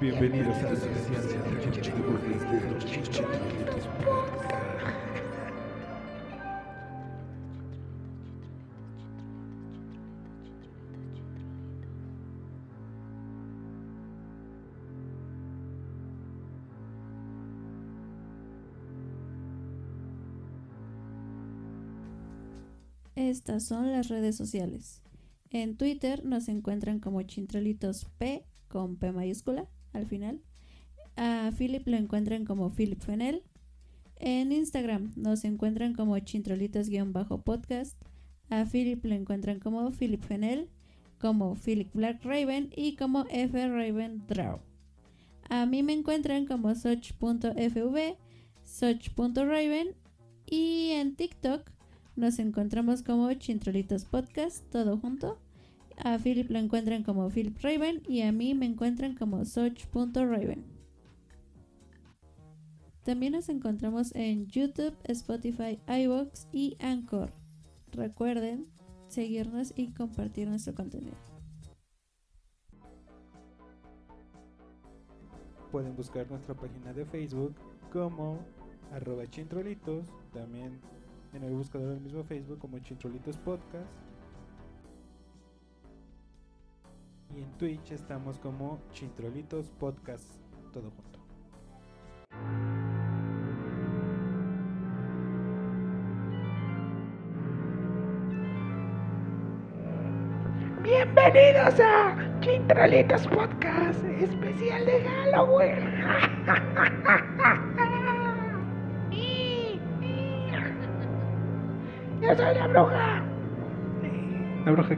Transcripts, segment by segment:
Bienvenidos a la especial de los Podcast. Estas son las redes sociales. En Twitter nos encuentran como Chintrolitos P con P mayúscula al final. A Philip lo encuentran como Philip Fenel. En Instagram nos encuentran como Chintrolitos-podcast. A Philip lo encuentran como Philip Fenel, como Philip Black Raven y como F Raven Draw. A mí me encuentran como Soch.fv, Soch.raven y en TikTok nos encontramos como Chintrolitos Podcast, todo junto. A Philip lo encuentran como Philip Raven y a mí me encuentran como Soch.raven. También nos encontramos en YouTube, Spotify, iVoox y Anchor. Recuerden seguirnos y compartir nuestro contenido. Pueden buscar nuestra página de Facebook como arroba chintrolitos, también en el buscador del mismo Facebook como Chintrolitos Podcast. Y en Twitch estamos como Chintrolitos Podcast, todo junto. Bienvenidos a Chintrolitos Podcast, especial de Halloween. Yo soy la bruja. La bruja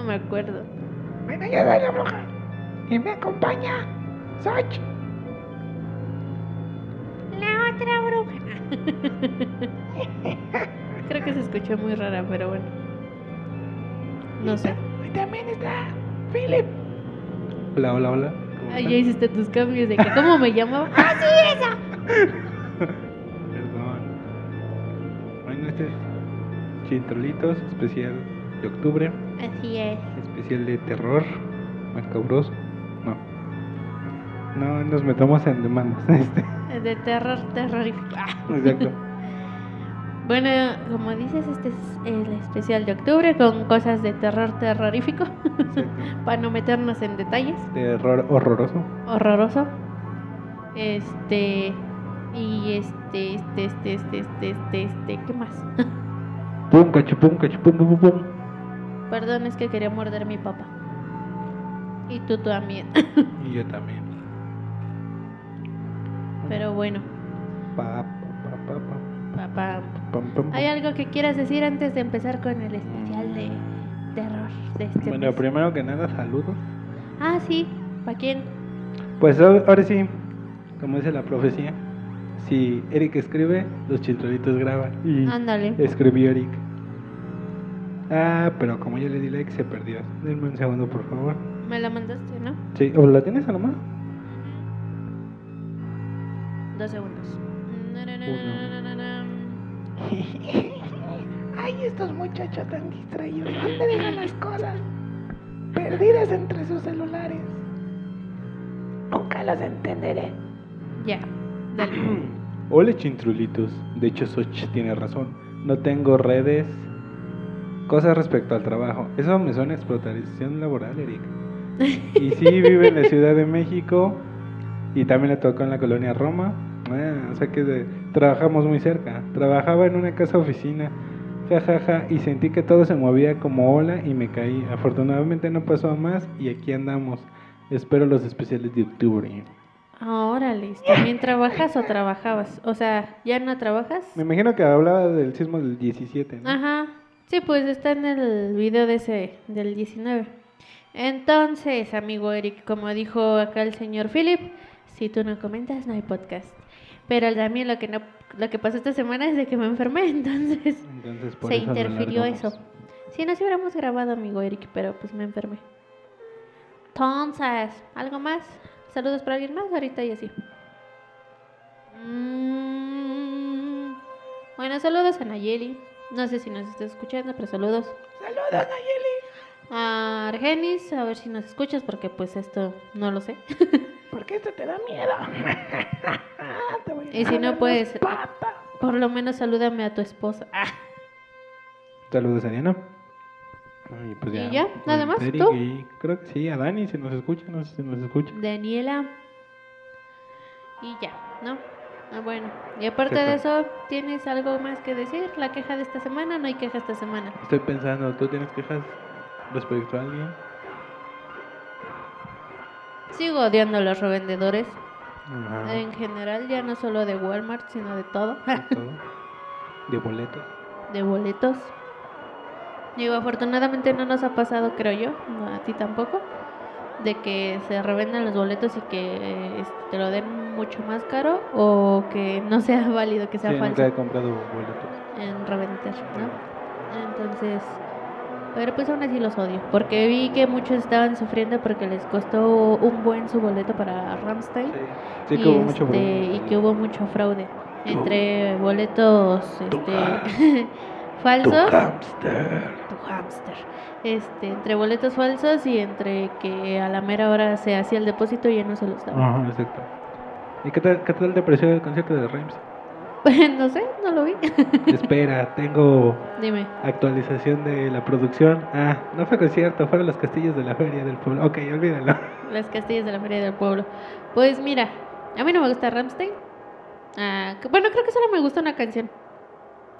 No me acuerdo. Bueno, yo soy la bruja. Y me acompaña Soch. La otra bruja. Creo que se escuchó muy rara, pero bueno. No sé. Y también está Philip. Hola, hola, hola. ¿Cómo Ah, están? ya hiciste tus cambios de que cómo me llamaba. ¡Ah, sí, esa! Perdón. Bueno, este es Chintrolitos, especial de octubre, Así es. especial de terror, macabroso. No. No nos metamos en demandas. Este. De terror terrorífico. Ah. Exacto. Bueno, como dices, este es el especial de octubre con cosas de terror terrorífico. Para no meternos en detalles. Terror horroroso. Horroroso. Este. Y este, este, este, este, este, este, este, ¿qué más? Pum, cachupum, cachupum, pum, pum, pum. Perdón, es que quería morder mi papá. Y tú también. Y yo también. Pero bueno, Pa, pa, pa, pa, papá. pa, pam, pam, ¿Hay algo que quieras decir antes de empezar con el especial de terror de este Bueno, mes? primero que nada, saludos. Ah, sí. ¿Para quién? Pues ahora ahora sí, como dice la profecía, si Eric escribe, los chintrolitos graban. Y Ándale. escribió Eric. Ah, pero como yo le di like, se perdió. Denme un segundo, por favor. Me la mandaste, ¿no? Sí, ¿o la tienes a la mano? Dos segundos. Ay, estos muchachos tan distraídos. ¿Dónde dejan las cosas? Perdidas entre sus celulares. Nunca las entenderé. Ya. Dale. Hola, chintrolitos. De hecho, Soch tiene razón. No tengo redes. Cosas respecto al trabajo. Eso me suena a explotación laboral, Eric. Y sí, vive en la Ciudad de México. Y también le tocó en la colonia Roma. Ah, o sea que de- trabajamos muy cerca. Trabajaba en una casa oficina. Ja, ja, ja, y sentí que todo se movía como ola y me caí. Afortunadamente no pasó a más y aquí andamos. Espero los especiales de octubre. Ah, órale. ¿También trabajas o trabajabas? O sea, ¿ya no trabajas? Me imagino que hablaba del sismo del 17. ¿no? Ajá. Sí, pues está en el video de ese, del 19. Entonces, amigo Eric, como dijo acá el señor Philip, si tú no comentas, no hay podcast. Pero también lo que no, lo que pasó esta semana es de que me enfermé, entonces se eso interfirió eso. Si no, si hubiéramos grabado, amigo Eric, pero pues me enfermé. Entonces, ¿algo más? ¿Saludos para alguien más? Ahorita y así. Mm, Bueno, saludos a Nayeli. No sé si nos está escuchando, pero saludos. Saludos, Nayeli. A Argenis, a ver si nos escuchas, porque pues esto no lo sé. ¿Por qué esto te da miedo? Te voy a Y si no, pues- patas. Por lo menos salúdame a tu esposa. Ah, Saludos a Diana. Y, pues ¿Y ya? pues, ¿Nada más? ¿Tú? y creo que sí, a Dani, si nos escucha, no sé si nos escucha. Daniela. Y ya, ¿no? Ah, bueno. Y aparte de eso, ¿tienes algo más que decir? ¿La queja de esta semana? No hay queja esta semana. Estoy pensando, ¿tú tienes quejas respecto a alguien? Sigo odiando a los revendedores. Ajá. En general, ya no solo de Walmart, sino de todo. todo. De boletos. de boletos. Digo, afortunadamente no nos ha pasado, creo yo, no, a ti tampoco, de que se revendan los boletos y que este, te lo den mucho más caro o que no sea válido, que sea Sí, falso nunca he comprado boletos. en revender, ¿no? Entonces, pero pues aún así los odio, porque vi que muchos estaban sufriendo porque les costó un buen su boleto para Ramstein Sí, y, que hubo mucho este, y que hubo mucho fraude entre boletos este, falsos Tu hamster. tu hámster. Este, entre boletos falsos y entre que a la mera hora se hacía el depósito y ya no se los daba. Ajá, exacto. ¿Y qué tal, qué tal te pareció el concierto de Reims? no sé, no lo vi. Espera, tengo Dime. actualización de la producción. Ah, no fue concierto, fueron los castillos de la feria del pueblo. Ok, olvídalo. Las castillas de la Feria del Pueblo. Pues mira, a mí no me gusta Ramstein. Ah, bueno, creo que solo me gusta una canción.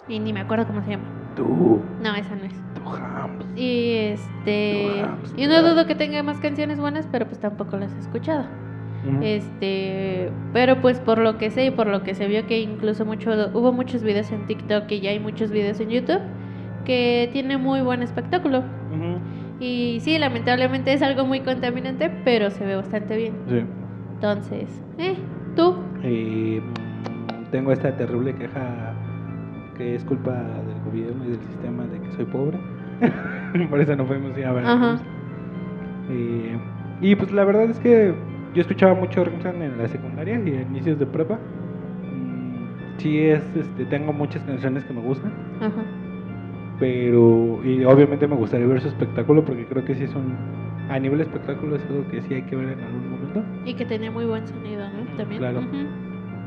Y ni me acuerdo cómo se llama. Tú, No, esa no es. Y este. Y no dudo que tenga más canciones buenas, pero pues tampoco las he escuchado. Este, pero pues por lo que sé y por lo que se vio que incluso mucho hubo muchos videos en TikTok y ya hay muchos videos en YouTube que tiene muy buen espectáculo. Y sí, lamentablemente es algo muy contaminante, pero se ve bastante bien. Sí. Entonces, eh, tú, Y mm, tengo esta terrible queja que es culpa del gobierno y del sistema de que soy pobre. Por eso no fuimos a. Eh, y pues la verdad es que yo escuchaba mucho Rammstein en la secundaria y a inicios de prepa. Mm, Sí, es, este, tengo muchas canciones que me gustan, ajá, pero y obviamente me gustaría ver su espectáculo porque creo que sí es un a nivel espectáculo es algo que sí hay que ver en algún momento, y que tenía muy buen sonido, ¿no? También. Claro. Ujú.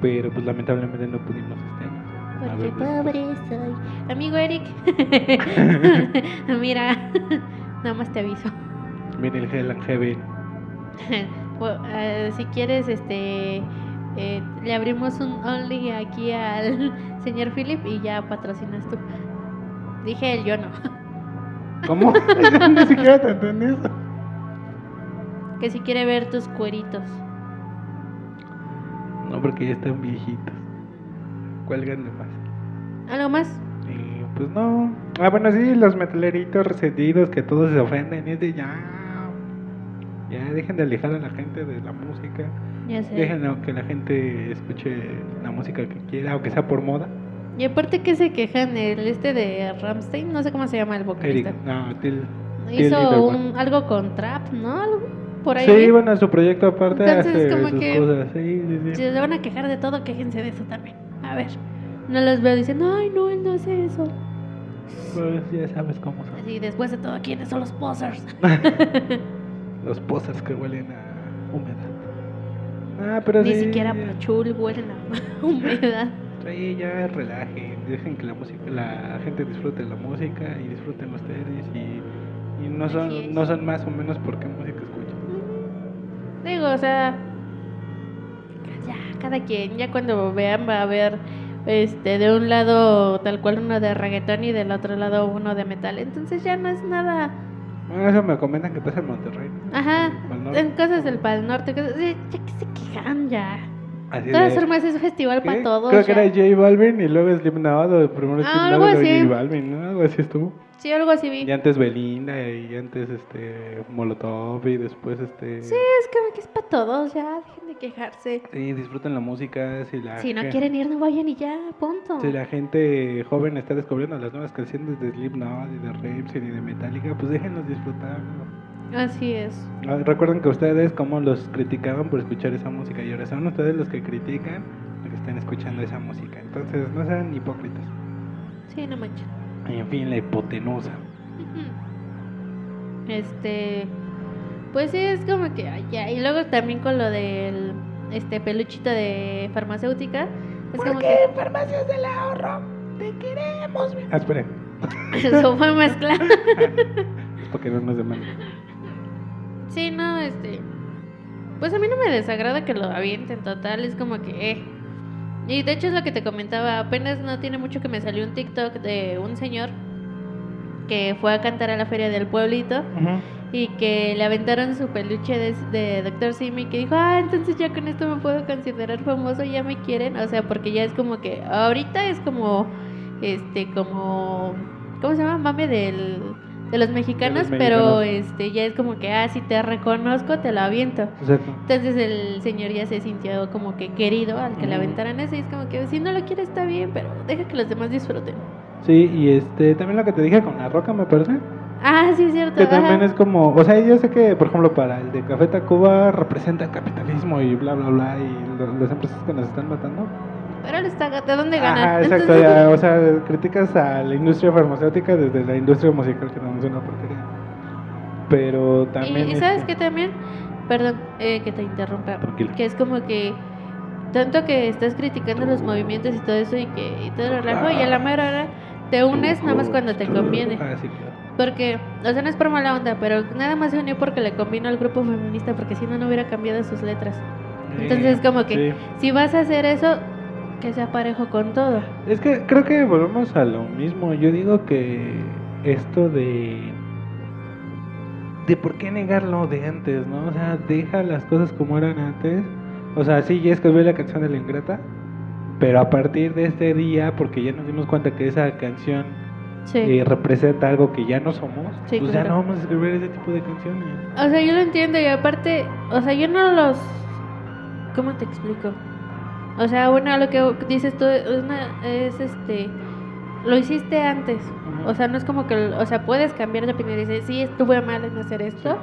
pero pues lamentablemente no pudimos año. A Porque pobre soy. Amigo Eric. Mira, nada más te aviso. Viene el Hell and Heaven. Bueno, eh, si quieres, este, eh, le abrimos un Only aquí al señor Philip y ya patrocinas tú. Dije él, yo no. ¿Cómo? Ni siquiera te entendí eso. Que si quiere ver tus cueritos. No, porque ya están viejitos. Cuelgan de más. ¿Algo más? Y pues no. Ah, bueno, sí, los metaleritos resentidos que todos se ofenden. Y es de ya. Ya dejen de alejar a la gente de la música. Ya sé. Dejen que la gente escuche la música que quiera, aunque sea por moda. Y aparte que se quejan el este de Ramstein, no sé cómo se llama el vocalista. Eric, no, Till. Hizo un, algo con trap, ¿no? Algo por ahí. Sí, bueno, su proyecto aparte Entonces, hace como sus que- cosas. Sí, sí, Si sí. se van a quejar de todo, quéjense de eso también. A ver, no los veo diciendo, ay, no, él no hace eso. Pues ya sabes cómo son. Así, después de todo, ¿quiénes son los posers? Los pozas que huelen a humedad. Ah, pero Ni sí, siquiera ya- pachul huelen a humedad. Sí, ya relajen, dejen que la música, la gente disfrute la música y disfruten ustedes y, y no son no son más o menos porque música escuchan. Digo, o sea, cada quien, ya cuando vean va a haber este de un lado tal cual uno de reggaetón y del otro lado uno de metal. Entonces ya no es nada. Bueno, eso me comentan que pasa en Monterrey. Ajá, en cosas del Pal Norte, cosas- ya que se quejan ya. Así todas formas es festival para todos. Creo que era J Balvin y luego Slipknot o primero Ah, Slipknot algo y luego así. J Balvin, ¿no? Algo así estuvo. Sí, algo así vi. Y antes Belinda y antes este Molotov y después este Sí, es que es para todos, ya, dejen de quejarse. Sí, disfruten la música, si la Si no quieren ir, no vayan y ya, punto. Si la gente joven está descubriendo las nuevas canciones de Slipknot y de Rammstein y de Metallica, pues déjenlos disfrutar. ¿no? Así es. Ah, Recuerden que ustedes como los criticaban por escuchar esa música y ahora son ustedes los que critican los que están escuchando esa música. Entonces no sean hipócritas. Sí, no manches. Y en fin, la hipotenusa. Este, pues sí, es como que ya. Y luego también con lo del este peluchito de farmacéutica, es como Porque que en Farmacias del Ahorro te queremos, Ah, espere. eso fue mezcla. Es porque no nos demandan. Sí, no, este. Pues a mí no me desagrada que lo avienten total, es como que, eh. Y de hecho es lo que te comentaba, apenas no tiene mucho que me salió un TikTok de un señor que fue a cantar a la feria del pueblito y que le aventaron su peluche de, de Dr. Simi que dijo, ah, entonces ya con esto me puedo considerar famoso, ya me quieren, o sea, porque ya es como que, ahorita es como, este, como, ¿cómo se llama? Mame del, de los mexicanos, pero mexicanos. este, ya es como que, ah, si te reconozco, te lo aviento. Exacto. Entonces el señor ya se sintió como que querido al que le aventaran eso y es como que si no lo quiere está bien, pero deja que los demás disfruten. Sí, y este, también lo que te dije con la roca, me parece. Ah, sí, es cierto. Que también es como, o sea, yo sé que, por ejemplo, para el de Café Tacuba representa el capitalismo y bla, bla, bla, y las empresas que nos están matando. Pero él está, ¿de dónde gana? Ajá, exacto, ya, o sea, criticas a la industria farmacéutica desde la industria musical, que no es una porquería. Pero también... Y, sabes este, que también, perdón eh, que te interrumpa, Tranquila. que es como que tanto que estás criticando los movimientos y todo eso y que y todo el relajo y a la mera hora te unes nada más cuando te conviene. Ah, sí, claro. Porque, o sea, no es por mala onda, pero nada más se unió porque le convino al grupo feminista, porque si no, no hubiera cambiado sus letras. Entonces, como que- Sí. Si vas a hacer eso, que sea parejo con todo. Es que creo que volvemos a lo mismo. Yo digo que esto de. de por qué negarlo de antes, ¿no? O sea, deja las cosas como eran antes. O sea, sí, ya escribí la canción de la ingrata. Pero a partir de este día, porque ya nos dimos cuenta que esa canción Sí. eh, representa algo que ya no somos, Sí, pues ya no vamos a escribir ese tipo de canciones. O sea, yo lo entiendo y aparte, o sea, yo no los... ¿Cómo te explico? O sea, bueno, lo que dices tú es, una- es este... Lo hiciste antes. O sea, no es como que... O sea, puedes cambiar de opinión y decir, sí, estuve mal en hacer esto.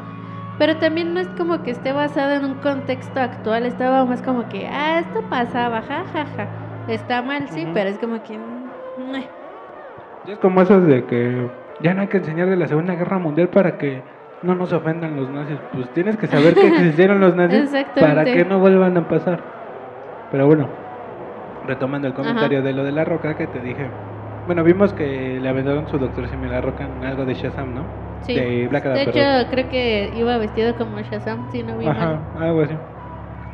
Pero también no es como que esté basado en un contexto actual. Estaba más como que, ah, esto pasaba, ja, ja, ja. Está mal, sí, pero es como que... Es como eso de que ya no hay que enseñar de la Segunda Guerra Mundial para que no nos ofendan los nazis. Pues tienes que saber que existieron los nazis para que no vuelvan a pasar. Pero bueno, retomando el comentario de lo de la roca que te dije. Bueno, vimos que le aventaron su doctor Simi la roca en algo de Shazam, ¿no? Sí. De Black De hecho, creo que iba vestido como Shazam, si no vi Ajá, mal. algo así.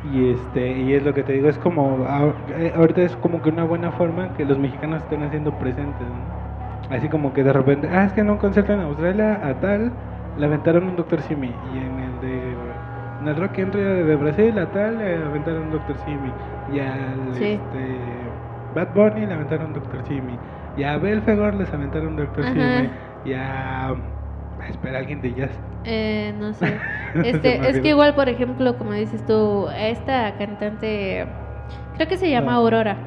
Y este y es lo que te digo, es como ah, eh, ahorita es como que una buena forma que los mexicanos estén haciendo presentes, ¿no? Así como que de repente, ah, es que en un concierto en Australia a tal le aventaron un Dr. Simi y en el de en el Rock Entry de Brasil a tal le aventaron Dr. Simi y al Sí. este Bad Bunny le aventaron Dr. Simi y a Belfegor les aventaron Dr. Ajá. Simi y a espera alguien de jazz. Eh, no sé. Este, es que igual, por ejemplo, como dices tú, esta cantante, creo que se llama. Aurora,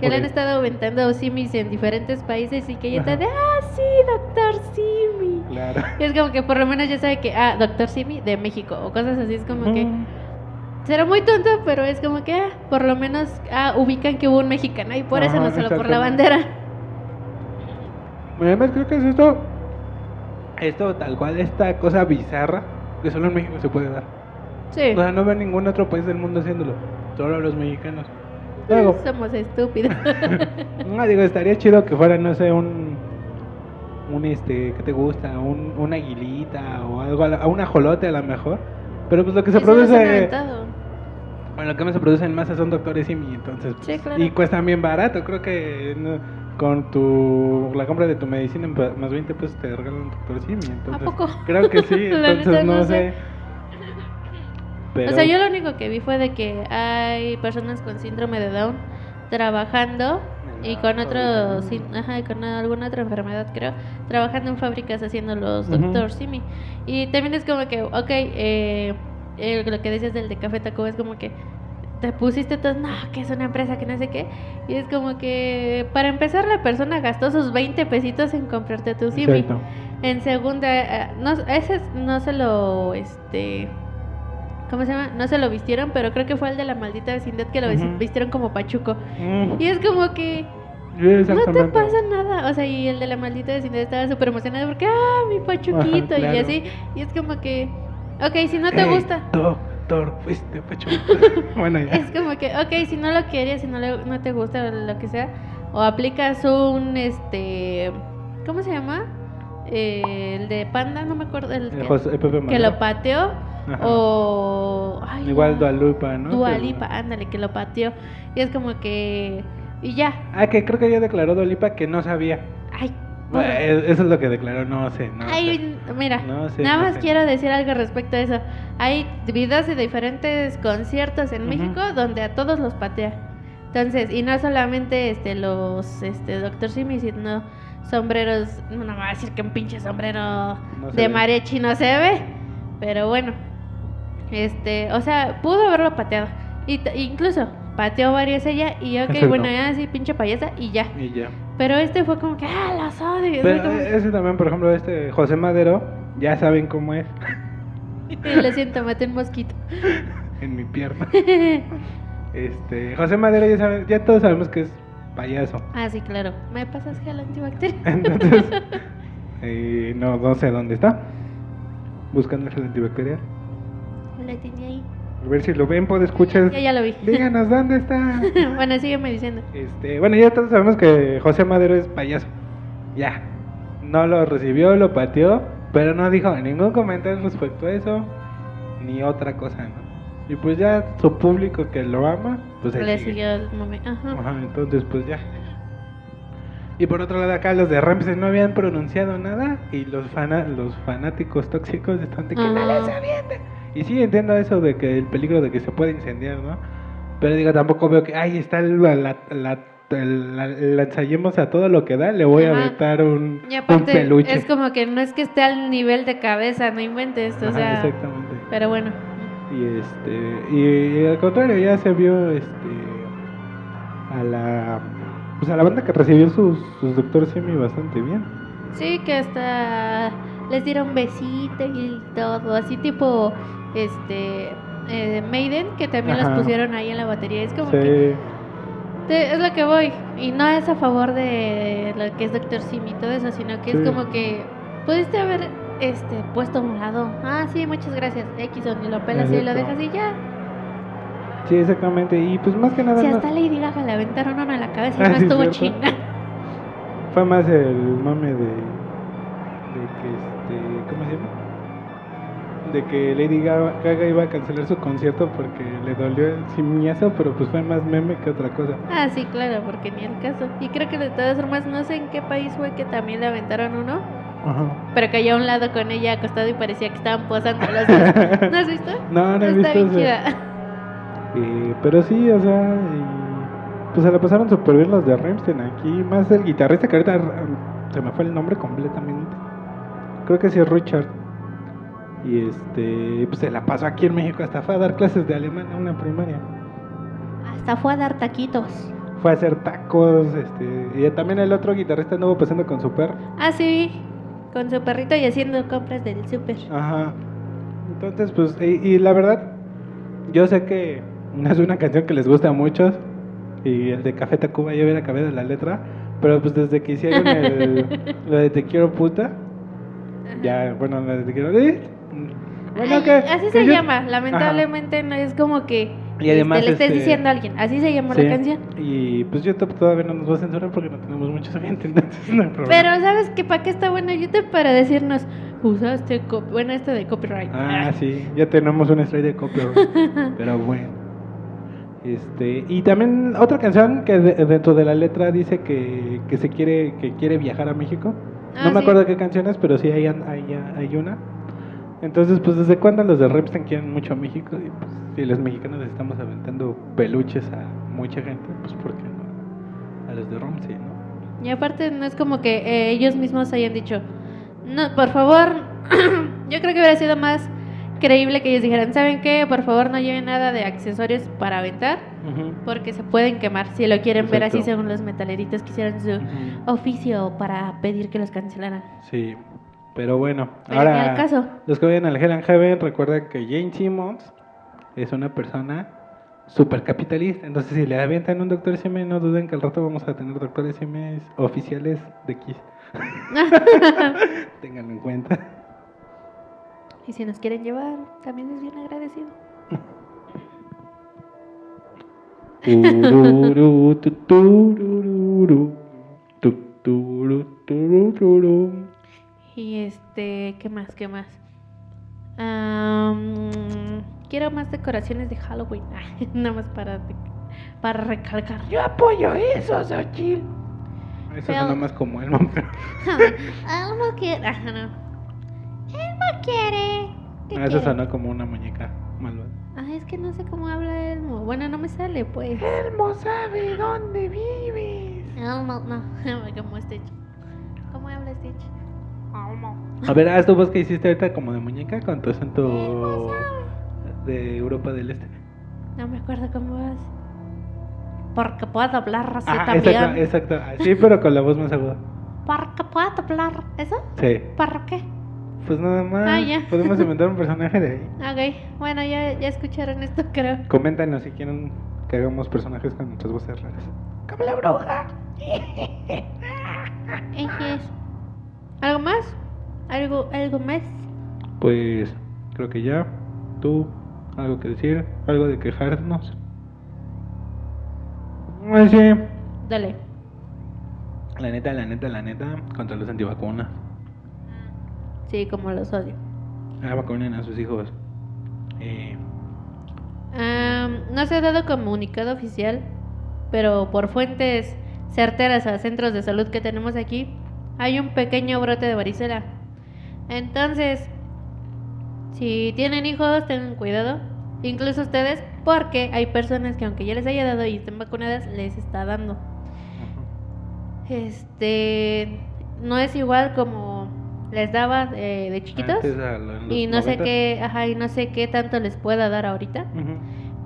que le han estado aventando simis en diferentes países y que ella está de, ah, sí, doctor Simi. Claro. Y es como que por lo menos ya sabe que, ah, doctor Simi de México o cosas así, es como que... Será muy tonto, pero es como que, ah, por lo menos, ah, ubican que hubo un mexicano y por eso no solo por la bandera. Además creo que es esto, esto tal cual, esta cosa bizarra que solo en México se puede dar. Sí. O sea, no veo ningún otro país del mundo haciéndolo, solo los mexicanos. Luego, Somos estúpidos. no, digo, estaría chido que fuera, no sé, un, un este, ¿qué te gusta? Un, una aguilita o algo, a a un ajolote a lo mejor. Pero pues lo que se produce, bueno, lo que más se produce en masa son doctores y entonces, pues, Sí, claro. y cuestan bien barato, creo que no, con tu, la compra de tu medicina pa- más 20 pesos te regalan un doctor Simi, entonces, poco? creo que sí, entonces no, no sé. sé. Pero, O sea, yo lo único que vi fue de que hay personas con síndrome de Down trabajando y con otro, sí, ajá, y con alguna otra enfermedad, creo, trabajando en fábricas haciendo los. Doctor Simi. Y también es como que, ok, eh, eh, lo que decías del de Café Tacuba es como que te pusiste todo, no, que es una empresa que no sé qué. Y es como que, para empezar, la persona gastó sus 20 pesitos en comprarte tu Simi. Exacto. En segunda, eh, no, ese no se lo, este, ¿cómo se llama? No se lo vistieron, pero creo que fue el de la maldita vecindad que lo vistieron como pachuco. Mm, Y es como que, No te pasa nada. O sea, y el de la maldita vecindad estaba súper emocionado porque, ah, mi pachuquito. Claro. Y así. Y es como que, ok, si no te Hey, gusta. Doctor, fuiste pecho. bueno, ya. Es como que, ok, si no lo quieres, si no, le- no te gusta o lo que sea, o aplicas un, este, ¿cómo se llama? Eh, el de panda, no me acuerdo, el Eh, que, José- Pepe que lo pateó, Ajá. o... ay, Igual Dualupa, ¿no? Dua Que- Lipa, ándale, que lo pateó, y es como que, y ya, Ah, que creo que ya declaró Dualipa que no sabía. ay, Bueno, Eso es lo que declaró, no sé. No Ay, mira, No sé, nada no más sé. quiero decir algo respecto a eso. Hay videos de diferentes conciertos en. México donde a todos los patea. Entonces, y no solamente este los este Dr. Simi, sino sombreros, no me va a decir que un pinche sombrero No de ve. mariachi no se ve, pero bueno. Este, o sea, pudo haberlo pateado. Y incluso pateó varias ella y ok, bueno, ya sí, pinche payasa y ya. Y ya. Pero este fue como que, ah, los odio. Pero como- ese también, por ejemplo, este José Madero, ya saben cómo es Lo siento, maté un mosquito. en mi pierna. Este, José Madero ya saben, ya todos sabemos que es payaso. ah, sí, claro. ¿Me pasas gel antibacterial? Entonces, eh, no, no sé dónde está. Buscando el gel antibacterial. Lo tenía ahí. A ver si lo ven, puede escuchar. Ya, ya lo vi. Díganos dónde está. bueno, sígueme diciendo. Este, bueno, ya todos sabemos que José Madero es payaso. Ya. No lo recibió, lo pateó, pero no dijo ningún comentario respecto a eso, ni otra cosa, ¿no? Y pues ya su público que lo ama, pues ahí Le sigue. siguió el momento. Ajá. Ajá, entonces pues ya. Y por otro lado acá los de Ramsey no habían pronunciado nada y los fana los fanáticos tóxicos están de que no les avienten. Y sí entiendo eso de que el peligro de que se puede incendiar, ¿no? Pero digo, tampoco veo que, ay, está la, la, la, el- la- lanzallemos a todo lo que da, le voy a Ajá. aventar un, Y un aparte, peluche. es como que no es que esté al nivel de cabeza, no inventes. O Ajá, sea, exactamente. pero bueno. Y este y, al contrario ya se vio este a la pues a la banda que recibió sus, sus Doctor Simi bastante bien. Sí, que hasta les dieron besito y todo. Así tipo, este. eh, Maiden, que también Ajá. los pusieron ahí en la batería. Es como que. Sí, Te- es lo que voy. Y no es a favor de lo que es Doctor Sim y todo eso, sino que Sí. es como que pudiste haber este puesto a un lado. Ah, sí, muchas gracias. X o ni lo pelas y lo dejas y ya. sí, exactamente. Y pues más que nada Si no- hasta Lady Gaga le aventaron uno en la cabeza y Ah, no sí, estuvo chingada. fue más el mame de de que este ¿cómo se llama? De que Lady Gaga, Gaga iba a cancelar su concierto porque le dolió el simiazo, pero pues fue más meme que otra cosa. Ah, sí, claro, porque ni el caso. Y creo que de todas formas, no sé en qué país fue que también le aventaron uno, Ajá. pero cayó a un lado con ella acostado y parecía que estaban posando los dos. ¿No has visto? No, no he Está visto bien eso. chida. Eh, pero sí, o sea, y, pues se la pasaron súper bien los de Rammstein aquí, más el guitarrista que ahorita se me fue el nombre completamente. Creo que sí es Richard. Y este, pues se la pasó aquí en México, hasta fue a dar clases de alemán a una primaria. Hasta fue a dar taquitos. Fue a hacer tacos, este, y también el otro guitarrista anduvo pasando con su perro. Ah, sí, con su perrito y haciendo compras del súper. Ajá. Entonces, pues, y, y la verdad, yo sé que no es una canción que les gusta a muchos. Y el de Café Tacuba ya hubiera cambiado la letra. Pero pues desde que hicieron el, lo de Te quiero puta, ya, bueno, lo de Te quiero. ¿eh? Bueno, Ay, que- así que se yo- llama, lamentablemente no es como que Y además, este, le estés este, diciendo a alguien, así se llama Sí, la canción. Y pues YouTube todavía no nos va a censurar porque no tenemos muchos oyentes, entonces no hay problema. Pero ¿sabes qué? ¿Para qué está bueno YouTube? Para decirnos, usaste, bueno, esto de copyright. Ah, sí, ya tenemos una estrella de copyright. pero bueno. Este, y también otra canción que de- dentro de la letra dice que, que se quiere que quiere viajar a México. Ah, no me sí. acuerdo qué canción es, pero sí hay, hay, hay una. Entonces, pues desde cuándo los de Repstein quieren mucho a México y pues si los mexicanos les estamos aventando peluches a mucha gente, pues ¿por qué no a los de Ramsey, no? Y aparte no es como que eh, ellos mismos hayan dicho, no, por favor, yo creo que hubiera sido más creíble que ellos dijeran, ¿saben qué? Por favor no lleven nada de accesorios para aventar, porque se pueden quemar si lo quieren ver así según los metaleritos que hicieron su oficio para pedir que los cancelaran. Sí, pero bueno, Pero ahora caso. los que vayan al Hell and Heaven recuerden que Jane Simmons es una persona super capitalista. Entonces, si le avientan un doctor SM, no duden que al rato vamos a tener doctores SM oficiales de Kiss. Ténganlo en cuenta. Y si nos quieren llevar, también es bien agradecido. Y este, ¿qué más? ¿Qué más? Am, quiero más decoraciones de Halloween. Nada más para, para recalcar. Yo apoyo eso, Xochitl. Eso Pero- suena más como Elmo. pero- Elmo quiere. Ajá, no. Elmo quiere. ¿Qué Eso quiere? sonó como una muñeca malvada. Ah, es que no sé cómo habla Elmo. Bueno, no me sale, pues. Elmo sabe dónde vives. Elmo, no. como Stitch. ¿Cómo habla Stitch? Elmo. A ver, haz tu voz que hiciste ahorita como de muñeca con tu acento de Europa del Este. No me acuerdo cómo es. Porque puedo hablar así Ah, también. exacto, exacto. Sí, pero con la voz más aguda. Porque puedo hablar. ¿Eso? Sí. ¿Para qué? Pues nada más. Ah, ya. Podemos inventar un personaje de ahí. Ok, bueno, ya, ya escucharon esto, creo. Coméntanos si quieren que hagamos personajes con nuestras voces raras. Como la bruja. ¿Algo más? ¿Algo, algo más? Pues creo que ya. Tú, algo que decir, algo de quejarnos. Sí. Dale. La neta, la neta, la neta, contra los antivacunas. Sí, como los odio. Ah, vacunen a sus hijos. Eh, Am, no se ha dado comunicado oficial, pero por fuentes certeras a centros de salud que tenemos aquí, hay un pequeño brote de varicela. Entonces, si tienen hijos, tengan cuidado, incluso ustedes, porque hay personas que aunque ya les haya dado y estén vacunadas, les está dando. Este, no es igual como les daba eh, de chiquitos. Y no sé 90s. qué, ajá, y no sé qué tanto les pueda dar ahorita.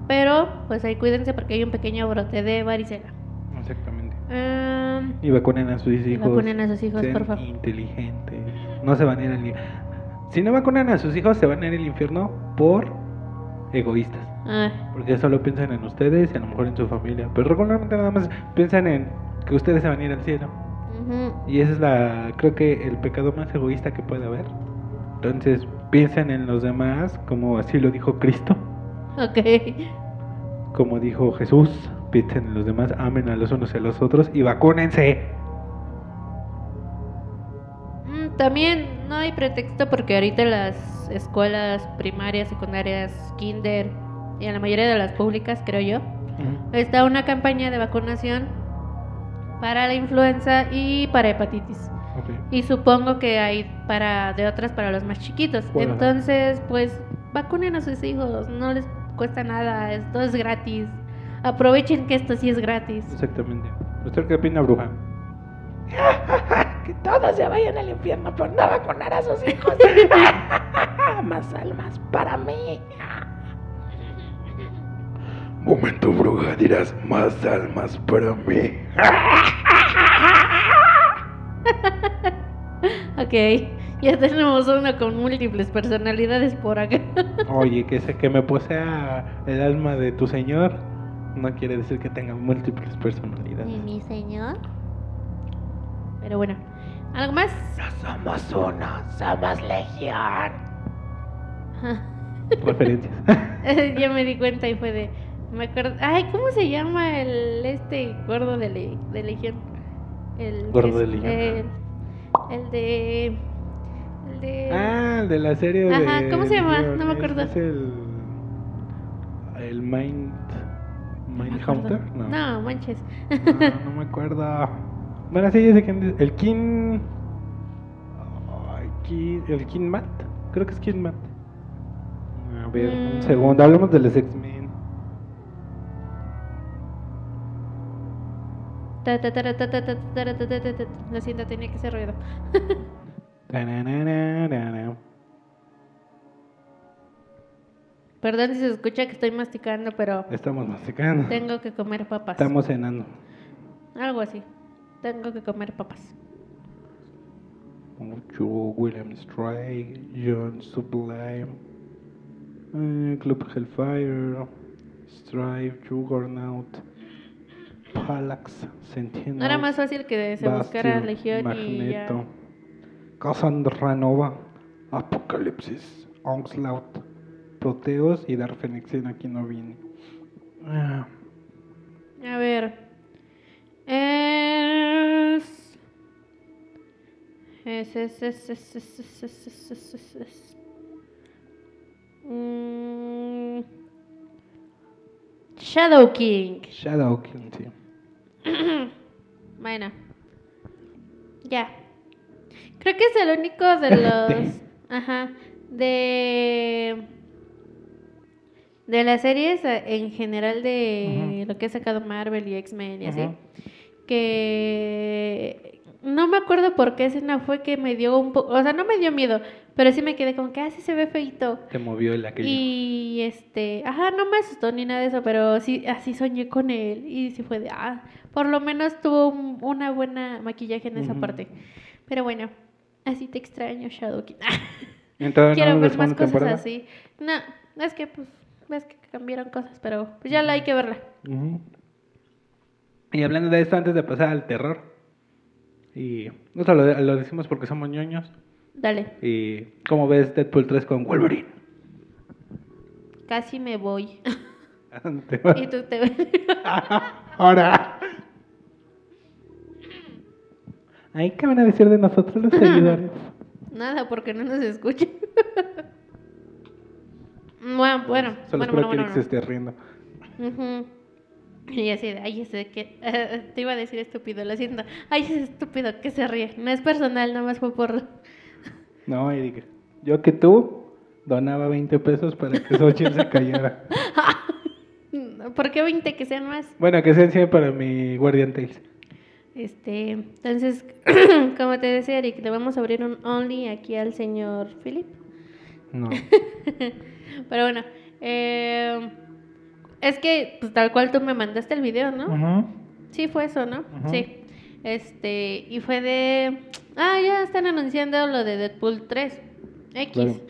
Pero, pues ahí cuídense porque hay un pequeño brote de varicela. Exactamente. Am, Y vacunen a sus hijos. vacunen a sus hijos, por favor. inteligentes. No se van a ir al. Si no vacunan a sus hijos, se van a ir al infierno por egoístas. ah, Porque solo piensan en ustedes y a lo mejor en su familia. Pero regularmente nada más piensan en que ustedes se van a ir al cielo. Y ese es la, creo que el pecado más egoísta que puede haber. Entonces piensen en los demás, como así lo dijo Cristo, Ok. como dijo Jesús. Piensen en los demás, amen a los unos y a los otros y vacúnense. Mm, También no hay pretexto porque ahorita las escuelas primarias, secundarias, kinder y en la mayoría de las públicas, creo yo, está una campaña de vacunación para la influenza y para hepatitis. Y supongo que hay para de otras para los más chiquitos. Bueno. Entonces, pues vacunen a sus hijos, no les cuesta nada, esto es gratis. Aprovechen que esto sí es gratis. Exactamente. ¿Usted qué opina, bruja? Que todos se vayan al infierno por no vacunar a sus hijos. Más almas para mí. Momento, bruja, dirás más almas para mí. Ok, ya tenemos uno con múltiples personalidades por acá. Oye, que, se, que me posea el alma de tu señor no quiere decir que tenga múltiples personalidades. mi señor. Pero bueno, ¿algo más? No somos uno, somos legión. Referencias. ya me di cuenta y fue de. Me acuerdo. Ay, ¿cómo se llama el este gordo de, le- de Legión? El Gordo de Legión. El, el de. El de. ah, el de la serie de... Ajá, ¿cómo se llama? No me acuerdo. Es el... El Mind... No me Mind acuerdo. Hunter? No. No, manches. No, no me acuerdo. Bueno, sí, yo sé que el King. El King Matt. Creo que es King Matt. A ver, un segundo. Hablemos de los X-Men. Lo siento, tenía que ser ruido. Perdón si se escucha que estoy masticando, pero. Estamos masticando. Tengo que comer papas. Estamos cenando. Algo así. Tengo que comer papas. Mucho William Strike, John Sublime, eh, Club Hellfire, Strive, Juggernaut, Palax, Sentinel. No era más fácil que se buscara Bastion, Legión y ya. Magneto, Cassandra Nova, Apocalipsis, Onslaught, Proteus y Dark Phoenix. y Aquí no vine. Ah, A ver. Es. Es, es, es, es, es, es, es, es, es, es, es. Mm. Shadow King. Shadow King, sí. Bueno. Ya. Creo que es el único de los. Ajá. De. De las series eh, en general de lo que ha sacado Marvel y X-Men y así. Que. No me acuerdo por qué escena fue que me dio un poco. O sea, no me dio miedo. Pero sí me quedé como que así se ve feito. Te movió el aquello. Y este, ajá, no me asustó ni nada de eso, pero sí, así soñé con él. Y sí fue de, ah, por lo menos tuvo un- una buena maquillaje en esa parte. Pero bueno, así te extraño, Shadow King. Entonces, Quiero ¿no? ver más cosas temporada. así. No, es que pues, ves que cambiaron cosas, pero pues ya la hay que verla. Y hablando de esto, antes de pasar al terror, y nosotros lo, lo decimos porque somos ñoños, Dale, y ¿cómo ves Deadpool 3 con Wolverine? casi me voy. ¿A dónde te vas? y tú te Ahora. Ay, ¿qué van a decir de nosotros los seguidores? Nada, porque no nos escuchan. bueno, bueno, Solo bueno, bueno, que bueno, Eric se esté riendo. Ujú. Y así de, ay, ese que te iba a decir estúpido, lo siento. Ay, ese estúpido que se ríe. No es personal, nada más fue por... No, Eric. Yo que tú donaba 20 pesos para que Xochitl se callara. ¿Por qué 20 que sean más? Bueno, que sea encima para mi Guardian Tales. Este, entonces, como te decía, Eric, le vamos a abrir un Only aquí al señor Philip. No. Pero bueno, eh, es que pues, tal cual tú me mandaste el video, ¿no? Ujú. Sí, fue eso, ¿no? Sí. Este, y fue de. Ah, ya están anunciando lo de Deadpool 3. X. Claro.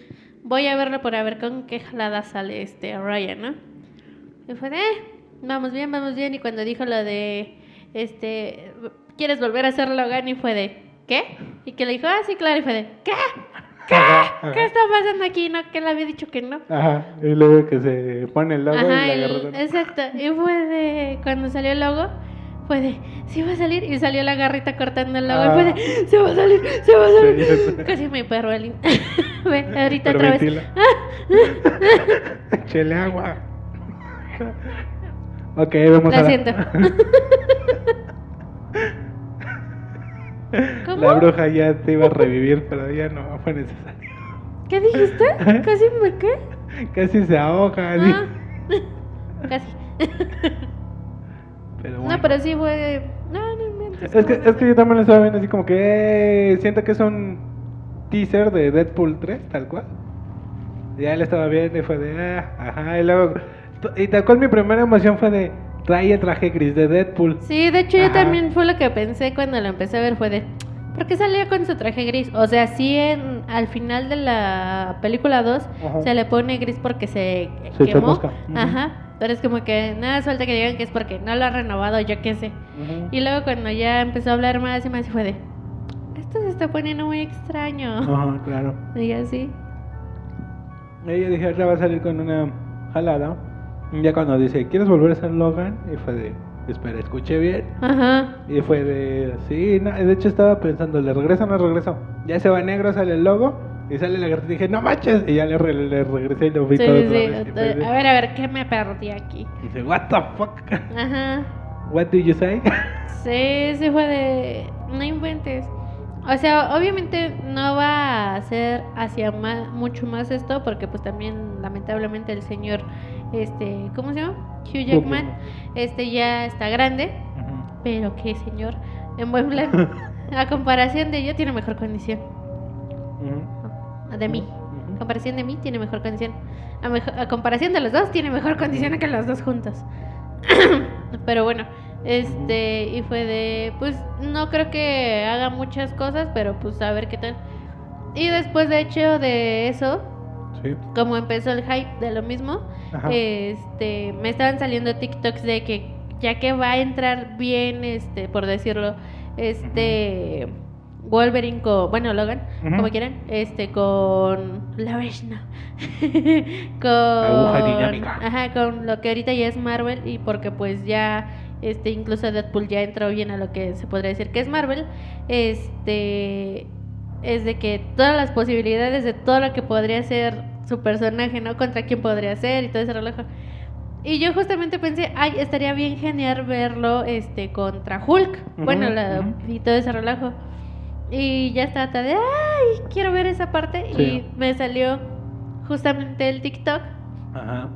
Voy a verlo para ver con qué jalada sale este Ryan, ¿no? Y fue de. "Eh, vamos bien, vamos bien. Y cuando dijo lo de. Este. ¿Quieres volver a hacer Logan? Y fue de. ¿Qué? Y que le dijo, ah, sí, claro. Y fue de. ¿Qué? Ajá, ¿Qué está pasando aquí? No, que le había dicho que no. Ajá. Y luego que se pone el logo y Ajá, la el- agarra. exacto. Y fue de. Cuando salió el logo, fue de. Sí va a salir. Y salió la garrita cortando el logo. Y fue Ah. de. Se va a salir, se va a salir. Sí. Casi me perro el. Ve, ahorita otra vez. Chele agua. ok, vamos Lo a la- siento. La bruja ya te iba a revivir, pero ya no fue necesario. ¿Qué dijiste? ¿Casi me qué? Casi se ahoga. Ah. Casi. Pero bueno. No, pero sí fue. No, no inventes. Es que, es que yo también lo estaba viendo así como que eh, siento que es un teaser de Deadpool 3, tal cual. Ya lo estaba viendo y fue de, ah, ajá, y luego, y tal cual mi primera emoción fue de, trae el traje gris de Deadpool. Sí, de hecho yo también fue lo que pensé cuando lo empecé a ver, fue de, ¿por qué salía con su traje gris? O sea, sí en, al final de la película 2 Ajá. se le pone gris porque se, quemó. Ajá, pero es como que nada más falta que digan que es porque no lo ha renovado, yo qué sé. Y luego cuando ya empezó a hablar más y más, fue de, esto se está poniendo muy extraño. Ajá, claro. Y así. Yo dije, ahora va a salir con una jalada. Y ya cuando dice, ¿quieres volver a ser Logan? Y fue de, espera, escuché bien. Ajá. Y fue de, sí, no, de hecho estaba pensando, ¿le regreso o no regreso? Ya se va negro, sale el logo y sale la garra. Dije, no manches. Y ya le, re- le regresé y lo vi Sí, todo sí, otra vez. Y A ver, a ver, ¿qué me perdí aquí? y dice, what the fuck? Ajá. What do you say? Sí, sí fue de... No inventes. O sea, obviamente no va a ser hacia mucho más esto porque pues también lamentablemente el señor, este, ¿cómo se llama? Hugh Jackman, este ya está grande, pero qué señor, en buen plan, a comparación de yo tiene mejor condición, de mí, a comparación de mí tiene mejor condición, a, mejo- a comparación de los dos tiene mejor condición que los dos juntos. pero bueno, este, y fue de, pues no creo que haga muchas cosas, pero pues a ver qué tal. Y después de hecho de eso, Sí. como empezó el hype de lo mismo, Ajá. este, me estaban saliendo TikToks de que ya que va a entrar bien, este, por decirlo, este Wolverine con, bueno, Logan, como quieran, este, con la Vishna, con, Aguja dinámica. ajá, con lo que ahorita ya es Marvel y porque pues ya, este, incluso Deadpool ya entró bien a lo que se podría decir que es Marvel, este, es de que todas las posibilidades de todo lo que podría ser su personaje, ¿no? Contra quién podría ser y todo ese relajo. Y yo justamente pensé, ay, estaría bien genial verlo este contra Hulk. Ujú, bueno, la- ujú. y todo ese relajo. Y ya estaba de, ay, quiero ver esa parte. Sí. Y me salió justamente el TikTok Ajá.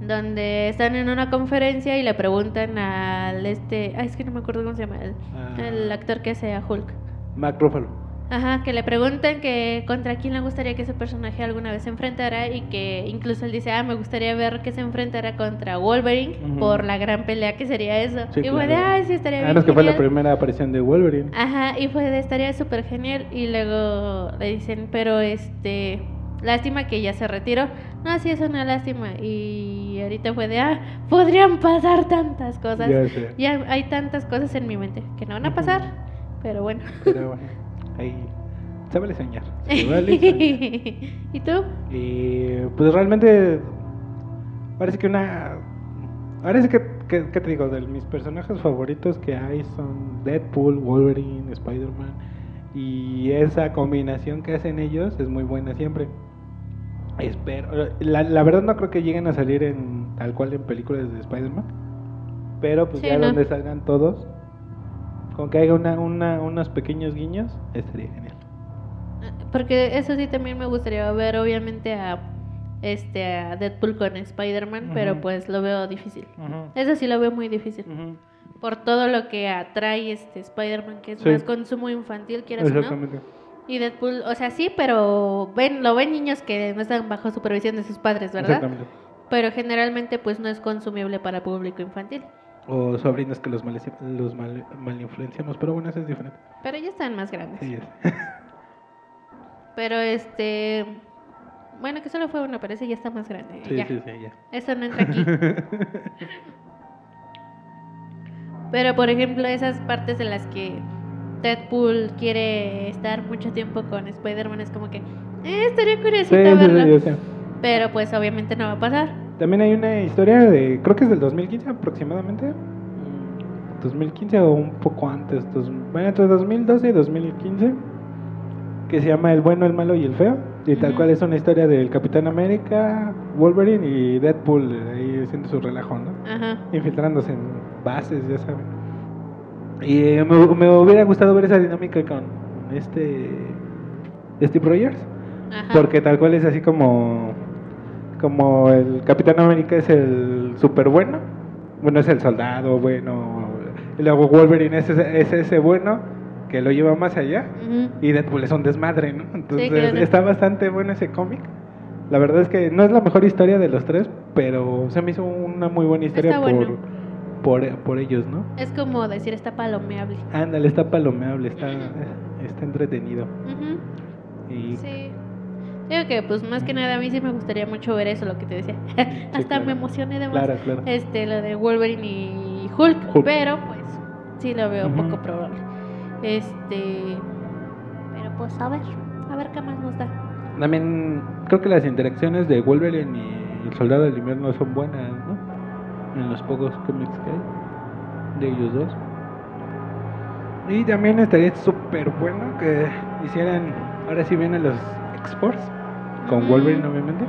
Donde están en una conferencia y le preguntan al este, ay, es que no me acuerdo cómo se llama, el, Ah. el actor que hace a Hulk. Mac Ruffalo. Ajá, que le preguntan que contra quién le gustaría que ese personaje alguna vez se enfrentara y que incluso él dice, ah, me gustaría ver que se enfrentara contra Wolverine por la gran pelea que sería eso. Sí, y fue de, claro. ay, sí, estaría bien Además que fue la genial". primera aparición de Wolverine. Ajá, y fue de, estaría súper genial. Y luego le dicen, pero este, lástima que ya se retiró. No, sí, es una lástima. Y ahorita fue de, ah, podrían pasar tantas cosas. Ya hay tantas cosas en mi mente que no van a pasar, pero bueno. Pero bueno, ahí se vale soñar. Se vale soñar. ¿Y tú? Y pues realmente parece que una... Que, que, que te digo, de mis personajes favoritos que hay son Deadpool, Wolverine, Spider-Man. Y esa combinación que hacen ellos es muy buena siempre. Espero. La, la verdad no creo que lleguen a salir en tal cual en películas de Spider-Man. Pero pues Sí, ya no. donde salgan todos. Con que haya una, una, unos pequeños guiños, estaría genial. Porque eso sí también me gustaría ver, obviamente, a este a Deadpool con Spider-Man, pero pues lo veo difícil. Eso sí lo veo muy difícil. Por todo lo que atrae este Spider-Man, que es Sí. más consumo infantil, quieras o no. Y Deadpool, o sea, sí, pero ven, lo ven niños que no están bajo supervisión de sus padres, ¿verdad? Exactamente. Pero generalmente pues no es consumible para público infantil. O sobrinos que los, mal, los mal, malinfluenciamos, pero bueno, eso es diferente. Pero ya están más grandes. Sí, es. Pero este... Bueno, que solo fue uno, pero ese ya está más grande. sí, ya. sí, sí, ya. Eso no entra aquí. Pero por ejemplo, esas partes en las que Deadpool quiere estar mucho tiempo con Spider-Man es como que eh, estaría Sí, curiosito sí, sí, verlo. Pero pues obviamente no va a pasar. También hay una historia de, creo que es del 2015 aproximadamente. Mm, 2015 o un poco antes, dos- bueno, entre 2012 y 2015, que se llama El bueno, el malo y el feo. Y tal cual es una historia del Capitán América, Wolverine y Deadpool eh, ahí haciendo su relajo, ¿no? Ajá. infiltrándose en bases, ya saben. Y eh, me, me hubiera gustado ver esa dinámica con este Steve Rogers, Ajá. porque tal cual es así como como el Capitán América es el super bueno, bueno es el soldado bueno, y luego Wolverine es ese, es ese bueno que lo lleva más allá y Deadpool es un desmadre, ¿no? Entonces claro. está bastante bueno ese cómic. La verdad es que no es la mejor historia de los tres, pero se me hizo una muy buena historia por, bueno. Por, por ellos, ¿no? Es como decir está palomeable. Ándale, está palomeable, está, está entretenido. Y Sí. Digo que pues más que nada a mí sí me gustaría mucho ver eso, lo que te decía. Hasta claro. me emocioné de más. claro, claro. Este, lo de Wolverine y Hulk, Hulk. pero pues sí lo veo poco probable. Este, pero pues a ver, a ver qué más nos da. También creo que las interacciones de Wolverine y el Soldado del Invierno son buenas, ¿no? En los pocos cómics que hay de ellos dos. Y también estaría súper bueno que hicieran, ahora sí vienen los X-Force, con. Wolverine obviamente,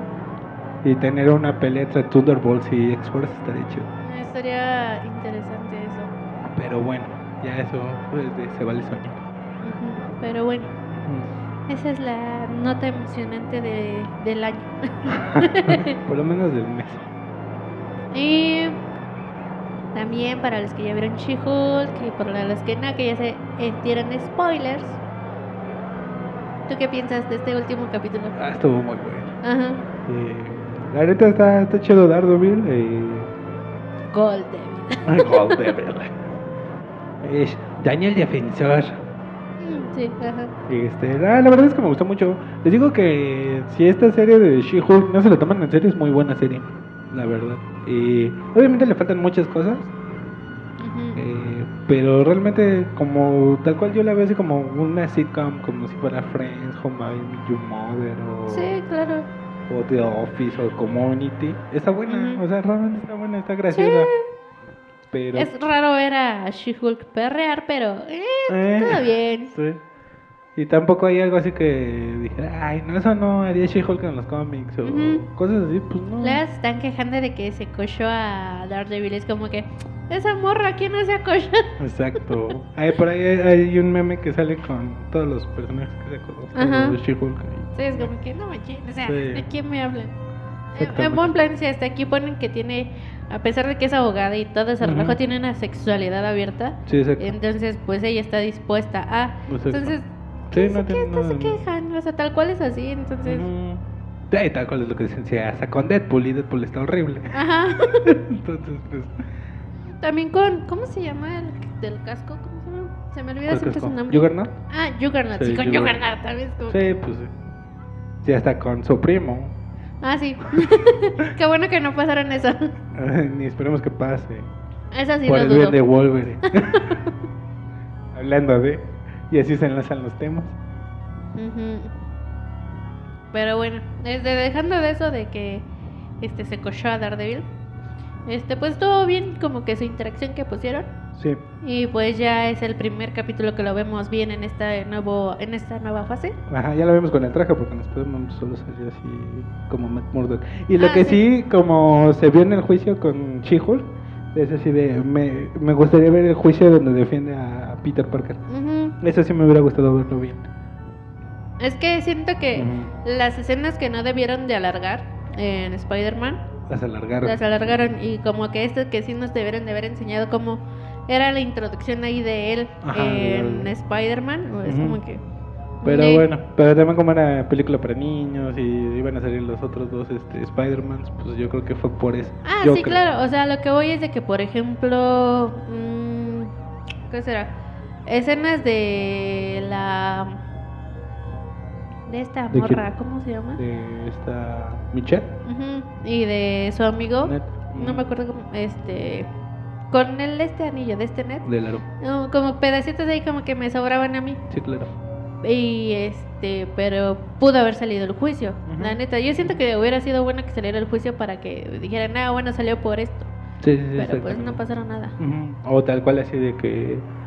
y tener una pelea entre Thunderbolts y X-Force estaría chido. Estaría interesante eso. Pero bueno, ya eso pues, se vale soñar. Ujú. Pero bueno, esa es la nota emocionante de, del año. Por lo menos del mes. Y también para los que ya vieron She-Hulk y por los que no, que ya se tiran spoilers. ¿Tú qué piensas de este último capítulo? Ah, estuvo muy bueno. Ajá. Eh, la neta está, está chido Daredevil. Eh, Gold Devil. Daredevil. Es Daniel Defensor. Mm, Sí, ajá. Este, la, la verdad es que me gustó mucho. Les digo que si esta serie de She-Hulk no se la toman en serio, es muy buena serie. la verdad. Eh, obviamente le faltan muchas cosas, eh, pero realmente como tal cual yo la veo así como una sitcom, como si fuera Friends, Home by Your Mother o, Sí, claro. o The Office o Community. Está buena, o sea, realmente está buena, está graciosa. Pero... Es raro ver a She-Hulk perrear, pero eh, eh, todo bien. sí. Y tampoco hay algo así que dije, ay, no, eso no haría She-Hulk en los cómics o cosas así, pues no. Luego se están quejando de que se cochó a Daredevil. Es como que, esa morra, ¿quién no se ha cochado? Exacto. Hay, por ahí hay, hay un meme que sale con todos los personajes que se conocen de She-Hulk. Sí, es como que, no manches, o sea, Sí. ¿de quién me hablan? En- buen plan, si hasta aquí ponen que tiene, a pesar de que es abogada y todo ese Ujú. relajo, tiene una sexualidad abierta. Sí, exacto. Entonces, pues ella está dispuesta a. Exacto. Entonces, Sí, ¿qué, no qué nada se quejan? O sea, tal cual es así, entonces. Sí, y tal cual es lo que dicen, sí, hasta con Deadpool y Deadpool está horrible. Ajá. Entonces, pues, También con, ¿cómo se llama el del casco? ¿Cómo se llama? Se me olvida ¿cuál siempre su nombre. ¿Juggernaut? Ah, Juggernaut, sí, Sí, con Juggernaut. También es como Sí, pues sí. Sí, hasta con su primo. Ah, sí. Qué bueno que no pasaron eso. Ni esperemos que pase. Eso sí por lo el bien dudo. de Wolverine. Hablando de. Y así se enlazan los temas. Pero bueno, desde dejando de eso de que este se cochó a Daredevil, este pues estuvo bien como que su interacción que pusieron Sí. y pues ya es el primer capítulo que lo vemos bien en esta nuevo en esta nueva fase. Ajá, ya lo vemos con el traje porque en Spider-Man solo salió así como Matt Murdock. Y lo Ah, que sí. sí. como se vio en el juicio con She-Hulk, es así de. Me, me gustaría ver el juicio donde defiende a Peter Parker. Eso sí me hubiera gustado verlo bien. Es que siento que las escenas que no debieron de alargar en Spider-Man Las alargaron. las alargaron y como que esto que sí nos debieron de haber enseñado cómo era la introducción ahí de él Ajá, en de- Spider-Man, es como que... Pero de- bueno, pero también como era película para niños y iban a salir los otros dos este, Spider-Mans, pues yo creo que fue por eso. Ah, Yo sí, creo. claro, o sea, lo que voy es de que, por ejemplo, mm, ¿qué será? Escenas de la... De esta ¿De morra, ¿cómo se llama? De esta Michelle. Y de su amigo, Net. no me acuerdo cómo, este... Con el este anillo de este net, Del aro. no, como pedacitos ahí como que me sobraban a mí. Sí, claro. Y este, pero pudo haber salido el juicio, la neta. Yo siento que hubiera sido bueno que saliera el juicio para que dijeran, ah, bueno, salió por esto. Sí, sí, sí. Pero pues no pasaron nada. O tal cual así de que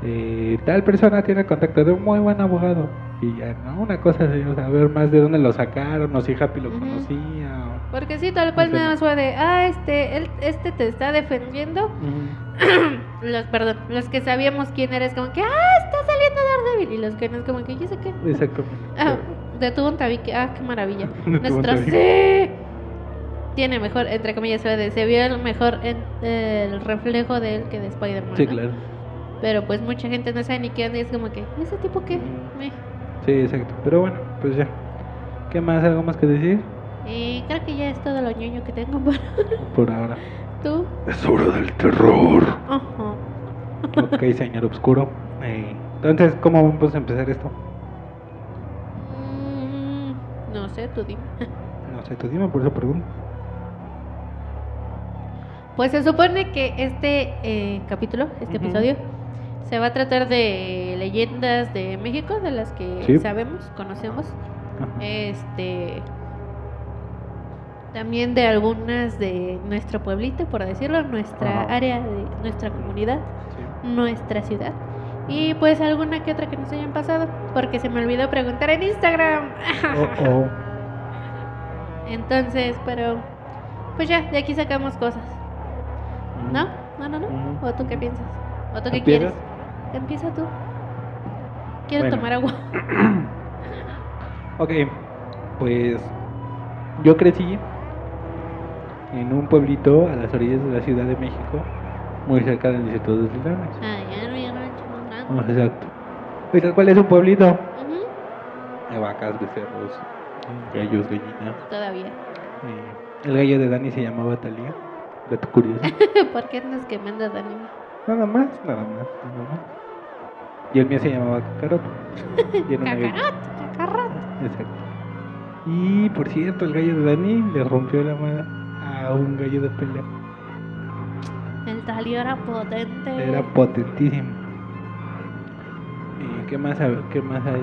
eh, tal persona tiene contacto de un muy buen abogado. Y ya, ¿no? Una cosa así, o sea, ver más de dónde lo sacaron, o si Happy lo Ujú. conocía. Porque sí, tal cual O sea, nada más fue de, ah, este, él, este te está defendiendo. Los, perdón, los que sabíamos quién eres, como que, ah, está saliendo Daredevil. Y los que no es como que, yo sé qué. Exactamente. Ah, detuvo un tabique, ah, qué maravilla. Nuestro sí. Tiene mejor, entre comillas, se vio el mejor en- el reflejo de él que de Spider-Man. Sí, ¿no? claro. Pero pues mucha gente no sabe ni qué onda y es como que, ¿y ese tipo qué? Sí, exacto. Pero bueno, pues ya. ¿Qué más? ¿Algo más que decir? Y creo que ya es todo lo ñoño que tengo para Por ahora. tú. Es hora del terror. Ajá. Ok, señor Obscuro. Eh, entonces, ¿cómo vamos a empezar esto? Mm, no sé, tú dime. No sé, tú dime, por eso pregunto. Pues se supone que este eh, capítulo, este episodio, se va a tratar de leyendas de México, de las que Sí. sabemos, conocemos. Ajá. Este. También de algunas de nuestro pueblito, por decirlo, nuestra Ajá. área, de nuestra comunidad, Sí. nuestra ciudad. Y pues alguna que otra que nos hayan pasado, porque se me olvidó preguntar en Instagram. Oh, oh. Entonces, pero pues ya, de aquí sacamos cosas. ¿No? ¿No, no, no? Ujú. ¿O tú qué piensas? ¿O tú qué ¿Empiezas? quieres? Empieza tú. Quiero Bueno. tomar agua. Ok, pues yo crecí en un pueblito a las orillas de la Ciudad de México, muy cerca del Instituto de Leones. Ah, ya no, ya no. Ah, Exacto. Y tal cual es un pueblito. Ujú, De vacas, becerros, gallos, gallinas. Todavía. Eh, el gallo de Dani se llamaba Talía. Dato curioso. ¿Por qué nos quemando Dani? nada más, nada más, nada más. Y el mío se llamaba Cacarot. Cacarot, cacarot. Exacto. Y por cierto, el gallo de Dani le rompió la madre a un gallo de pelea. El talio era potente. Era potentísimo. ¿Y qué más, hay? qué más hay?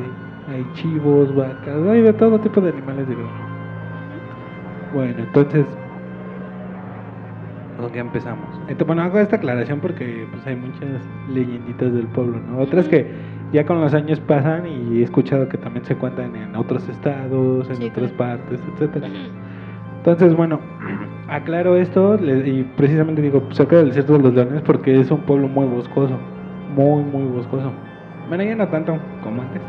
Hay chivos, vacas, hay de todo tipo de animales de. Bueno, entonces, ¿con qué empezamos? Entonces, bueno, hago esta aclaración porque pues, hay muchas leyenditas del pueblo, ¿no? Otras que ya con los años pasan y he escuchado que también se cuentan en otros estados, en Sí, otras claro. partes, etcétera. Entonces, bueno, aclaro esto y precisamente digo cerca del desierto de los leones porque es un pueblo muy boscoso, muy, muy boscoso. Bueno, ya no tanto como antes,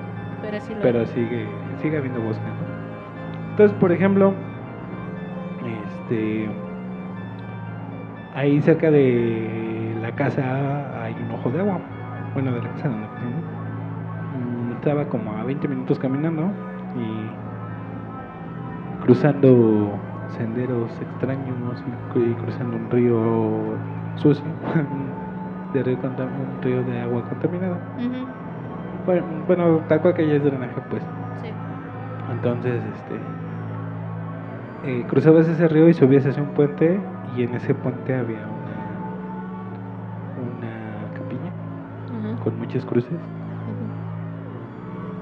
Pero sí lo pero sigue, sigue habiendo bosque. ¿no? Entonces, por ejemplo, este, ahí cerca de la casa hay un ojo de agua. Bueno, de la casa donde. Mm, Estaba como a 20 minutos caminando y cruzando senderos extraños y, cru- y cruzando un río sucio, de río un río de agua contaminada. Bueno, bueno, tal cual que ya es drenaje, pues. Sí. Entonces, este, eh, cruzabas ese río y subías hacia un puente y en ese puente había una, una capilla con muchas cruces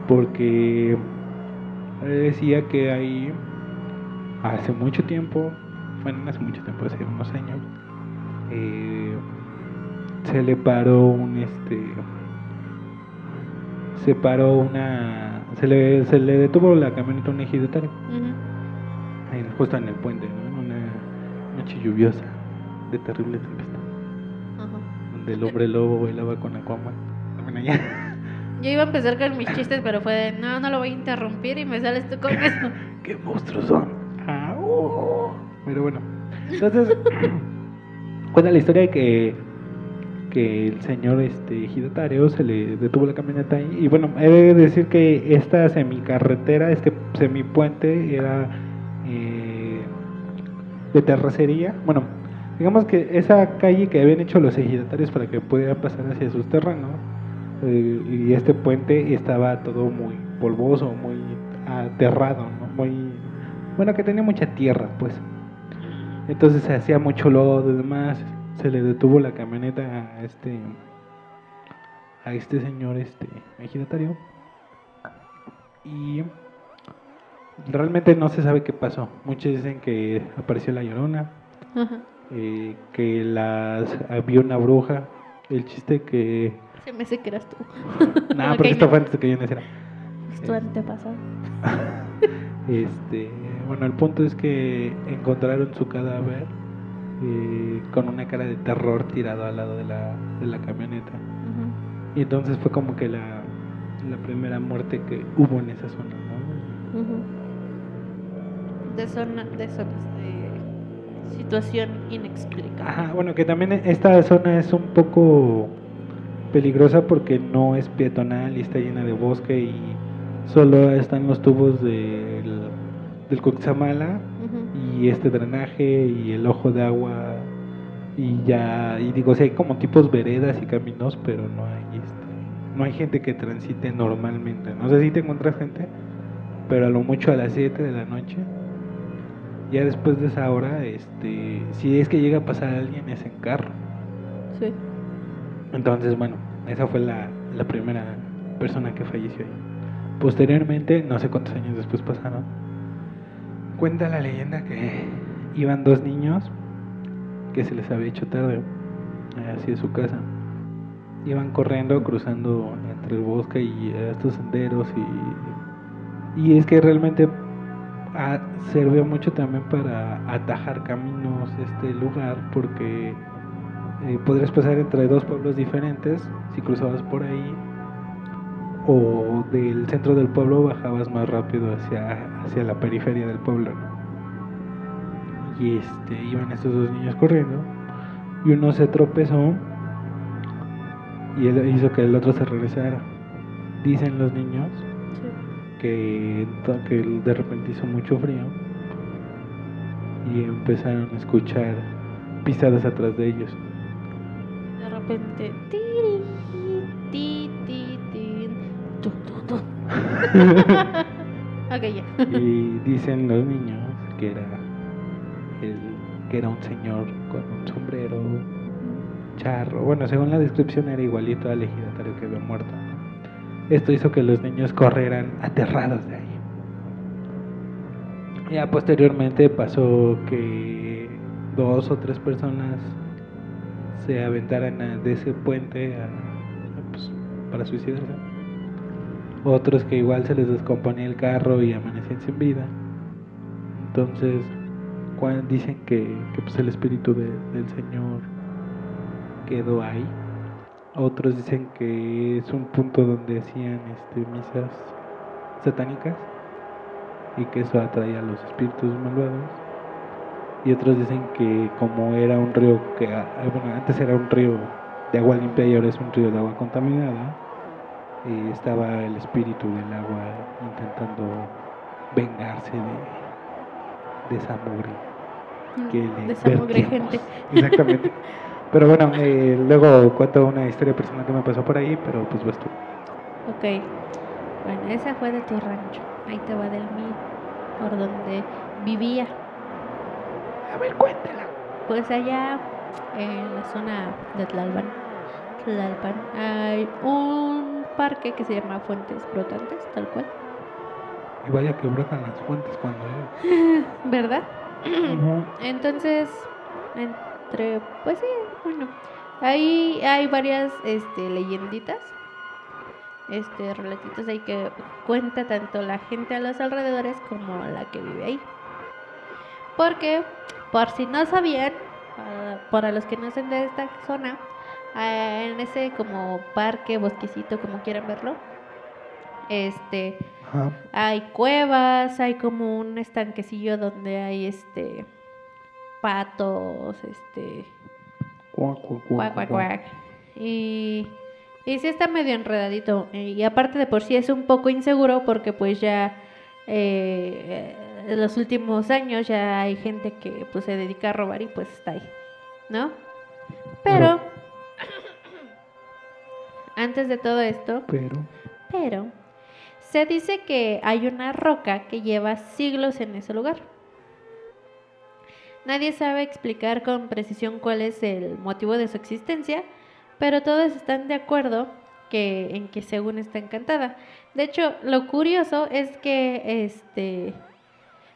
porque él decía que ahí hace mucho tiempo, bueno, no hace mucho tiempo, hace unos años, eh, se le paró un este se paró una se le, se le detuvo la camioneta a un ejidatario Ujú. en- justo en el puente, ¿no? En una noche lluviosa de terrible tempestad, Ajá. donde el hombre lobo bailaba con Aquaman. Bueno, ya. Yo iba a empezar con mis chistes, pero fue de, no, no lo voy a interrumpir y me sales tú con eso. ¿Qué monstruos son? Au. Pero bueno, entonces cuenta la historia de que, que el señor este ejidatario se le detuvo la camioneta ahí. Y bueno, he de decir que esta semicarretera, este semipuente era eh, de terracería. Bueno, digamos que esa calle que habían hecho los ejidatarios para que pudieran pasar hacia sus terrenos. eh, y este puente estaba todo muy polvoso, muy aterrado, ¿no? muy bueno que tenía mucha tierra, pues. Entonces se hacía mucho lodo y demás. Se le detuvo la camioneta a este a este señor este ejidatario y realmente no se sabe qué pasó. Muchos dicen que apareció la llorona, Ajá. eh, que las había una bruja. El chiste que Se me hace que eras tú. nada, Ok, porque esto no. fue antes de que yo naciera. Es tu antepasado. Este, bueno, el punto es que encontraron su cadáver eh, con una cara de terror tirado al lado de la, de la camioneta. Y entonces fue como que la, la primera muerte que hubo en esa zona, ¿no? De zona, de zonas de situación inexplicable. Ajá, bueno, que también esta zona es un poco peligrosa porque no es peatonal y está llena de bosque y solo están los tubos del, del Cuxamala Ujú, y este drenaje y el ojo de agua y ya y digo sí hay como tipos veredas y caminos pero no hay este no hay gente que transite normalmente. No sé si te encuentras gente pero a lo mucho a las 7 de la noche ya después de esa hora este si es que llega a pasar alguien es en carro. Sí. entonces bueno esa fue la, la primera persona que falleció ahí. Posteriormente no sé cuántos años después pasaron Cuenta la leyenda que iban dos niños que se les había hecho tarde eh, hacia su casa. Iban corriendo, cruzando entre el bosque y eh, estos senderos y, y es que realmente ah, sirvió mucho también para atajar caminos este lugar porque eh, podrías pasar entre dos pueblos diferentes si cruzabas por ahí o del centro del pueblo bajabas más rápido hacia, hacia la periferia del pueblo. ¿no? Y este, iban estos dos niños corriendo y uno se tropezó y él hizo que el otro se regresara. Dicen los niños Sí. que, que de repente hizo mucho frío y empezaron a escuchar pisadas atrás de ellos. De repente. tiri, Y dicen los niños que era el que era un señor con un sombrero charro. Bueno, según la descripción era igualito al ejidatario que había muerto. Esto hizo que los niños corrieran aterrados de ahí. Ya posteriormente pasó que dos o tres personas se aventaran de ese puente pues, para suicidarse. Otros que igual se les descomponía el carro y amanecían sin vida. Entonces, dicen que, pues, el espíritu de- del Señor quedó ahí. Otros dicen que es un punto donde hacían este, misas satánicas y que eso atraía a los espíritus malvados. Y otros dicen que como era un río que ah, antes era un río de agua limpia y ahora es un río de agua contaminada, y estaba el espíritu del agua intentando vengarse de, de esa mugre que le de esa mugre gente. Exactamente. Pero bueno, eh, luego cuento una historia personal que me pasó por ahí, pero pues vas tú. Ok. Bueno, esa fue de tu rancho. Ahí te va del mío. Por donde vivía. A ver, cuéntela. Pues allá en la zona de Tlalpan, Tlalpan, hay un parque que se llama Fuentes Brotantes, tal cual. Y vaya que brotan las fuentes cuando llueve. ¿Verdad? Entonces, entre, pues sí, bueno, ahí hay varias este, leyenditas, este, relatitos ahí que cuenta tanto la gente a los alrededores como la que vive ahí. Porque, por si no sabían, para, para los que no son de esta zona, ah, en ese como parque, bosquecito, como quieran verlo, este, Ajá. hay cuevas, hay como un estanquecillo donde hay este patos, este Cuac, cuac, cuac, cuac. Y, y sí está medio enredadito. eh, Y aparte de por sí es un poco inseguro porque pues ya eh, en los últimos años ya hay gente que pues se dedica a robar y pues está ahí, ¿no? Pero antes de todo esto, Pero, pero se dice que hay una roca que lleva siglos en ese lugar. Nadie sabe explicar con precisión cuál es el motivo de su existencia, pero todos están de acuerdo que en que según está encantada. De hecho, lo curioso es que este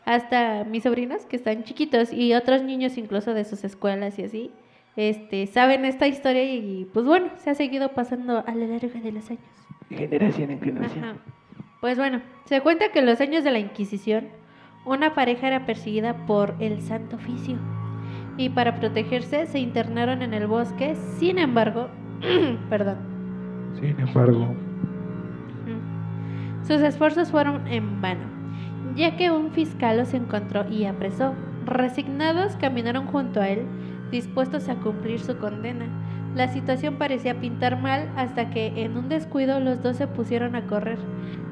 hasta mis sobrinos que están chiquitos y otros niños incluso de sus escuelas y así, este saben esta historia y pues bueno, se ha seguido pasando a lo largo de los años. Generación en generación. Ajá. Pues bueno, se cuenta que en los años de la Inquisición, una pareja era perseguida por el Santo Oficio y para protegerse se internaron en el bosque. Sin embargo, perdón, sin embargo, sus esfuerzos fueron en vano, ya que un fiscal los encontró y apresó. Resignados caminaron junto a él, dispuestos a cumplir su condena. La situación parecía pintar mal hasta que en un descuido los dos se pusieron a correr.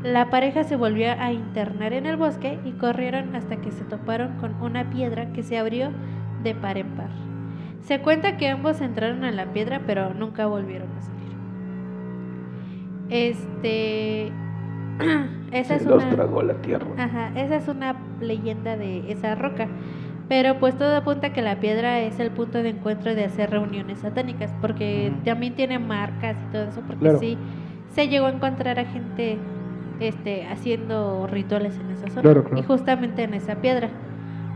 La pareja se volvió a internar en el bosque y corrieron hasta que se toparon con una piedra que se abrió de par en par. Se cuenta que ambos entraron en la piedra pero nunca volvieron a salir. Este... Esa es Se los una... tragó la tierra. Ajá, esa es una leyenda de esa roca. Pero pues todo apunta a que la piedra es el punto de encuentro de hacer reuniones satánicas, porque también tiene marcas y todo eso, porque Claro. sí se llegó a encontrar a gente este haciendo rituales en esa zona Claro, claro. y justamente en esa piedra.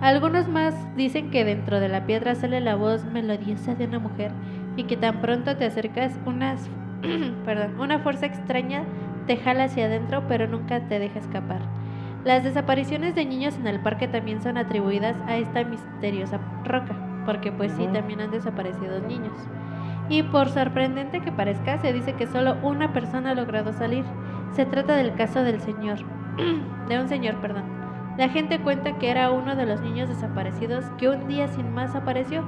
Algunos más dicen que dentro de la piedra sale la voz melodiosa de una mujer y que tan pronto te acercas unas perdón, una fuerza extraña te jala hacia adentro, pero nunca te deja escapar. Las desapariciones de niños en el parque también son atribuidas a esta misteriosa roca, porque pues sí, también han desaparecido niños. Y por sorprendente que parezca, se dice que solo una persona ha logrado salir. Se trata del caso del señor, de un señor, perdón. La gente cuenta que era uno de los niños desaparecidos que un día sin más apareció.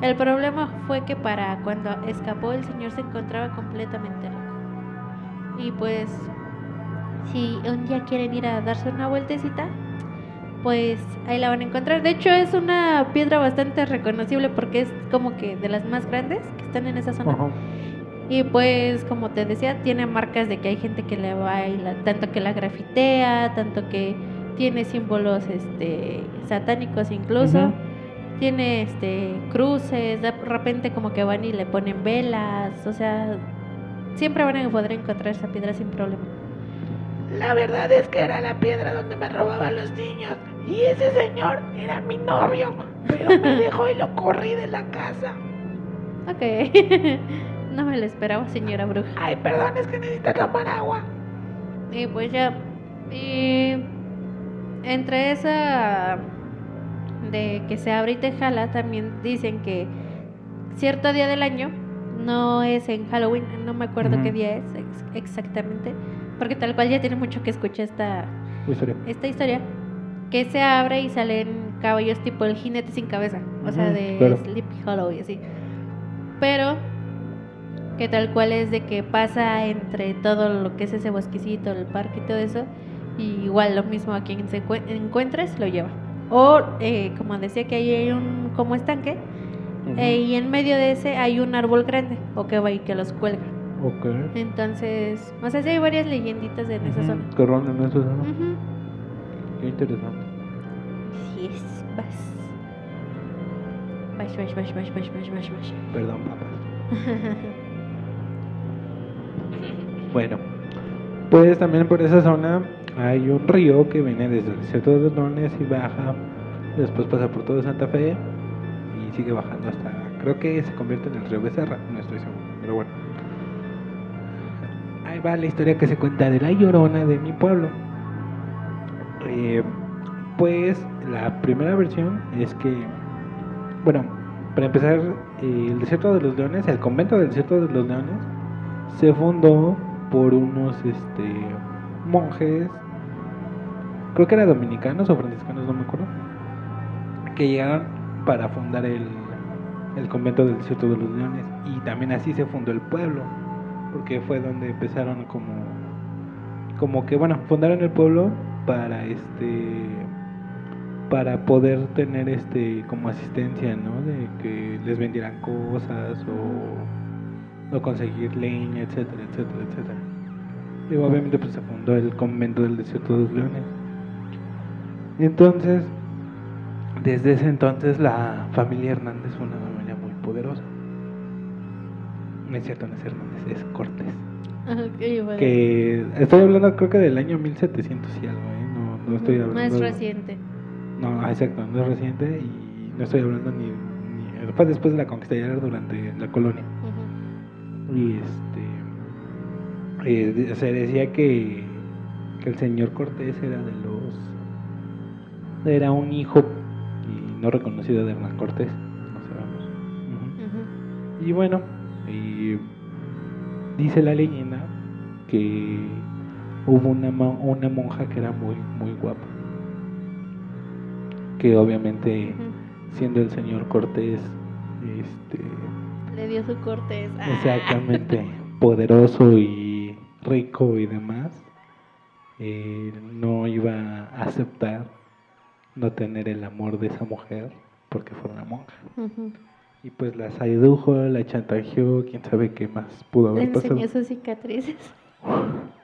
El problema fue que para cuando escapó el señor se encontraba completamente loco. Y pues, si un día quieren ir a darse una vueltecita, pues ahí la van a encontrar. De hecho, es una piedra bastante reconocible porque es como que de las más grandes que están en esa zona. Y pues, como te decía, tiene marcas de que hay gente que le baila, tanto que la grafitea, tanto que tiene símbolos este satánicos incluso. Tiene este cruces, de repente como que van y le ponen velas, o sea, siempre van a poder encontrar esa piedra sin problema. La verdad es que era la piedra donde me robaban los niños. Y ese señor era mi novio. Pero me dejó y lo corrí de la casa. Ok, no me lo esperaba, señora bruja. Ay, perdón, es que necesito tomar agua. Y pues ya, y entre esa de que se abre y te jala, también dicen que cierto día del año, no es en Halloween, no me acuerdo qué día es ex- exactamente, porque tal cual ya tiene mucho que escuchar esta, Historia. esta historia, que se abre y salen caballos tipo el jinete sin cabeza, o sea, de claro. Sleepy Hollow y así. Pero que tal cual es de que pasa entre todo lo que es ese bosquecito, el parque y todo eso, y igual lo mismo a quien se encue- encuentres lo lleva. O eh, como decía que ahí hay un como estanque, eh, y en medio de ese hay un árbol grande, o que va y que los cuelga. Ok. Entonces, o sea, sí hay varias leyenditas en esa Ujú, zona. Que rondan en esa zona. Ujú. Qué interesante. Así es, vas. Vas, vas, vas, vas, vas, vas, vas, vas. Perdón, papás. Bueno, pues también por esa zona hay un río que viene desde el desierto de Dones y baja, después pasa por todo Santa Fe y sigue bajando hasta, creo que se convierte en el río Becerra, no estoy seguro, pero bueno. Ahí va la historia que se cuenta de la llorona de mi pueblo. Eh, pues la primera versión es que, bueno, para empezar, eh, el desierto de los leones, el convento del desierto de los leones, se fundó por unos este, monjes, creo que eran dominicanos o franciscanos, no me acuerdo, que llegaron para fundar el, el convento del desierto de los leones. Y también así se fundó el pueblo, porque fue donde empezaron como, como que, bueno, fundaron el pueblo para este para poder tener este como asistencia, ¿no? De que les vendieran cosas o, o conseguir leña, etcétera, etcétera, etcétera. Y obviamente pues se fundó el convento del desierto de los leones. Entonces, desde ese entonces la familia Hernández fue una familia muy poderosa. No es cierto, no es Hernández, es Cortés. Bueno. Que estoy hablando creo que del año 1700 y algo, ¿eh? No, no estoy No hablando... es reciente. No, ah, exacto, no es reciente y no estoy hablando ni, ni- después de la conquista, ya era durante la colonia. Y este eh, se decía que, que el señor Cortés era de los era un hijo y no reconocido de Hernán Cortés, no sabemos. Y bueno, y dice la leyenda que hubo una, una monja que era muy, muy guapa. Que obviamente, siendo el señor Cortés, este, Le dio su cortés. Ah. exactamente, poderoso y rico y demás, eh, no iba a aceptar no tener el amor de esa mujer porque fuera una monja. Ujú. Y pues la sedujo, la chantajeó, quién sabe qué más pudo Le haber pasado. enseñó sus cicatrices.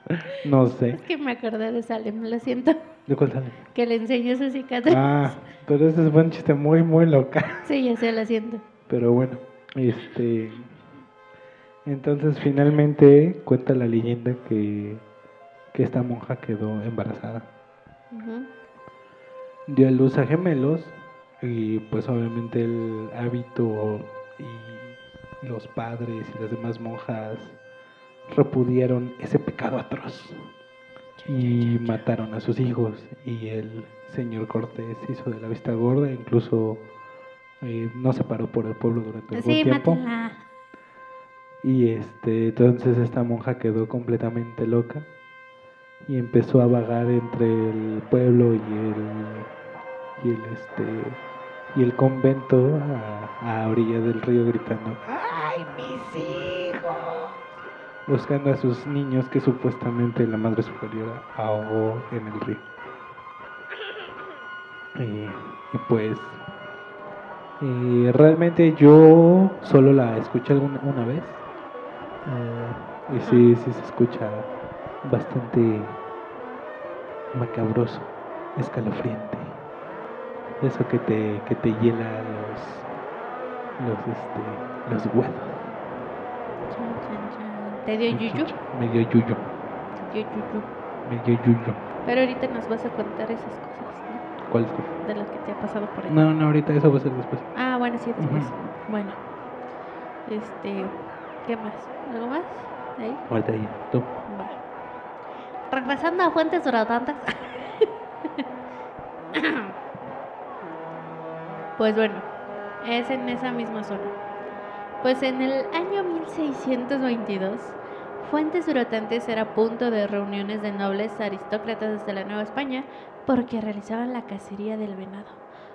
No sé. Es que me acordé de Salem, lo siento. ¿De cuál sale? Que le enseñó sus cicatrices. Ah, pero ese es un chiste muy, muy loca. Sí, ya sé, lo siento. Pero bueno, este. Entonces finalmente cuenta la leyenda que, que esta monja quedó embarazada. Dio a luz a gemelos y pues obviamente el hábito y los padres y las demás monjas repudiaron ese pecado atroz y mataron a sus hijos y el señor Cortés hizo de la vista gorda, incluso eh, no se paró por el pueblo durante algún Sí, tiempo. mátenla. Y este, entonces esta monja quedó completamente loca y empezó a vagar entre el pueblo y el y el este y el convento a, a orilla del río gritando ¡Ay, mis hijos! buscando a sus niños que supuestamente la madre superiora ahogó en el río. Y, y pues eh, realmente yo solo la escuché alguna una vez eh, y sí, sí se escucha bastante macabroso, escalofriante. Eso que te, que te hiela los, los, este, los huesos. Chan, chan, chan. ¿Te dio yuyu? Yuyo, Te dio yuyu. Pero ahorita nos vas a contar esas cosas, ¿no? ¿Cuál es tu- De lo que te ha pasado por ahí. No, no, ahorita eso va a ser después. Ah, bueno, sí, después. Bueno. Este, ¿qué más? ¿Algo más? ¿Ahí? Ahorita ya, tú. Va. Regresando a fuentes brotantes. pues bueno, es en esa misma zona. Pues en el año 1622, Fuentes Brotantes era punto de reuniones de nobles aristócratas de la Nueva España porque realizaban la cacería del venado.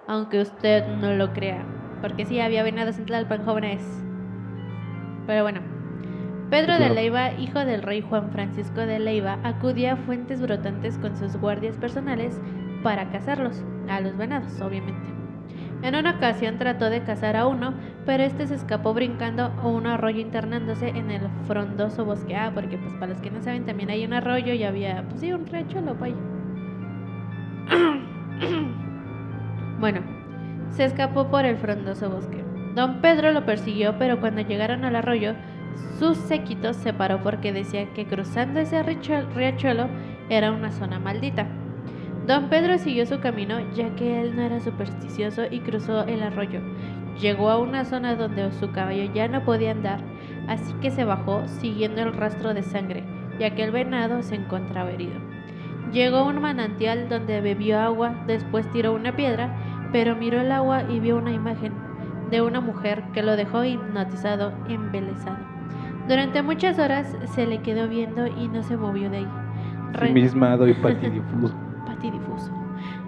Aunque usted no lo crea, porque sí había venados en Tlalpan jóvenes. Pero bueno, Pedro de. Leiva, hijo del rey Juan Francisco de Leiva, acudía a Fuentes Brotantes con sus guardias personales para cazarlos, a los venados, obviamente. En una ocasión trató de cazar a uno, pero este se escapó brincando a un arroyo internándose en el frondoso bosque. Ah, porque pues para los que no saben también hay un arroyo y había, pues sí, un riachuelo, vaya. bueno, se escapó por el frondoso bosque. Don Pedro lo persiguió, pero cuando llegaron al arroyo, su séquito se paró porque decía que cruzando ese riachuelo- riachuelo era una zona maldita. Don Pedro siguió su camino ya que él no era supersticioso y cruzó el arroyo. Llegó a una zona donde su caballo ya no podía andar, así que se bajó siguiendo el rastro de sangre, ya que el venado se encontraba herido. Llegó a un manantial donde bebió agua, después tiró una piedra, pero miró el agua y vio una imagen de una mujer que lo dejó hipnotizado, embelesado. Durante muchas horas se le quedó viendo y no se movió de ahí. Re- y patidifuso.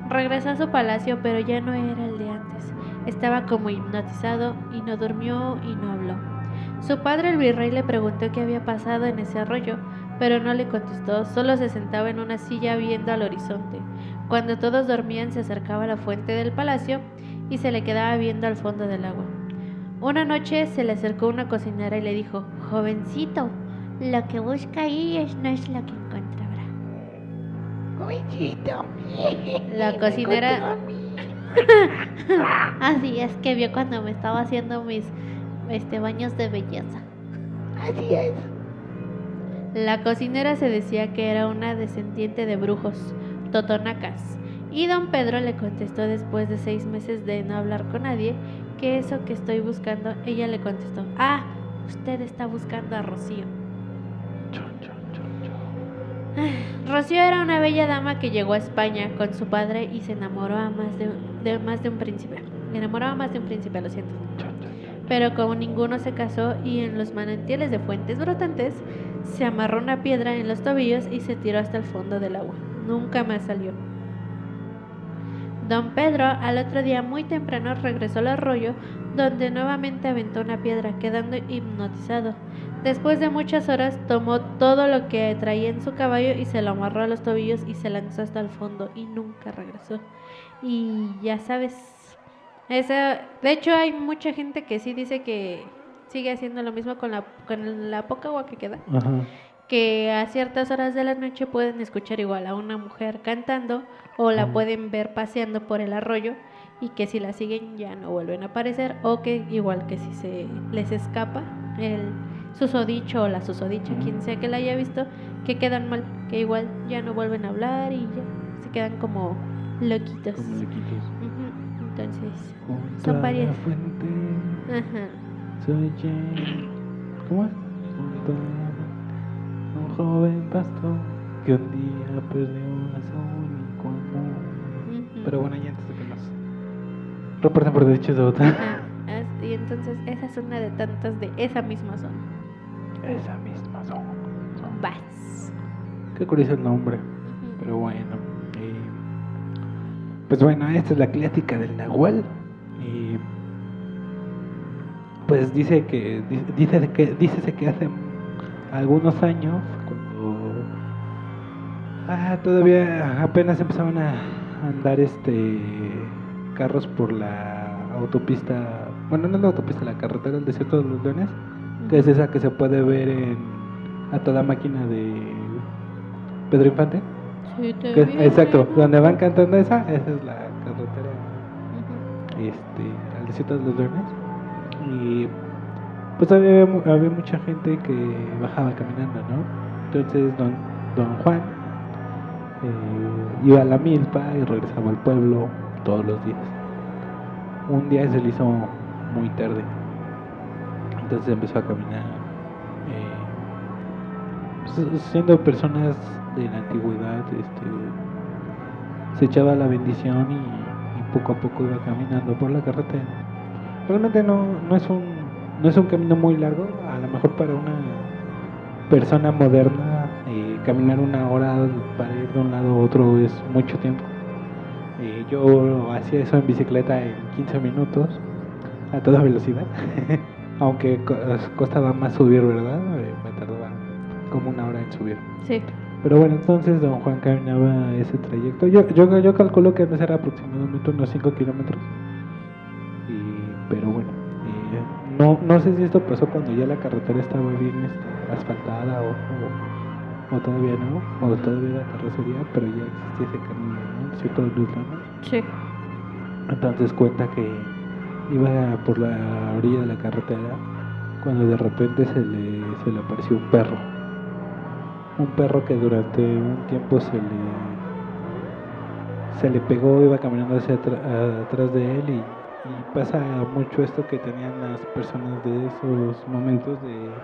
Regresó a su palacio, pero ya no era el de antes. Estaba como hipnotizado y no durmió y no habló. Su padre, el virrey, le preguntó qué había pasado en ese arroyo, pero no le contestó, solo se sentaba en una silla viendo al horizonte. Cuando todos dormían, se acercaba a la fuente del palacio y se le quedaba viendo al fondo del agua. Una noche se le acercó una cocinera y le dijo, Jovencito, lo que busca ahí es, no es lo que. La cocinera-. Así es que vio cuando me estaba haciendo mis este, baños de belleza. Así es. La cocinera se decía que era una descendiente de brujos, totonacas. Y don Pedro le contestó después de seis meses de no hablar con nadie que eso que estoy buscando, ella le contestó, ah, usted está buscando a Rocío. Rocío era una bella dama que llegó a España con su padre y se enamoró a más de, más de un príncipe. Enamoró a más de un príncipe, lo siento. Pero como ninguno se casó y en los manantiales de fuentes brotantes, se amarró una piedra en los tobillos y se tiró hasta el fondo del agua. Nunca más salió. Don Pedro al otro día muy temprano regresó al arroyo donde nuevamente aventó una piedra quedando hipnotizado. Después de muchas horas tomó todo lo que traía en su caballo y se lo amarró a los tobillos y se lanzó hasta el fondo y nunca regresó. Y ya sabes, esa, de hecho hay mucha gente que sí dice que sigue haciendo lo mismo con la, con la poca agua que queda Ajá. que a ciertas horas de la noche pueden escuchar igual a una mujer cantando o la pueden ver paseando por el arroyo y que si la siguen ya no vuelven a aparecer o que igual que si se les escapa el susodicho o la susodicha, quien sea que la haya visto, que quedan mal, que igual ya no vuelven a hablar y ya se quedan como loquitos. Como. Ujú, Entonces, Junto Son la fuente ajá. ¿Cómo es? Junto a un joven pastor que un día perdió Pero bueno, ya antes de que nos reporten por derechos de votar. Ajá, as- Y entonces esa es una de tantas de esa misma zona. Esa misma son- Vas. Qué curioso el nombre. Pero bueno. eh, pues bueno, esta es la clásica del Nahual. Y pues dice que di- dice que dícese que hace algunos años cuando ah, todavía apenas empezaban a andar este carros por la autopista, bueno, no es la autopista, la carretera del desierto de los leones, que es esa que se puede ver en a toda máquina de Pedro Infante. Sí, te Que- vi, exacto, donde van cantando esa, esa es la carretera este, al desierto de los leones. Y pues había, había mucha gente que bajaba caminando, ¿no? Entonces don, don Juan eh, iba a la milpa y regresaba al pueblo todos los días. Un día se le hizo muy tarde. Entonces empezó a caminar. eh, pues, siendo personas de la antigüedad, este, se echaba la bendición y, y poco a poco iba caminando por la carretera. Realmente no, no es un no es un camino muy largo, a lo mejor para una persona moderna caminar una hora para ir de un lado a otro es mucho tiempo. Eh, yo hacía eso en bicicleta en 15 minutos a toda velocidad, aunque co- costaba más subir, ¿verdad? Eh, me tardaba como una hora en subir. Sí. Pero bueno, entonces don Juan caminaba ese trayecto. Yo, yo, yo calculo que antes era aproximadamente unos 5 kilómetros. Y- pero bueno, eh, no, no sé si esto pasó cuando ya la carretera estaba bien este, asfaltada o, o, o todavía no, o todavía era terracería, pero ya existía ese camino, ¿no? ¿Cierto, Luz Lana? Sí. Entonces cuenta que iba por la orilla de la carretera cuando de repente se le, se le apareció un perro. Un perro que durante un tiempo se le, se le pegó, iba caminando hacia atrás de él y, y pasa mucho esto que tenían las personas de esos momentos de,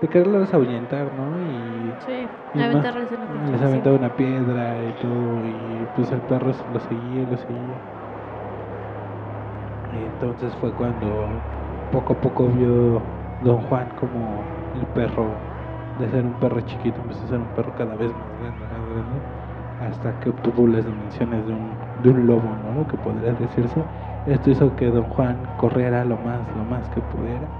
de quererlos ahuyentar, ¿no? Y Sí. y Aventarles una pinche les sí. aventaba una piedra y todo, y pues el perro lo seguía y lo seguía. Y entonces fue cuando poco a poco vio Don Juan como el perro, de ser un perro chiquito, empezó a ser un perro cada vez más grande, más grande, hasta que obtuvo las dimensiones de un, de un lobo, ¿no? Que podría decirse. Esto hizo que Don Juan corriera lo más, lo más que pudiera.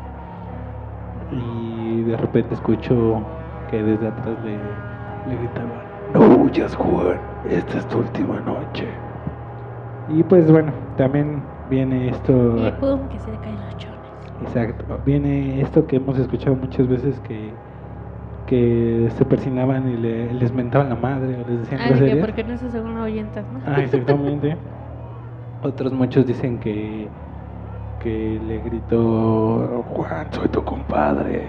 Y de repente escuchó que desde atrás le, le gritaban. No huyas, Juan. Esta es tu última noche. Y pues bueno, también viene esto, Y pum, que se le caen los chones. exacto, viene esto que hemos escuchado muchas veces que, que se persinaban y le, les mentaban la madre o les decían de que porque no se según oyentas, ¿no? Ah, exactamente. Otros muchos dicen que, que le gritó Juan, soy tu compadre.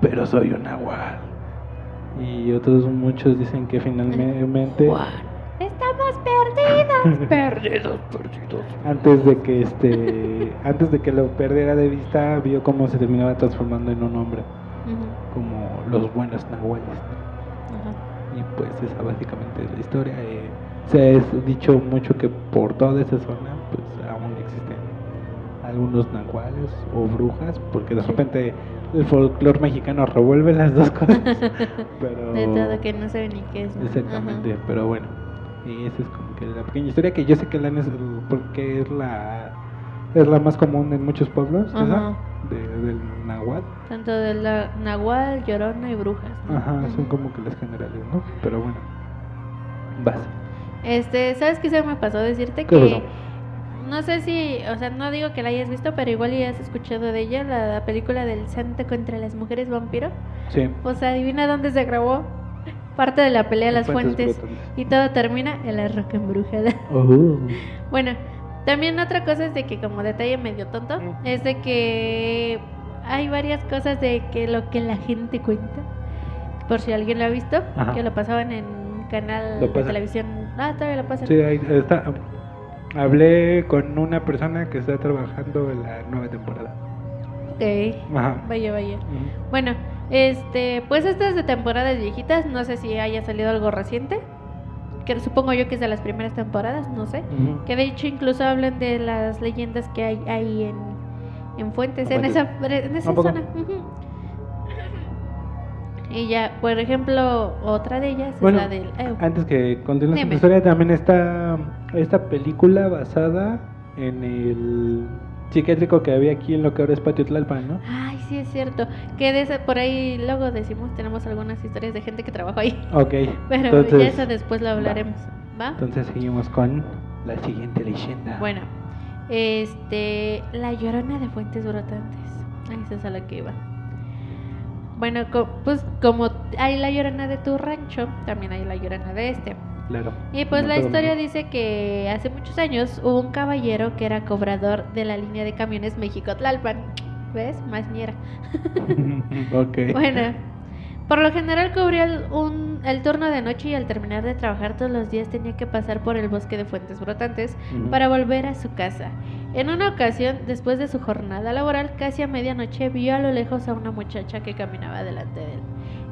Pero soy un nahual. y otros muchos dicen que finalmente Juan. Estamos perdidos. Perdidos, perdidos. antes de que este antes de que lo perdiera de vista vio cómo se terminaba transformando en un hombre como los buenos nahuales y pues esa básicamente es la historia eh, se ha dicho mucho que por toda esa zona algunos nahuales o brujas porque de repente el folclore mexicano revuelve las dos cosas pero De todo que no sabe ni qué es. ¿no? Exactamente, Ajá. pero bueno, y esa es como que la pequeña historia que yo sé que la es- porque es la es la más común en muchos pueblos, esa, Ajá. de- del náhuatl. Tanto de la Nahual, Llorona y Brujas. ¿no? Ajá, son como que las generales, ¿no? Pero bueno, vas. Este, ¿sabes qué se me pasó decirte? ¿Qué que pasó? No sé si, o sea, no digo que la hayas visto, pero igual ya has escuchado de ella, la, película del santo contra las mujeres vampiro. Sí. Pues adivina dónde se grabó parte de la pelea de las fuentes y todo termina en la roca embrujada. Oh. Bueno, también otra cosa es de que como detalle medio tonto, Mm. es de que hay varias cosas de que lo que la gente cuenta, por si alguien lo ha visto, Ajá. que lo pasaban en un canal de televisión. Ah, todavía lo pasan. Sí, ahí está. Hablé con una persona que está trabajando en la nueva temporada. Ok, Ajá. vaya, vaya. Bueno, este, pues esta es de temporadas viejitas, no sé si haya salido algo reciente, que supongo yo que es de las primeras temporadas, no sé. Que de hecho incluso hablan de las leyendas que hay ahí en, en Fuentes, en esa, en esa zona. Y ya, por ejemplo, otra de ellas Bueno, es la del... eh, Antes que continúes con Dime. tu historia, también está esta película basada en el psiquiátrico que había aquí en lo que ahora es Patio Tlalpan, ¿no? Ay, sí es cierto. Que de ese- por ahí luego decimos, tenemos algunas historias de gente que trabajó ahí. Ok. Pero entonces, ya eso después lo hablaremos. ¿Va? entonces seguimos con la siguiente leyenda. Bueno, este, la llorona de fuentes brotantes. Ahí esa es a la que iba. Bueno, co- pues como hay la llorona de tu rancho, también hay la llorona de este. Claro. Y pues No la historia dice que hace muchos años hubo un caballero que era cobrador de la línea de camiones México-Tlalpan. ¿Ves? Más ñera. ok. Bueno, por lo general cubría el, un- el turno de noche y al terminar de trabajar todos los días tenía que pasar por el bosque de fuentes brotantes para volver a su casa. En una ocasión, después de su jornada laboral, casi a medianoche vio a lo lejos a una muchacha que caminaba delante de él.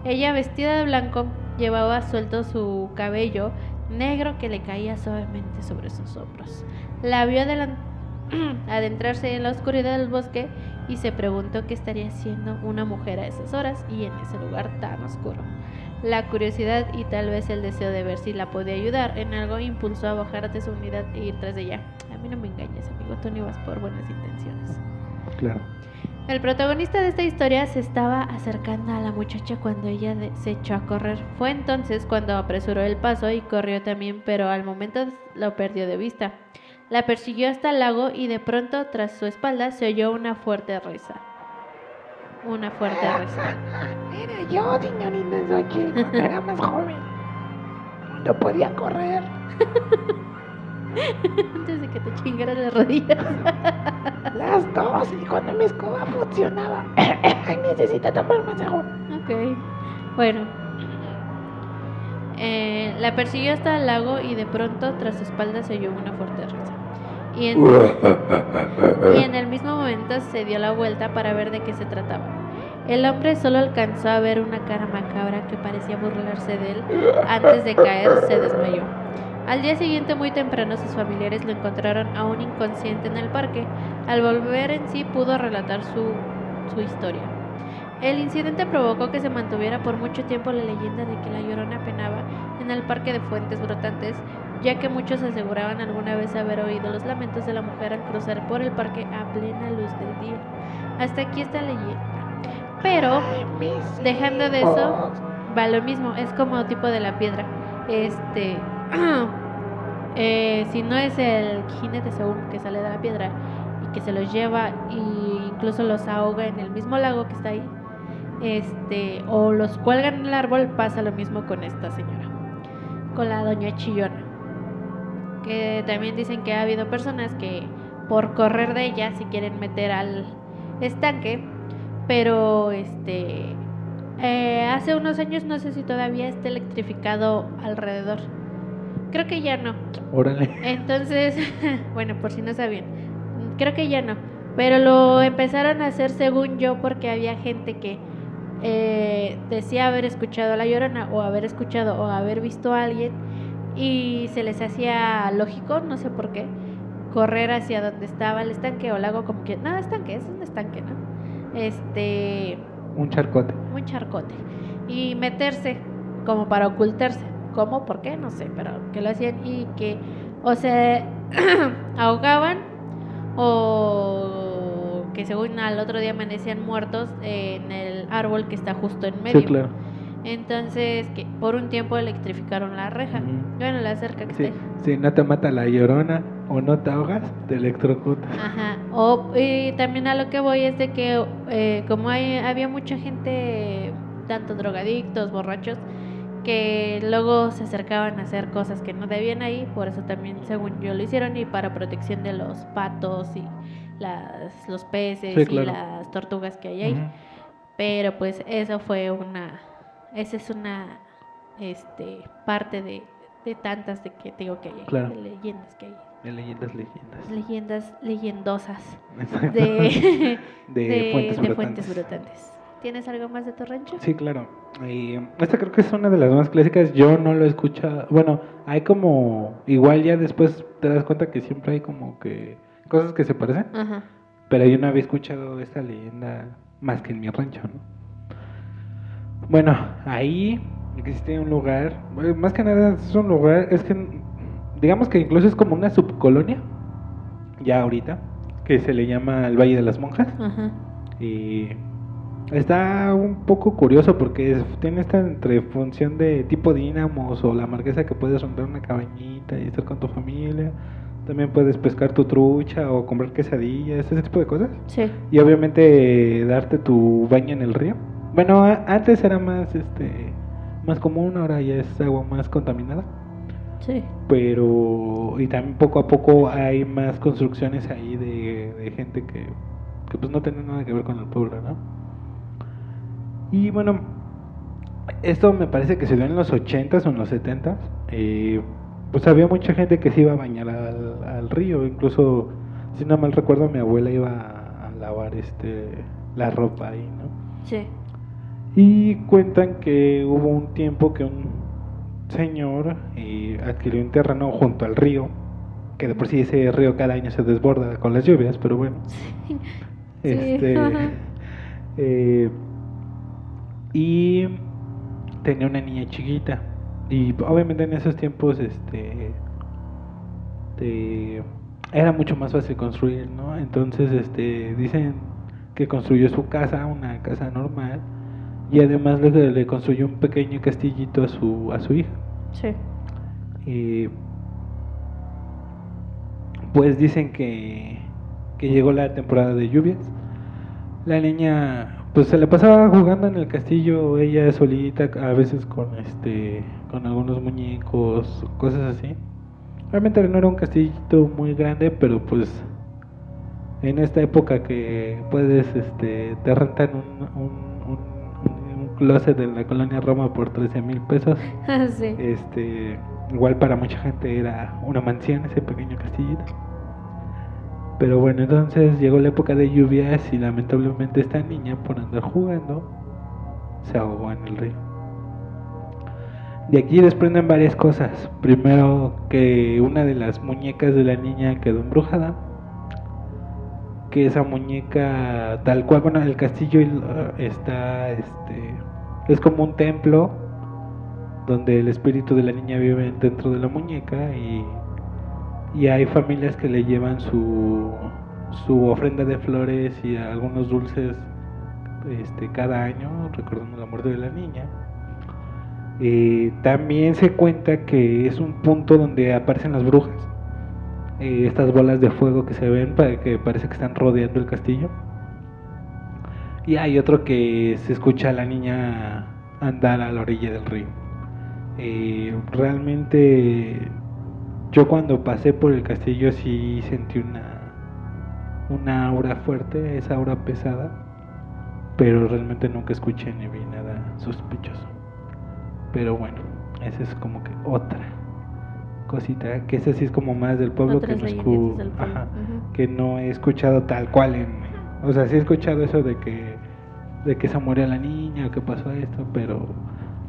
Ella, vestida de blanco, llevaba suelto su cabello negro que le caía suavemente sobre sus hombros. La vio adentrarse en la oscuridad del bosque y se preguntó qué estaría haciendo una mujer a esas horas y en ese lugar tan oscuro. La curiosidad y tal vez el deseo de ver si la podía ayudar en algo impulsó a bajar de su unidad e ir tras ella. A mí no me engañes, amigo, tú no ibas por buenas intenciones. Claro. El protagonista de esta historia se estaba acercando a la muchacha cuando ella se echó a correr. Fue entonces cuando apresuró el paso y corrió también, pero al momento lo perdió de vista. La persiguió hasta el lago y de pronto tras su espalda se oyó una fuerte risa. Una fuerte risa. Era yo, señorita Xochitl, cuando era más joven. No podía correr. Antes de que te chingaras las rodillas. Las dos, y cuando mi escoba funcionaba. Necesito tomar más agua. Ok. Bueno. Eh, la persiguió hasta el lago y de pronto tras su espalda se oyó una fuerte risa. Y en, y en el mismo momento se dio la vuelta para ver de qué se trataba. El hombre solo alcanzó a ver una cara macabra que parecía burlarse de él. Antes de caer, se desmayó. Al día siguiente, muy temprano, sus familiares lo encontraron aún inconsciente en el parque. Al volver en sí, pudo relatar su, su historia. El incidente provocó que se mantuviera por mucho tiempo la leyenda de que la llorona penaba en el parque de fuentes brotantes, ya que muchos aseguraban alguna vez haber oído los lamentos de la mujer al cruzar por el parque a plena luz del día. Hasta aquí está la leyenda. Pero Dejando de eso, va lo mismo, es como tipo de la piedra. Este, eh, si no es el jinete según que sale de la piedra y que se los lleva e incluso los ahoga en el mismo lago que está ahí, este, o los cuelgan en el árbol, pasa lo mismo con esta señora, con la doña Chillona. Que también dicen que ha habido personas que por correr de ella si quieren meter al estanque, pero este eh, hace unos años no sé si todavía está electrificado alrededor. Creo que ya no. Órale. Entonces, bueno, por si no sabían, creo que ya no. Pero lo empezaron a hacer según yo porque había gente que eh, decía haber escuchado a la llorona o haber escuchado o haber visto a alguien y se les hacía lógico, no sé por qué, correr hacia donde estaba el estanque o lago como que, no, estanque, es un estanque, ¿no? Este, Un charcote. un charcote y meterse como para ocultarse. ¿Cómo? ¿Por qué? No sé, pero que lo hacían y que o se ahogaban o que según al otro día amanecían muertos en el árbol que está justo en medio. Sí, claro. Entonces, que por un tiempo electrificaron la reja. Bueno, la cerca que Sí, está si no te mata la llorona o no te ahogas, te electrocutas. Ajá. O, y también a lo que voy es de que eh, como hay, había mucha gente, tanto drogadictos, borrachos, que luego se acercaban a hacer cosas que no debían ahí, por eso también según yo lo hicieron y para protección de los patos y las, los peces Sí, y las tortugas que hay ahí. Pero pues eso fue una, esa es una este parte de, de tantas de que digo que hay, Claro. de leyendas que hay, De leyendas, leyendas. leyendas leyendosas de, De de- fuentes de brotantes. fuentes brotantes. ¿Tienes algo más de tu rancho? Sí, claro. Y esta creo que es una de las más clásicas. Yo no lo he escuchado. Bueno, hay como. Igual ya después te das cuenta que siempre hay como que. Cosas que se parecen. Ajá. Pero yo no había escuchado esta leyenda más que en mi rancho, ¿no? Bueno, ahí existe un lugar. Más que nada es un lugar. Es que. Digamos que incluso es como una subcolonia. Ya ahorita. Que se le llama el Valle de las Monjas. Ajá. Y está un poco curioso porque tiene esta entre función de tipo dínamos o la marquesa que puedes rentar una cabañita y estar con tu familia. También puedes pescar tu trucha o comprar quesadillas, ese tipo de cosas. Sí. Y obviamente darte tu baño en el río. Bueno, a- antes era más este más común, ahora ya es agua más contaminada. Sí. pero y también poco a poco hay más construcciones ahí de, de gente que, que pues no tiene nada que ver con el pueblo, ¿no? Y bueno, esto me parece que se dio en los 80s o en los 70s. eh, pues había mucha gente que se iba a bañar al, al río, incluso si no mal recuerdo mi abuela iba a, lavar este la ropa ahí, ¿no? Sí. Y cuentan que hubo un tiempo que un señor eh, adquirió un terreno junto al río, que de por sí ese río cada año se desborda con las lluvias, pero bueno. Este, eh, y tenía una niña chiquita. Y obviamente en esos tiempos este, de- era mucho más fácil construir, ¿no? Entonces este, dicen que construyó su casa, una casa normal, y además le, le construyó un pequeño castillito a su, a su hija. Sí. Y pues dicen que, que llegó la temporada de lluvias. La niña pues se le pasaba jugando en el castillo ella solita, a veces con este con algunos muñecos, cosas así. Realmente no era un castillito muy grande, pero pues en esta época que puedes este te rentan un, un, un- un closet en la colonia Roma por 13 mil pesos. sí. Este, igual para mucha gente era una mansión ese pequeño castillito. Pero bueno, entonces llegó la época de lluvias y lamentablemente esta niña por andar jugando se ahogó en el río. De aquí desprenden varias cosas. Primero que una de las muñecas de la niña quedó embrujada. Que esa muñeca tal cual, bueno, el castillo está, este, es como un templo donde el espíritu de la niña vive dentro de la muñeca y, y hay familias que le llevan su, su ofrenda de flores y algunos dulces este, cada año recordando la muerte de la niña. También se cuenta que es un punto donde aparecen las brujas, eh, estas bolas de fuego que se ven que parece que están rodeando el castillo. Y hay otro que se escucha a la niña andar a la orilla del río. Eh, realmente yo cuando pasé por el castillo sí sentí una una aura fuerte, esa aura pesada, pero realmente nunca escuché ni vi nada sospechoso. Pero bueno, esa es como que otra cosita, que esa sí es como más del pueblo que no, pueblo, ajá, que no he escuchado tal cual en o sea, sí he escuchado eso de que de que se murió la niña o que pasó esto, pero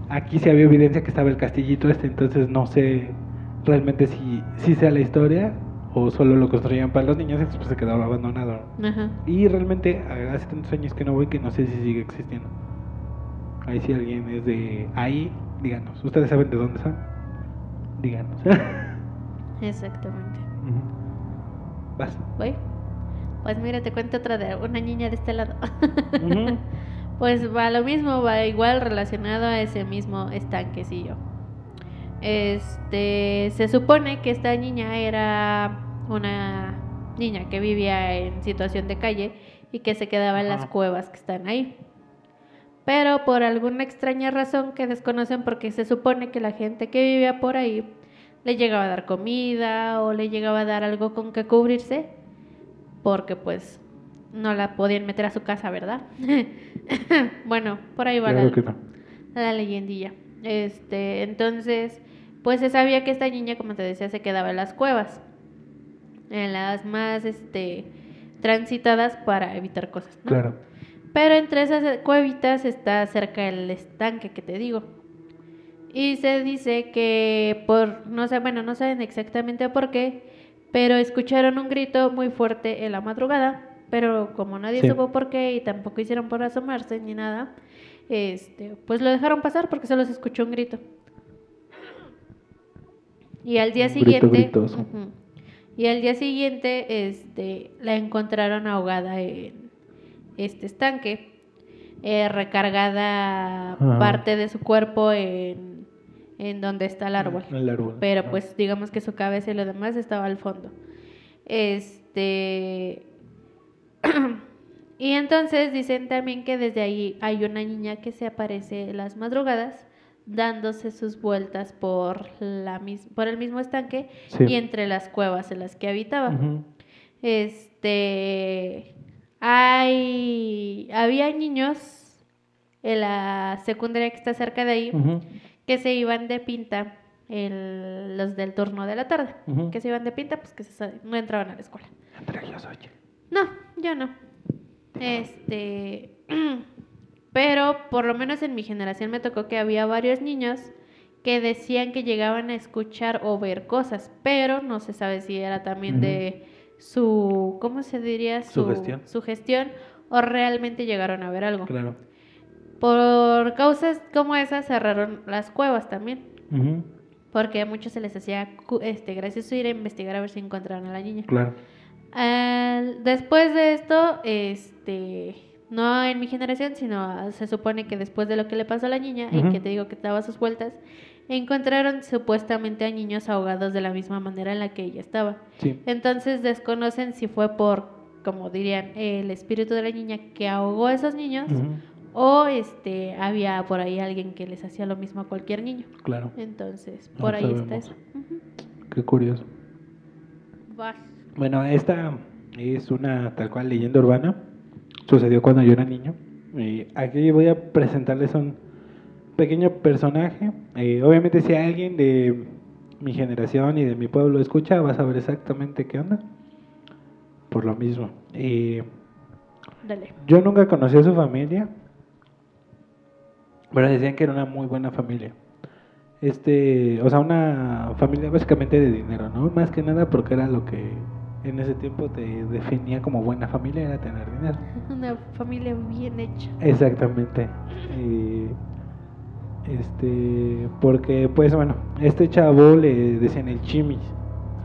aquí sí había evidencia que estaba el castillito este, entonces no sé realmente si, si sea la historia o solo lo construían para los niños y después se quedaba abandonado. Ajá. Y realmente hace tantos años que no voy que no sé si sigue existiendo. Ahí si alguien es de ahí, díganos. ¿Ustedes saben de dónde son? Díganos. Exactamente. Vas. ¿Voy? Pues mira, te cuento otra de una niña de este lado. Pues va lo mismo, va igual relacionado a ese mismo estanquecillo. Este, se supone que esta niña era una niña que vivía en situación de calle y que se quedaba en las cuevas que están ahí. Pero por alguna extraña razón que desconocen porque se supone que la gente que vivía por ahí le llegaba a dar comida o le llegaba a dar algo con que cubrirse porque pues no la podían meter a su casa, ¿verdad? bueno, por ahí va Claro la, no. la leyendilla. Este, entonces, pues se sabía que esta niña, como te decía, se quedaba en las cuevas, en las más, este, transitadas para evitar cosas, ¿no? Claro. Pero entre esas cuevitas está cerca el estanque que te digo. Y se dice que por, no sé, bueno, no saben exactamente por qué, pero escucharon un grito muy fuerte en la madrugada, pero como nadie Sí. supo por qué y tampoco hicieron por asomarse ni nada, este, pues lo dejaron pasar porque solo se escuchó un grito. Y al día grito siguiente, y al día siguiente, este, la encontraron ahogada en este estanque, eh, recargada parte de su cuerpo en, en donde está el árbol. El árbol. Pero Ah. pues digamos que su cabeza y lo demás estaba al fondo. Este. y entonces dicen también que desde ahí hay una niña que se aparece en las madrugadas dándose sus vueltas por, la mis- por el mismo estanque Sí. y entre las cuevas en las que habitaba. Este, hay, había niños en la secundaria que está cerca de ahí que se iban de pinta, el- los del turno de la tarde, que se iban de pinta, pues que se no entraban a la escuela. Entre ellos, oye. No, yo no. Este, pero por lo menos en mi generación me tocó que había varios niños que decían que llegaban a escuchar o ver cosas, pero no se sabe si era también de su, ¿cómo se diría? Su Sugestión. sugestión o realmente llegaron a ver algo. Claro. Por causas como esas cerraron las cuevas también, Ujú. porque a muchos se les hacía este gracioso ir a investigar a ver si encontraron a la niña. Claro. Al- después de esto, este, no en mi generación, sino se supone que después de lo que le pasó a la niña y que te digo que daba sus vueltas, encontraron supuestamente a niños ahogados de la misma manera en la que ella estaba. Sí. Entonces desconocen si fue por, como dirían, el espíritu de la niña que ahogó a esos niños Ujú. o este había por ahí alguien que les hacía lo mismo a cualquier niño. Claro. Entonces, No por ahí está eso. Qué curioso. Vas. Bueno, esta es una tal cual leyenda urbana. Sucedió cuando yo era niño. Y aquí voy a presentarles un pequeño personaje. Eh, obviamente si alguien de mi generación y de mi pueblo escucha, va a saber exactamente qué onda. Por lo mismo. Eh, Dale. yo nunca conocí a su familia, pero decían que era una muy buena familia. Este, o sea, una familia básicamente de dinero, ¿no? Más que nada porque era lo que en ese tiempo te definía como buena familia, era tener dinero. Una familia bien hecha. Exactamente. Y, este, porque pues bueno, este chavo le decían el chimis,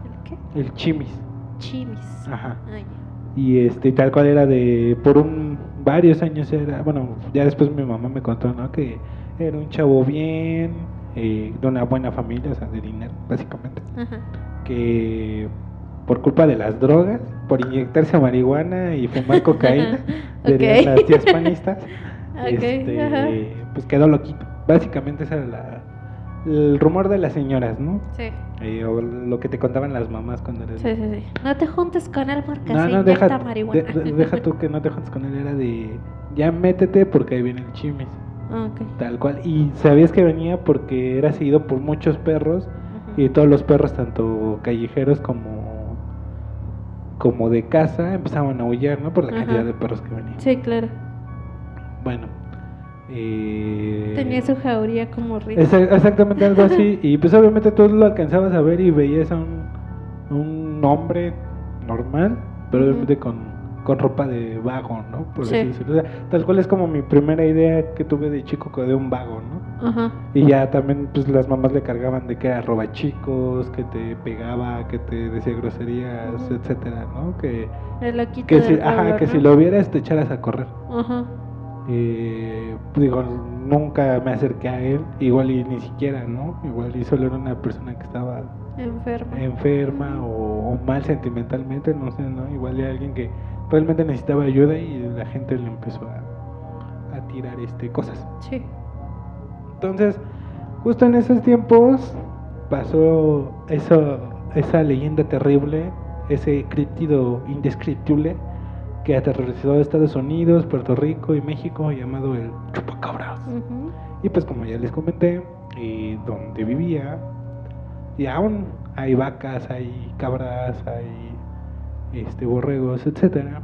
¿El qué? el chimis. Chimis. Ajá. Ay, Y este, tal cual era de, por un, varios años era, bueno, ya después mi mamá me contó, ¿no? Que era un chavo bien, eh, de una buena familia, o sea, de dinero, básicamente. Ajá. Que por culpa de las drogas, por inyectarse marihuana y fumar cocaína, Ok. las tías panistas, Ok, este, pues quedó loquito. Básicamente ese era la, el rumor de las señoras, ¿no? Sí. Eh, o lo que te contaban las mamás cuando eres Sí, sí, sí. No te juntes con él porque no, se no, inyecta deja, marihuana. de- de- deja tú que no te juntes con él, era de ya métete porque ahí viene el chimis, Ok. tal cual. Y sabías que venía porque era seguido por muchos perros Ujú. y todos los perros, tanto callejeros como, como de casa, empezaban a aullar, ¿no? Por la Ajá. cantidad de perros que venían. Sí, claro. Bueno, eh, Tenía su jauría como rico. Exa- Exactamente algo así. Y pues obviamente tú lo alcanzabas a ver y veías a un, un hombre normal, pero obviamente con, con ropa de vago, ¿no? Por Sí. decirlo. O sea, tal cual es como mi primera idea que tuve de chico que de un vago, ¿no? Ajá. Y ya también pues las mamás le cargaban de que era roba chicos, que te pegaba, que te decía groserías, etcétera, ¿no? Que, El que, si, ajá, que ¿no? si lo vieras te echaras a correr. Ajá. Eh, digo, nunca me acerqué a él, igual y ni siquiera, ¿no? Igual y solo era una persona que estaba Enfermo. enferma o, o mal sentimentalmente, no sé, ¿no? Igual y alguien que realmente necesitaba ayuda y la gente le empezó a, a tirar este cosas. Sí. Entonces, justo en esos tiempos pasó eso, esa leyenda terrible, ese críptido indescriptible que aterrorizó a Estados Unidos, Puerto Rico y México llamado el chupacabras. Y pues como ya les comenté, eh, donde vivía, y aún hay vacas, hay cabras, hay este borregos, etcétera.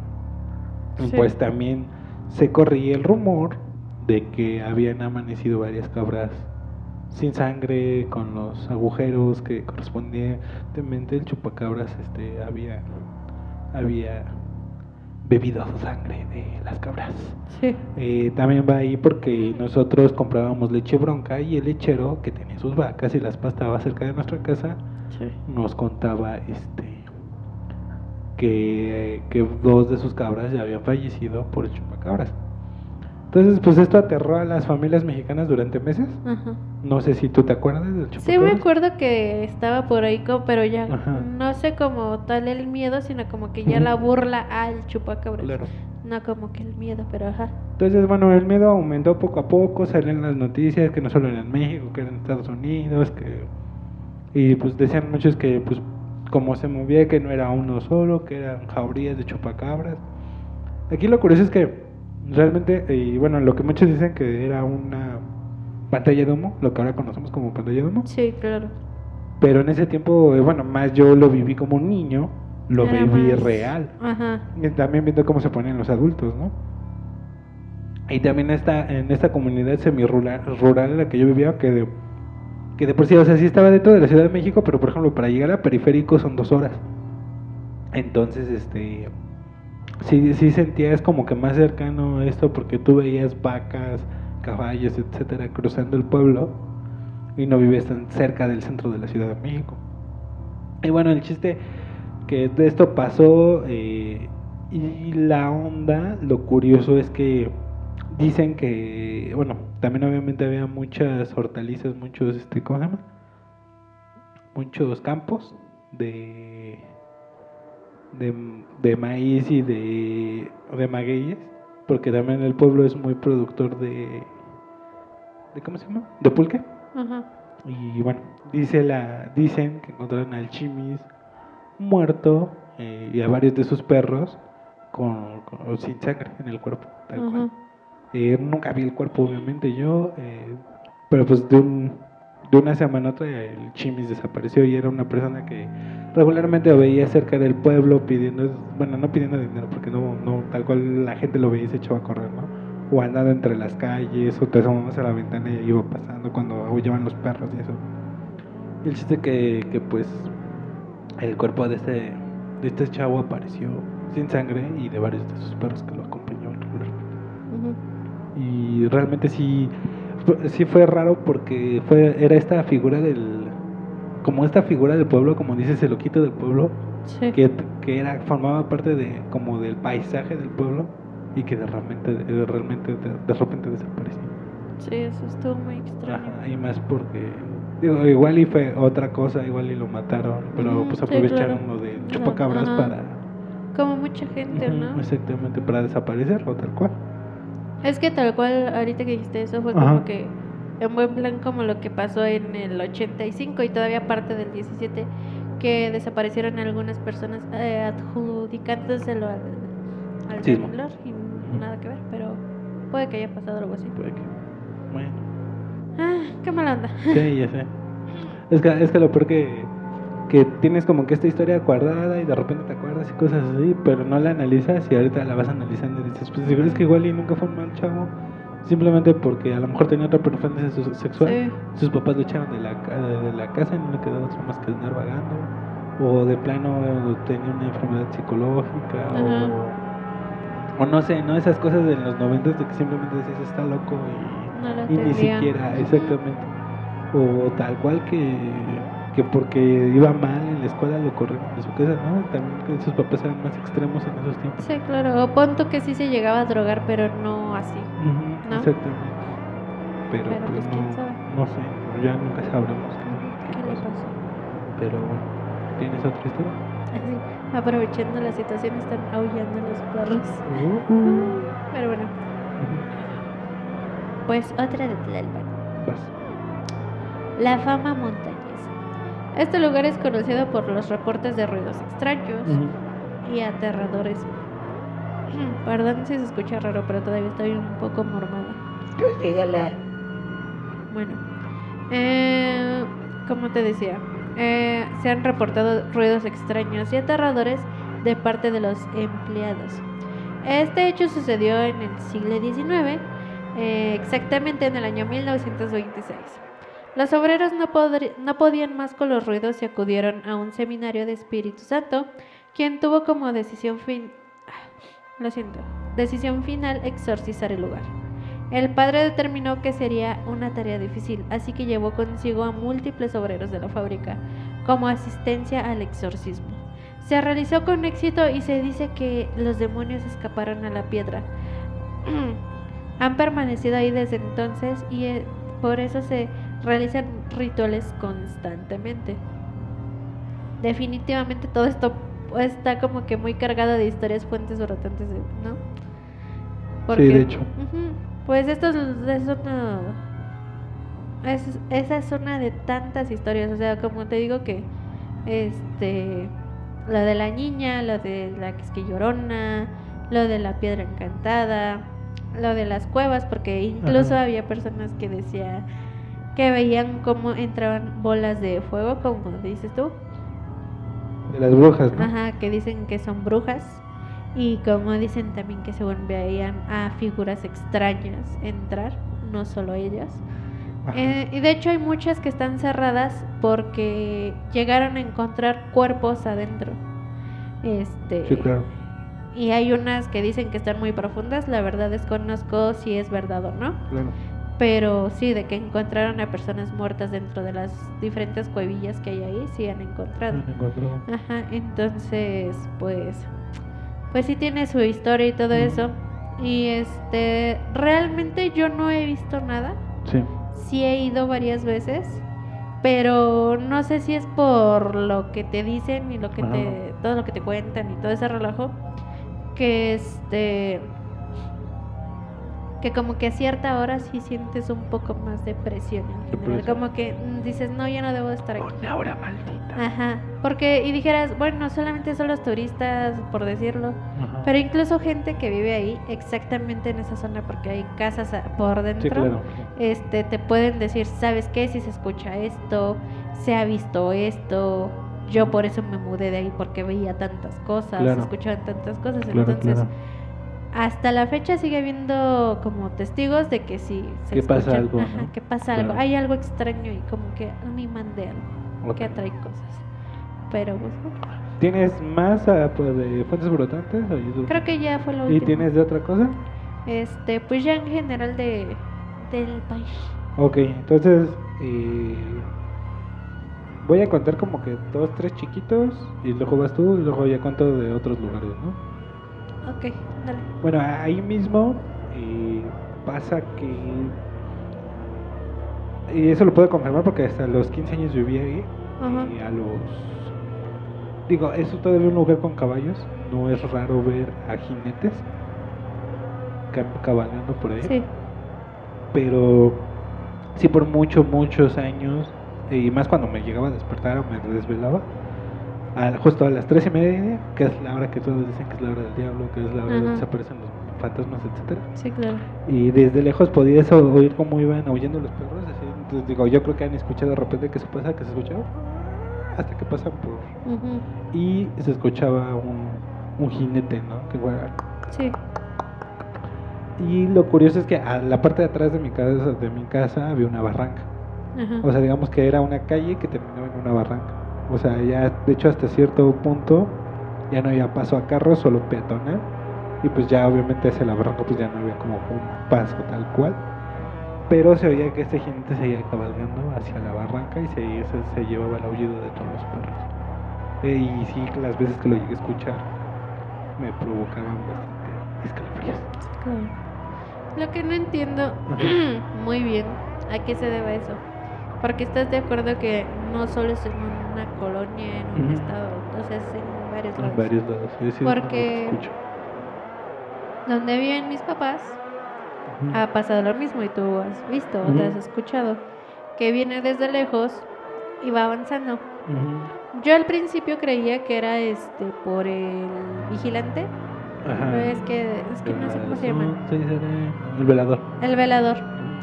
Sí. Pues también se corría el rumor de que habían amanecido varias cabras sin sangre, con los agujeros que correspondientemente el chupacabras este había había bebido su sangre de las cabras. Sí. Eh, también va ahí porque nosotros comprábamos leche bronca y el lechero que tenía sus vacas y las pastaba cerca de nuestra casa Sí. nos contaba este que, que dos de sus cabras ya habían fallecido por el chupacabras. Entonces, pues esto aterró a las familias mexicanas durante meses. Ajá. No sé si tú te acuerdas del chupacabras. Sí, me acuerdo que estaba por ahí, pero ya Ajá. no sé como tal el miedo, sino como que ya la burla al chupacabras. Claro. No como que el miedo, pero ajá. Entonces, bueno, el miedo aumentó poco a poco, salían las noticias que no solo era en México, que era en Estados Unidos, que y pues decían muchos que pues como se movía que no era uno solo, que eran jaurías de chupacabras. Aquí lo curioso es que realmente, y bueno, lo que muchos dicen que era una pantalla de humo, lo que ahora conocemos como pantalla de humo, Sí, claro. pero en ese tiempo, eh, bueno, más yo lo viví como un niño, lo Era viví más- real. Ajá. Y también viendo cómo se ponen los adultos, ¿no? Y también esta, en esta comunidad semi-rural rural en la que yo vivía, que de, que de por sí, o sea, sí estaba dentro de la Ciudad de México, pero por ejemplo, para llegar a Periférico son dos horas. Entonces, este, sí, sí sentías como que más cercano esto, porque tú veías vacas, caballos, etcétera, cruzando el pueblo, y no vivías tan cerca del centro de la Ciudad de México. Y bueno, el chiste que de esto pasó eh, y la onda, lo curioso es que dicen que, bueno, también obviamente había muchas hortalizas, muchos, este, ¿cómo se llama? Muchos campos de, de, de maíz y de, de magueyes, porque también el pueblo es muy productor de, de ¿cómo se llama? De pulque. Y bueno, dice la, dicen que encontraron al Chimis muerto eh, y a varios de sus perros con, con- sin sangre en el cuerpo, tal cual. Eh, nunca vi el cuerpo, obviamente, yo, eh, pero pues de, un, de una semana a otra el Chimis desapareció y era una persona que regularmente lo veía cerca del pueblo pidiendo, bueno, no pidiendo dinero, porque no, no tal cual la gente lo veía y se echaba a correr, ¿no? O andando entre las calles, o te asomabas a la ventana y iba pasando cuando aullaban los perros y eso. Y el chiste que, que pues el cuerpo de este, de este chavo apareció sin sangre y de varios de sus perros que lo acompañaban regularmente. Ujú. Y realmente sí, sí fue raro porque fue, era esta figura del, como esta figura del pueblo, como dices, el loquito del pueblo, Sí. que, que era, formaba parte de, como del paisaje del pueblo y que de repente, de, realmente de, de repente desapareció. Sí, eso estuvo muy extraño. Ajá, y más porque, digo, igual y fue otra cosa, igual y lo mataron, pero pues sí, aprovecharon claro. lo de chupacabras para, Como mucha gente, ¿no? exactamente, para desaparecerlo tal cual. Es que tal cual, ahorita que dijiste eso, fue Ajá. como que en buen plan como lo que pasó en el 85 y todavía parte del 17, que desaparecieron algunas personas eh, adjudicándoselo al, al Sismo. y nada que ver, pero puede que haya pasado algo así. Puede que- Bueno. Ah, qué mala onda. Sí, ya sé. Es que, es que lo peor que, que tienes como que esta historia guardada y de repente te acuerdas y cosas así, pero no la analizas y ahorita la vas analizando y dices, pues es que igual y nunca fue un mal chavo, simplemente porque a lo mejor tenía otra preferencia sexual, Sí. sus papás lo echaron de la, de la casa y no le otra más que andar vagando, o de plano eh, tenía una enfermedad psicológica, o, o no sé, ¿no? Esas cosas de los noventas de que simplemente decías, está loco y No lo y ni siquiera, exactamente. O tal cual que, que porque iba mal en la escuela lo corrieron de su casa, ¿no? También sus papás eran más extremos en esos tiempos. Sí, claro. O punto que sí se llegaba a drogar, pero no así. Ujú, ¿No? Exactamente. Pero, Pero, pues pues, quién no, sabe. no sé, ya nunca sabremos qué, ¿Qué qué le pasó. pasó? Pero bueno, ¿tienes otra historia? Así, aprovechando la situación, están aullando los perros. Uh, Pero bueno, pues otra de Tlalpan. vas. La fama montañesa. Este lugar es conocido por los reportes de ruidos extraños y aterradores. Perdón si se escucha raro, pero todavía estoy un poco mormada. Síguele. Bueno, eh, como te decía, eh, se han reportado ruidos extraños y aterradores de parte de los empleados. Este hecho sucedió en el siglo XIX, eh, exactamente en el año 1926. Los obreros no, podían más con los ruidos y acudieron a un seminario de Espíritu Santo, quien tuvo como decisión fin... Lo siento, decisión final exorcizar el lugar. El padre determinó que sería una tarea difícil, así que llevó consigo a múltiples obreros de la fábrica como asistencia al exorcismo. Se realizó con éxito y se dice que los demonios escaparon a la piedra. Han permanecido ahí desde entonces y eh, por eso se realizan rituales constantemente. Definitivamente todo esto está como que muy cargado de historias fuentes brotantes, de- ¿no? Sí, de hecho. Pues esto es, es una... es- esa es una de tantas historias, o sea, como te digo que, este, lo de la niña, lo de la que es que llorona, lo de la piedra encantada, lo de las cuevas, porque incluso Ajá. había personas que decían que veían cómo entraban bolas de fuego, como dices tú, De las brujas, ¿no? Ajá, que dicen que son brujas. Y como dicen también que según veían a figuras extrañas entrar, no solo ellas. Eh, y de hecho hay muchas que están cerradas porque llegaron a encontrar cuerpos adentro. Este, Sí, claro. Y hay unas que dicen que están muy profundas, la verdad desconozco si es verdad o no. claro. Pero sí, de que encontraron a personas muertas dentro de las diferentes cuevillas que hay ahí, sí han encontrado. Me encontró. Ajá, entonces, pues, pues sí tiene su historia y todo eso. Y este, realmente yo no he visto nada. Sí. Sí he ido varias veces, pero no sé si es por lo que te dicen y lo que te, todo lo que te cuentan y todo ese relajo, que este, que como que a cierta hora sí sientes un poco más de presión en general, como que mm, dices no ya no debo de estar aquí. Una hora maldita. Ajá, porque y dijeras, bueno, solamente son los turistas, por decirlo, Ajá. pero incluso gente que vive ahí, exactamente en esa zona, porque hay casas a- por dentro, Sí, claro. este, te pueden decir, ¿sabes qué? Si se escucha esto, se ha visto esto, yo por eso me mudé de ahí porque veía tantas cosas, Claro. escuchaban tantas cosas, Claro, entonces. Hasta la fecha sigue habiendo como testigos de que sí se Que pasa algo, ajá, ¿no? que pasa algo, hay algo extraño y como que un imán de algo Ok. que atrae cosas. Pero pues, ¿Tienes más ah, pues, de fuentes brotantes o YouTube? creo que ya fue lo ¿Y último. tienes de otra cosa? Este, pues ya en general de del país. Ok, entonces eh, voy a contar como que dos, tres chiquitos y luego vas tú y luego ya cuento de otros lugares, ¿no? Ok, dale. Bueno, ahí mismo eh, pasa que... Y eso lo puedo confirmar porque hasta los 15 años viví ahí. Ajá. Y a los... Digo, es todavía un lugar con caballos. No es raro ver a jinetes cab- cabalgando por ahí. Sí. Pero sí por muchos, muchos años. Y más cuando me llegaba a despertar o me desvelaba. A- justo a las tres y media, que es la hora que todos dicen que es la hora del diablo, que es la hora Ajá. donde se aparecen los fantasmas, etcétera Sí, claro. y desde lejos podías oír cómo iban aullando los perros así entonces digo yo creo que han escuchado de repente que se pasa que se escuchaba hasta que pasan por y se escuchaba un, un jinete no que igual- Sí. y lo curioso es que a la parte de atrás de mi casa de mi casa había una barranca Ajá. o sea digamos que era una calle que terminaba en una barranca o sea ya de hecho hasta cierto punto ya no había paso a carros solo peatonal y pues ya obviamente hacia la barranca pues ya no había como un paso tal cual. Pero se oía que este jinete seguía cabalgando hacia la barranca y se, se, se llevaba el aullido de todos los perros. Eh, y sí las veces que lo llegué a escuchar me provocaban bastante escalofríos. Claro. Lo que no entiendo muy bien a qué se debe eso. Porque estás de acuerdo que no solo es en una colonia, en un Ujú. estado, o sea, es en varios en lados. varios lados sí, sí, Porque-. Donde viven mis papás, Ujú. ha pasado lo mismo y tú has visto o te Ujú. has escuchado que viene desde lejos y va avanzando. Yo al principio creía que era este por el vigilante, Ajá. es que es que no sé cómo se llama. El velador El velador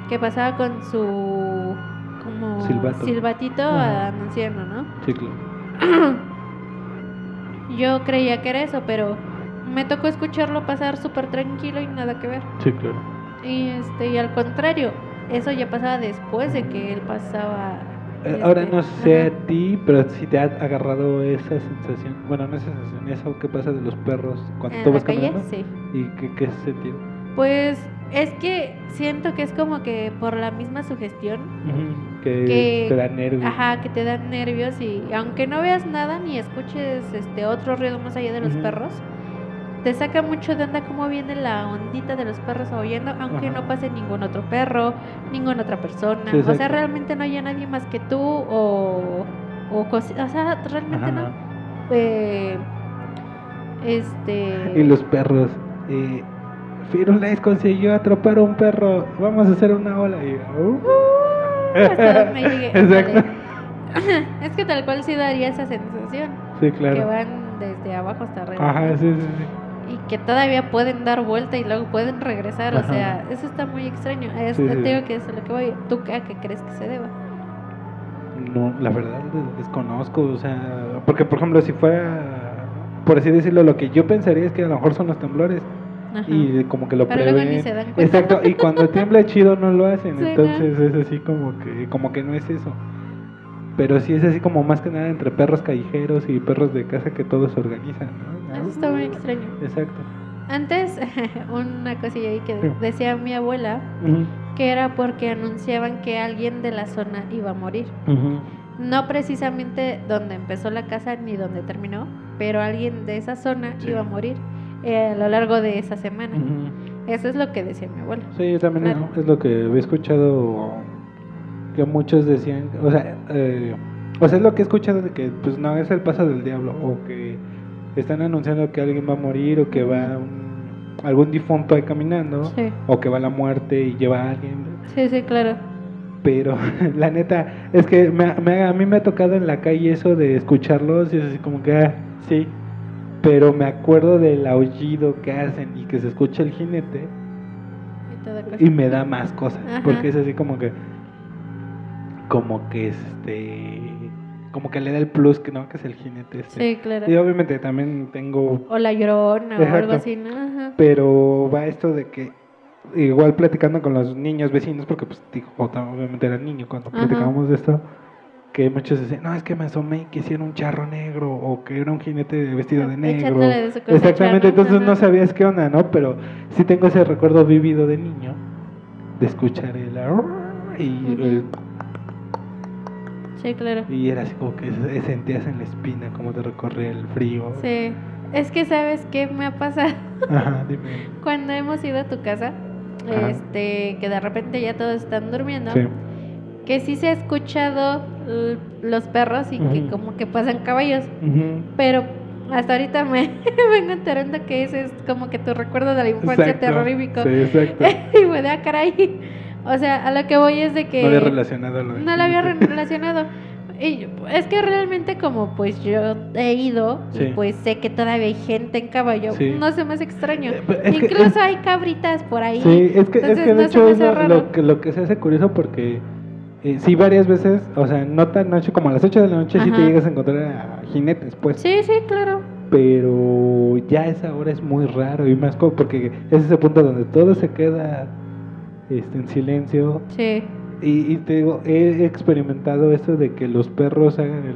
que pasaba con su como Silbato. silbatito Ajá. anunciando, ¿no? sí claro Yo creía que era eso, pero me tocó escucharlo pasar súper tranquilo y nada que ver. sí claro Y este y al contrario, eso ya pasaba después de que él pasaba. Eh, este, Ahora no sé ajá. a ti, pero si te ha agarrado esa sensación, bueno, no esa sensación, eso que pasa de los perros cuando en tú vas calle, caminando sí. y qué, qué sentido. Pues es que siento que es como que por la misma sugestión, Que, Que- te da nervios. ajá, que te dan nervios y aunque no veas nada ni escuches este otro ruido más allá de los perros, te saca mucho de onda cómo viene la ondita de los perros aullando, aunque Ajá. no pase ningún otro perro, ninguna otra persona. Sí, o sea, realmente no haya nadie más que tú o o, o sea, realmente Ajá. no. Eh, este Y los perros. eh, Firulais consiguió atrapar a un perro, vamos a hacer una ola. Y, uh. Hasta donde llegue, Exacto. es que tal cual sí daría esa sensación. Sí, Que claro. van desde abajo hasta arriba. Ajá, sí, sí, sí. Y que todavía pueden dar vuelta y luego pueden regresar. Ajá. O sea, eso está muy extraño. Es, Sí, te sí. digo que es lo que voy. ¿Tú a qué crees que se deba? No, la verdad des- desconozco, o sea, porque por ejemplo si fuera, por así decirlo, lo que yo pensaría es que a lo mejor son los temblores Ajá. y como que lo Pero luego ni prevén. se dan cuenta. Exacto, y cuando tiembla chido no lo hacen, entonces es así como que, como que no es eso. Pero sí es así como más que nada entre perros callejeros y perros de casa que todos organizan, ¿no? Eso está muy extraño. Exacto. Antes, una cosilla ahí que decía mi abuela, Ujú, que era porque anunciaban que alguien de la zona iba a morir. ujú. No precisamente donde empezó la casa ni donde terminó, pero alguien de esa zona Sí. iba a morir eh, a lo largo de esa semana. Eso es lo que decía mi abuela. Sí, yo también es lo que había escuchado que muchos decían, o sea, eh, o sea, es lo que he escuchado de que pues no es el paso del diablo o que están anunciando que alguien va a morir o que va un- algún difunto ahí caminando Sí, o que va la muerte y lleva a alguien, sí, sí, claro. pero la neta es que me, me- a mí me ha tocado en la calle eso de escucharlos y es así como que ah, sí, pero me acuerdo del aullido que hacen y que se escucha el jinete Y me da más cosas Ajá. porque es así como que como que este como que le da el plus que no que es el jinete este Sí, claro. y obviamente también tengo O la llorona o algo así, ¿no? Ajá. pero va esto de que igual platicando con los niños vecinos porque pues digo obviamente era niño cuando Ajá. platicábamos de esto que muchos decían no es que me asomé y que hiciera un charro negro o que era un jinete vestido de negro de exactamente entonces Ajá. no sabías qué onda no pero sí tengo ese recuerdo vívido de niño de escuchar el y el Sí, claro. y era así como que se- sentías en la espina como te recorría el frío Sí. Es que, ¿sabes qué me ha pasado? ajá dime Cuando hemos ido a tu casa, Ajá. este, que de repente ya todos están durmiendo, sí que sí se ha escuchado los perros y que Ujú. como que pasan caballos, Ujú. pero hasta ahorita me vengo enterando que ese es como que tu recuerdo de la infancia Exacto. terrorífico. sí exacto y me da caray. O sea, a lo que voy es de que no había relacionado lo del no lo había relacionado. Y es que realmente como pues yo he ido Sí. y pues sé que todavía hay gente en caballo, Sí. no se me hace extraño. Eh, es que Incluso es- hay cabritas por ahí. Sí, es que, es Entonces, que de no se hecho es hace lo, raro. lo que, lo que se hace curioso porque eh, sí varias veces, o sea, no tan noche como a las 8 de la noche sí te llegas a encontrar a jinetes, pues. Sí, sí, claro. Pero ya esa hora es muy raro y más como porque es ese punto donde todo se queda este, en silencio. Sí. Y, y te digo, he experimentado eso de que los perros hagan el...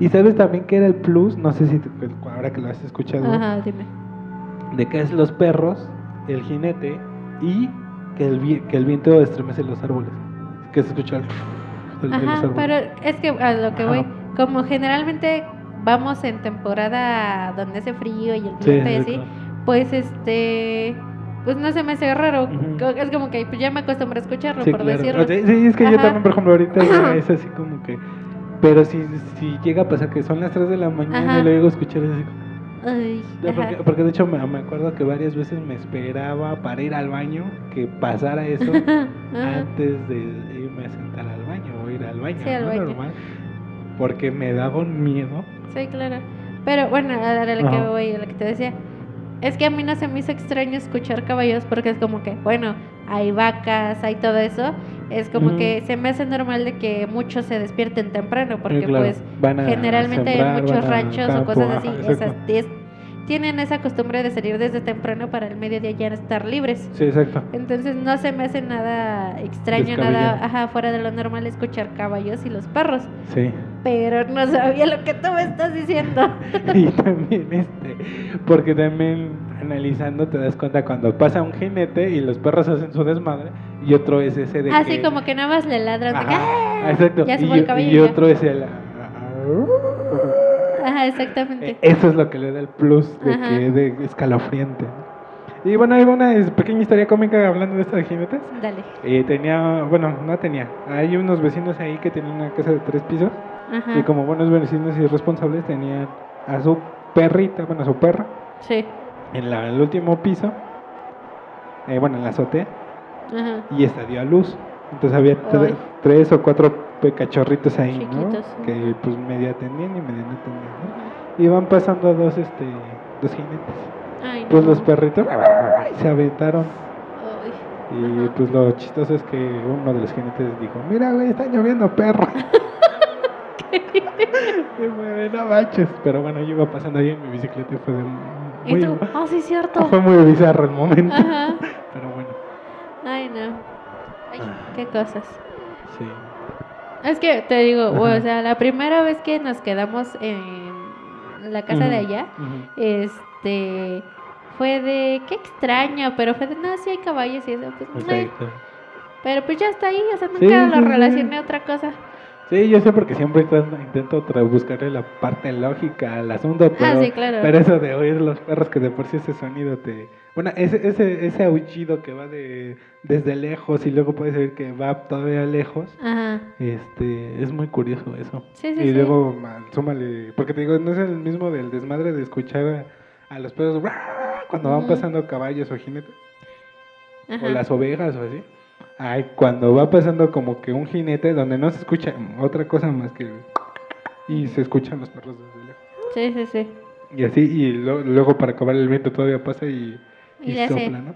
Y sabes también que era el plus, no sé si te- ahora que lo has escuchado, Ajá, dime. de que es los perros, el jinete y que el, que el viento estremece los árboles. Que se escucha el, el- Ajá, pero es que a lo que Ajá. voy, como generalmente vamos en temporada donde hace frío y el Sí, viento y así, pues este pues no se me hace raro. Es como que pues, ya me acostumbro a escucharlo, Sí, por claro. decirlo. Sí, es que yo también, por ejemplo, ahorita es así como que... Pero si, si llega a pasar que son las 3 de la mañana Ajá. y lo a escuchar es así como- Ay, porque, porque de hecho me, me acuerdo que varias veces me esperaba para ir al baño que pasara eso antes de irme a sentar al baño o ir al baño, Sí, al ¿no? baño. Normal. Porque me daba un miedo. Sí, claro. Pero bueno, a a lo que voy, a lo que te decía. Es que a mí no se me hizo extraño escuchar caballos porque es como que, bueno, hay vacas, hay todo eso. Es como que se me hace normal de que muchos se despierten temprano porque Sí, claro. pues generalmente sembrar, hay muchos ranchos campo, o cosas así. esas- es- tienen esa costumbre de salir desde temprano para el mediodía ya estar libres. Sí, exacto. Entonces no se me hace nada extraño, nada ajá, fuera de lo normal escuchar caballos y los perros. Sí. Pero no sabía lo que tú me estás diciendo. Y también este, porque también analizando te das cuenta cuando pasa un jinete y los perros hacen su desmadre y otro es ese de Así que- como que nada más le ladran. de Ajá, ¡ah! exacto. Ya se y, fue el y- otro es el Ajá, exactamente. Eh, Eso es lo que le da el plus de Ajá. que de escalofriante. Y bueno, hay una pequeña historia cómica hablando de esto de jinetes. Dale. Eh, tenía, bueno, no tenía. Hay unos vecinos ahí que tenían una casa de tres pisos Ajá. y como buenos vecinos y responsables tenían a su perrita, bueno, a su perra Sí. en la- el último piso eh, bueno, en la azotea, Ajá. y esta dio a luz. Entonces había tre- tres o cuatro pe- cachorritos ahí, Chiquitos, ¿no? sí. Que pues medio atendían y medio no atendían, ¿no? Y van pasando dos, este, dos jinetes. Ay, no. Pues los perritos se aventaron. Ay. Y Ajá. pues lo chistoso es que uno de los jinetes dijo, mira, güey, está lloviendo perro. y fue, no manches. Pero bueno, yo iba pasando ahí en mi bicicleta y fue de ¿Y muy, tú? Ah, sí, cierto. fue muy bizarro el momento. Ajá. Pero bueno, Ay, no. Ay, qué cosas. sí. Es que te digo, o sea, la primera vez que nos quedamos en la casa de allá, este fue de qué extraño, pero fue de no, sí hay caballos y eso, pues. Exacto. pero pues ya está ahí, o sea, nunca Sí, lo sí. relacioné a otra cosa. Sí, yo sé porque siempre intento buscarle la parte lógica al asunto, pero, ah, sí, claro. pero eso de oír los perros que de por sí ese sonido te... Bueno, ese, ese, ese aullido que va de desde lejos y luego puedes oír que va todavía lejos, Ajá. este es muy curioso eso. Sí, sí, y luego ma- súmale, porque te digo, no es el mismo del desmadre de escuchar a, a los perros cuando van pasando caballos o jinetes Ajá. o las ovejas o así. Ay, cuando va pasando como que un jinete donde no se escucha otra cosa más que y se escuchan los perros desde lejos. Sí, sí, sí. Y así y lo- luego para acabar el viento todavía pasa y, sopla, ¿no?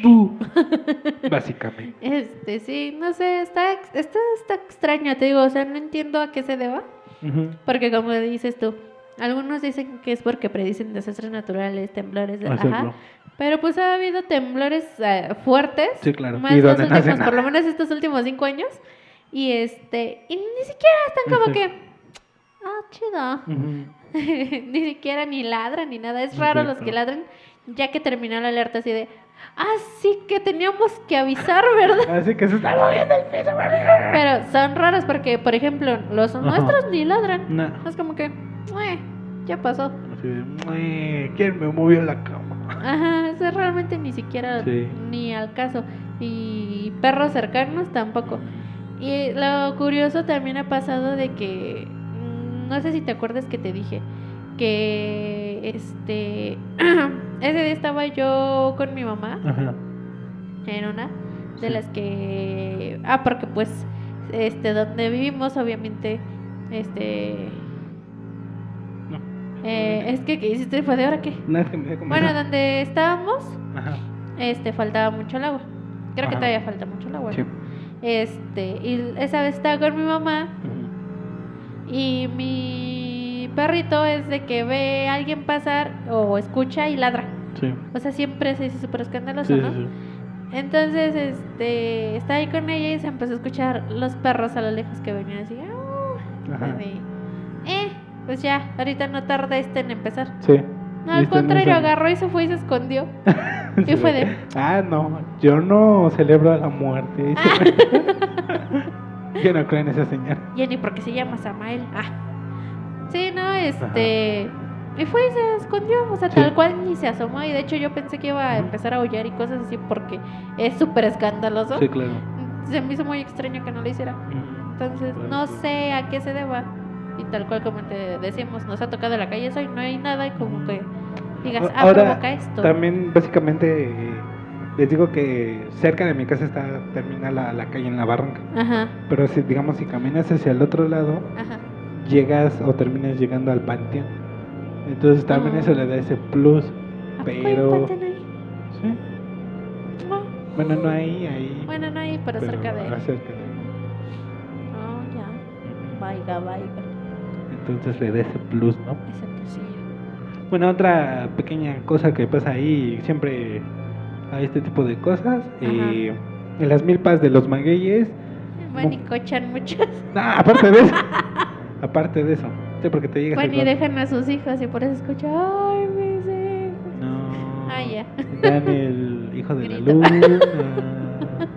bu. Básicamente. Este, sí, no sé, está, está, está extraño, te digo, o sea, no entiendo a qué se deba. Porque como dices tú, algunos dicen que es porque predicen desastres naturales, temblores, de- ajá. Pero pues ha habido temblores eh, fuertes. Sí, claro. Más Y los donde no hace últimos, nada. por lo menos estos últimos cinco años. Y este, y ni siquiera están como que, ah, chido. Ni siquiera ni ladran ni nada. Es raro los que ladran, ya que terminó la alerta así de, ah, sí que teníamos que avisar, ¿verdad? Así que se está moviendo el piso. Pero son raros porque, por ejemplo, los nuestros ni ladran. No. Es como que, "Mue, ya pasó. Así de, "Mue, ¿quién me movió la cama? Ajá, eso realmente ni siquiera Sí. ni al caso. Y perros cercanos tampoco. Y lo curioso también ha pasado de que, mm, no sé si te acuerdas que te dije, que este, ese día estaba yo con mi mamá Ajá. en una de Sí. las que, ah, porque pues, este, donde vivimos obviamente, este. Eh, es que, ¿qué hiciste? ¿Fue de hora qué? No, es que me como- Bueno, donde estábamos, Ajá. este, faltaba mucho el agua. Creo que todavía falta mucho el agua. ¿no? Sí. Este, y esa vez estaba con mi mamá y mi perrito es de que ve a alguien pasar o escucha y ladra. Sí. O sea, siempre se dice súper escandaloso, Sí, ¿no? sí. Entonces, este, estaba ahí con ella y se empezó a escuchar los perros a lo lejos que venían así. "Au". Ajá. Eh, pues ya, ahorita no tarda este en empezar. Sí. No, al no contrario, agarró y se fue y se escondió. Y fue de, Ah, no, yo no celebro la muerte. yo no creo en esa señal. Jenny, porque se llama Samael. Ah. Sí, no, este. Y fue y se escondió, o sea, Sí. tal cual ni se asomó. Y de hecho, yo pensé que iba a empezar a aullar y cosas así porque es súper escandaloso. Sí, claro. Se me hizo muy extraño que no lo hiciera. Entonces, Claro, no sé a qué se deba. Y tal cual como te decimos, nos ha tocado la calle hoy, no hay nada y como que digas, ah, Ahora, provoca esto. También, básicamente, les digo que cerca de mi casa está termina la, la calle en la barranca. Ajá, Pero si, digamos, si caminas hacia el otro lado, ajá. llegas o terminas llegando al panteón. Entonces también Ah. eso le da ese plus. ¿A poco hay Pero. Sí. No. Bueno, no ahí, ahí. Bueno, no hay, pero, cerca de él. ah, cerca de. Oh, ya. Vaya, vaya. Entonces le da ese plus, ¿no? Ese plusillo. Bueno, otra pequeña cosa que pasa ahí, siempre hay este tipo de cosas. eh, en las milpas de los magueyes. Van y cochan muchos. No, aparte de eso. aparte de eso. Sí, porque te llegas Van y dejan a sus hijos y por eso escucha, ay, mis hijos. No. Ah, ya. Daniel, hijo de Grito. la luna.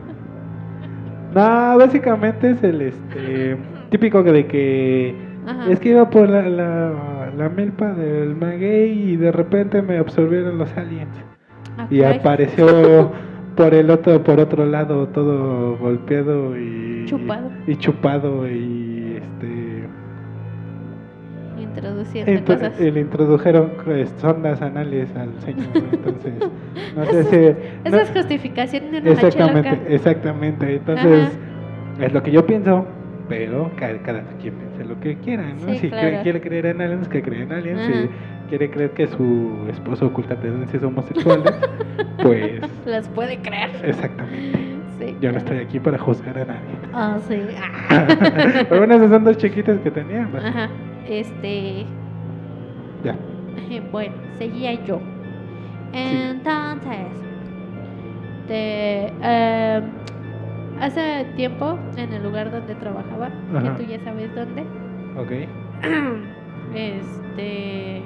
No, básicamente es el este típico de que Ajá. es que iba por la, la, la milpa del maguey y de repente me absorbieron los aliens. Ah, Y apareció por el otro, por otro lado, todo golpeado y Chupado. Y chupado y este. Introduciendo Intro- cosas. y le introdujeron pues, sondas anales al señor, entonces no sé si... Esa no- es justificación de una exactamente, exactamente, entonces es lo que yo pienso, pero cada, cada quien piensa lo que quiera, ¿no? Sí, si claro. cree- quiere creer en aliens, que cree en aliens, Ajá. si quiere creer que su esposo oculta tendencias homosexuales, pues Las puede creer. exactamente. Sí. Yo no estoy aquí para juzgar a nadie. Ah, sí. Ah. Pero bueno, esas son dos chiquitas que tenía. pues, Ajá. Este. Ya. Bueno, seguía yo. Entonces, de, em, hace tiempo, en el lugar donde trabajaba, Ajá. que tú ya sabes dónde, Ok. este.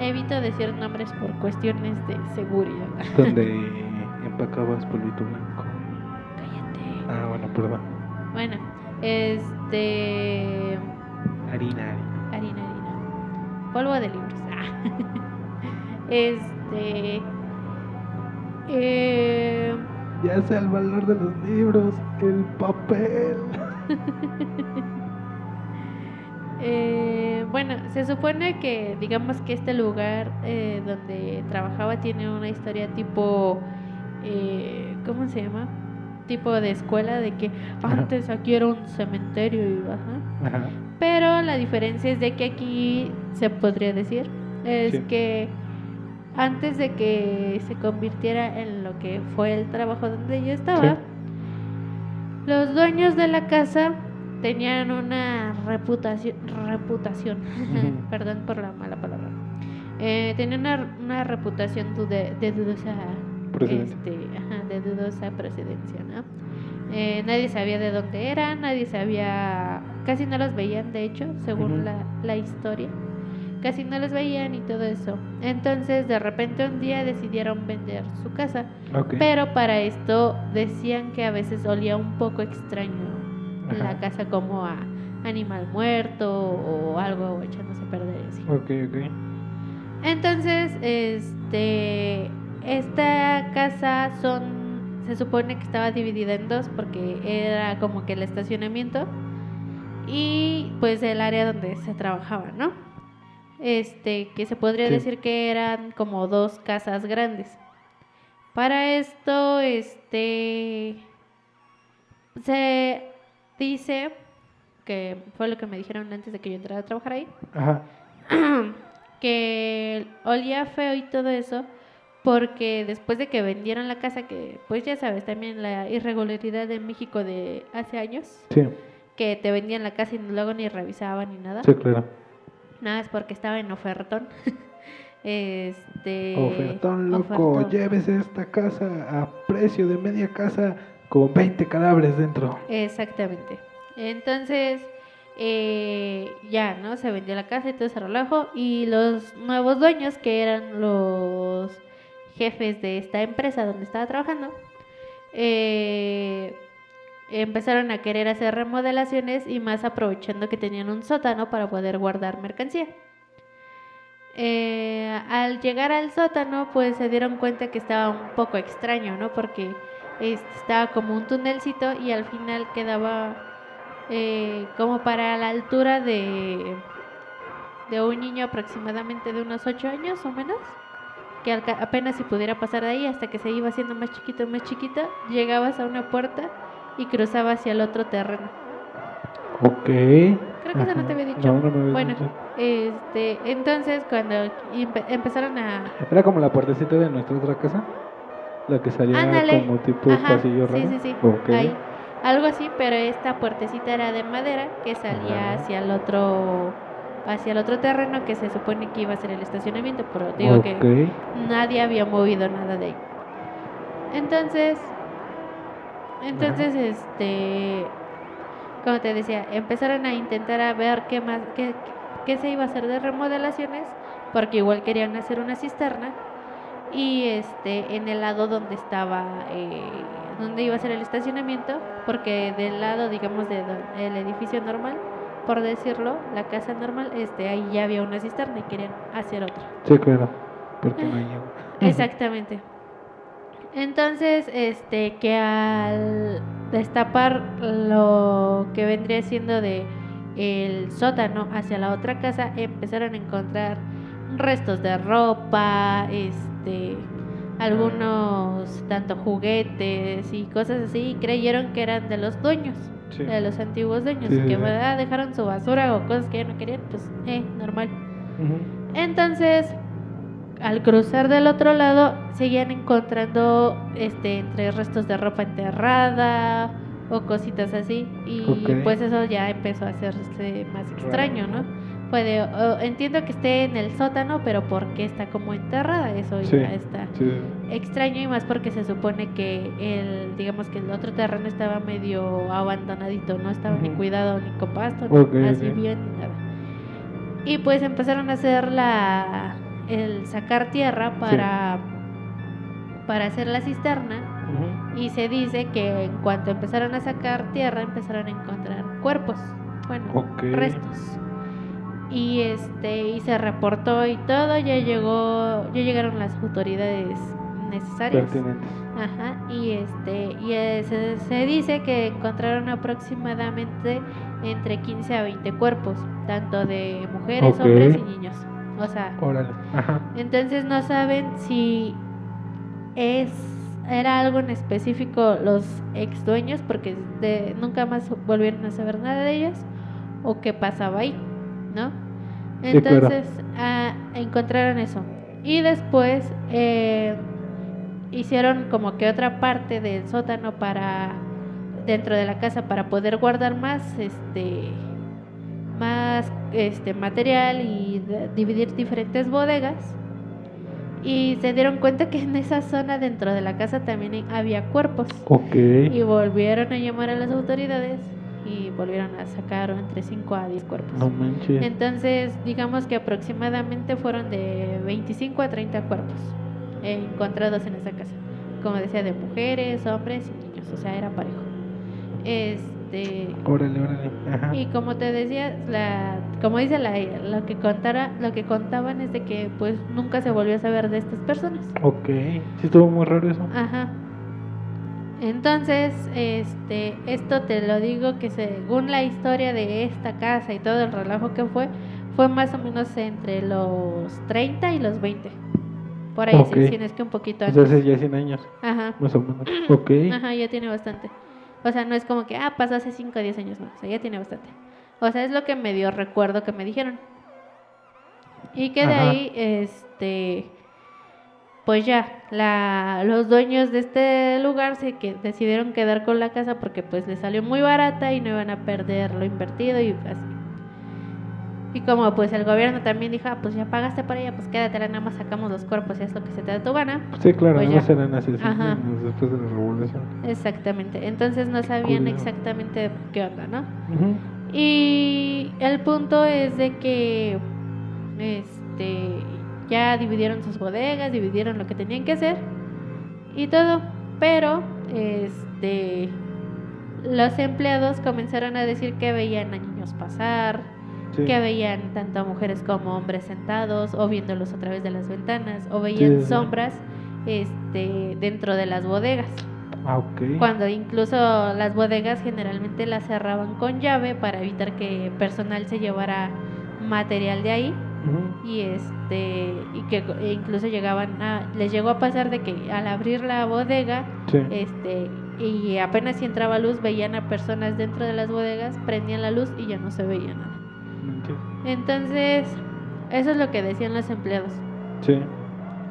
Evito decir nombres por cuestiones de seguridad. Donde empacabas polvito blanco. Cállate. Ah, bueno, perdón. Bueno, este. Harina, harina. Harina, harina. Polvo de libros. Ah. Este. Eh, Ya sé el valor de los libros, el papel. Eh, bueno, se supone que, digamos que este lugar eh, donde trabajaba tiene una historia tipo. Eh, ¿Cómo se llama? Tipo de escuela, de que antes aquí era un cementerio y ajá. Ajá. Pero la diferencia es de que aquí se podría decir es Sí. que antes de que se convirtiera en lo que fue el trabajo donde yo estaba, Sí. los dueños de la casa tenían una reputación, reputación, perdón por la mala palabra, eh, tenían una, una reputación de dudosa este, ajá, de dudosa procedencia, ¿no? Eh, nadie sabía de dónde eran, nadie sabía, casi no los veían, de hecho, según la, la historia, casi no los veían y todo eso. Entonces, de repente un día decidieron vender su casa, pero para esto decían que a veces olía un poco extraño Ajá. la casa como a animal muerto o algo echándose a perder así. Ok, ok. Entonces, este, esta casa son, se supone que estaba dividida en dos porque era como que el estacionamiento y pues el área donde se trabajaba, ¿no? Este, que se podría Sí. decir que eran como dos casas grandes. Para esto, este, se dice que fue lo que me dijeron antes de que yo entrara a trabajar ahí Ajá. que olía feo y todo eso porque después de que vendieron la casa que pues ya sabes también la irregularidad de México de hace años Sí, que te vendían la casa y luego ni revisaban ni nada sí, claro. nada es porque estaba en ofertón este Ofertón loco, ofertón. llévese esta casa a precio de media casa con 20 cadáveres dentro. Exactamente. Entonces, eh, ya, ¿no? Se vendió la casa y todo ese relajo. Y los nuevos dueños, que eran los jefes de esta empresa donde estaba trabajando, eh, empezaron a querer hacer remodelaciones y más aprovechando que tenían un sótano para poder guardar mercancía. Eh, al llegar al sótano, pues se dieron cuenta que estaba un poco extraño, ¿no? Porque este, estaba como un tunelcito y al final quedaba eh, como para la altura de, de un niño aproximadamente de unos 8 años o menos, que apenas si pudiera pasar de ahí hasta que se iba haciendo más chiquito, más chiquito, llegabas a una puerta y cruzabas hacia el otro terreno. Ok. Creo que eso no te había dicho. No, no me habías bueno, dicho. este, entonces cuando empe- empezaron a... Era como la puertecita de nuestra otra casa. La que salía Ándale. como tipo Ajá, pasillo raro. sí, sí, sí. Ok. Ahí. Algo así, pero esta puertecita era de madera que salía Ajá. hacia el otro hacia el otro terreno que se supone que iba a ser el estacionamiento, pero digo que nadie había movido nada de ahí. Entonces, entonces, este, como te decía, empezaron a intentar a ver qué más, qué, qué se iba a hacer de remodelaciones, porque igual querían hacer una cisterna y este, en el lado donde estaba, eh, donde iba a ser el estacionamiento, porque del lado, digamos, de don- el edificio normal, por decirlo, la casa normal, este, ahí ya había una cisterna y querían hacer otra. Sí, claro. Porque no hay agua. Exactamente. Entonces, este, que al destapar lo que vendría siendo de el sótano hacia la otra casa empezaron a encontrar restos de ropa, este, algunos tanto juguetes y cosas así, y creyeron que eran de los dueños, Sí. de los antiguos dueños, Sí, que sí. ah, dejaron su basura o cosas que ya no querían, pues eh, normal. Entonces, al cruzar del otro lado, seguían encontrando este entre restos de ropa enterrada o cositas así. Y pues eso ya empezó a hacerse más extraño, ¿no? Puede, o- entiendo que esté en el sótano, pero ¿por qué está como enterrada? Eso Sí. ya está Sí, extraño y más porque se supone que el, digamos que el otro terreno estaba medio abandonadito, no estaba ni cuidado ni con pasto, ni así bien, ni nada. Y pues empezaron a hacer la, el sacar tierra para, para hacer la cisterna y se dice que en cuanto empezaron a sacar tierra empezaron a encontrar cuerpos, bueno, restos. Y este y se reportó y todo, ya llegó, ya llegaron las autoridades necesarias. Pertinentes. Ajá, y este y eh, se, se dice que encontraron aproximadamente entre 15 a 20 cuerpos, tanto de mujeres, hombres y niños. O sea, Órale. Ajá. entonces no saben si es era algo en específico los ex dueños porque de- nunca más volvieron a saber nada de ellos o qué pasaba ahí, ¿no? Sí, claro. Entonces ah, encontraron eso y después eh, hicieron como que otra parte del sótano para dentro de la casa para poder guardar más este más este material y dividir diferentes bodegas y se dieron cuenta que en esa zona dentro de la casa también había cuerpos y volvieron a llamar a las autoridades y volvieron a sacar entre 5 a 10 cuerpos. No manches. Entonces, digamos que aproximadamente fueron de 25 a 30 cuerpos eh, encontrados en esa casa. Como decía, de mujeres, hombres y niños, o sea, era parejo. Este, Órale, órale. Ajá. y como te decía, la, como dice la lo que contara, lo que contaban es de que pues nunca se volvió a saber de estas personas. Ok. Sí, estuvo muy raro eso. Ajá. Entonces, este, esto te lo digo que según la historia de esta casa y todo el relajo que fue, fue más o menos entre los 30 y los 20. Por ahí, Ok. sí, sí, es que un poquito antes. hace ya 100 años, Ajá. más o menos. Ok. Ajá, ya tiene bastante. O sea, no es como que, ah, pasó hace 5 o 10 años, no. O sea, ya tiene bastante. O sea, es lo que me dio recuerdo que me dijeron. Y que de ahí, este, pues ya, la, los dueños de este lugar se que decidieron quedar con la casa porque pues les salió muy barata y no iban a perder lo invertido y así. Y como pues el gobierno también dijo, ah, pues ya pagaste para ella, pues quédatela, nada más sacamos los cuerpos y es lo que se te da tu gana. Sí, claro, Pues ya. asesinos después de la revolución. Exactamente. Entonces no sabían exactamente qué onda, ¿no? Y el punto es de que este ya dividieron sus bodegas, dividieron lo que tenían que hacer y todo, pero este los empleados comenzaron a decir que veían a niños pasar, Sí. que veían tanto a mujeres como hombres sentados o viéndolos a través de las ventanas o veían sí, sombras este dentro de las bodegas. Ah, ok. Cuando incluso las bodegas generalmente las cerraban con llave para evitar que personal se llevara material de ahí Y este y que e incluso llegaban a les llegó a pasar de que al abrir la bodega Sí. este y apenas si entraba luz veían a personas dentro de las bodegas prendían la luz y ya no se veía nada entonces eso es lo que decían los empleados Sí.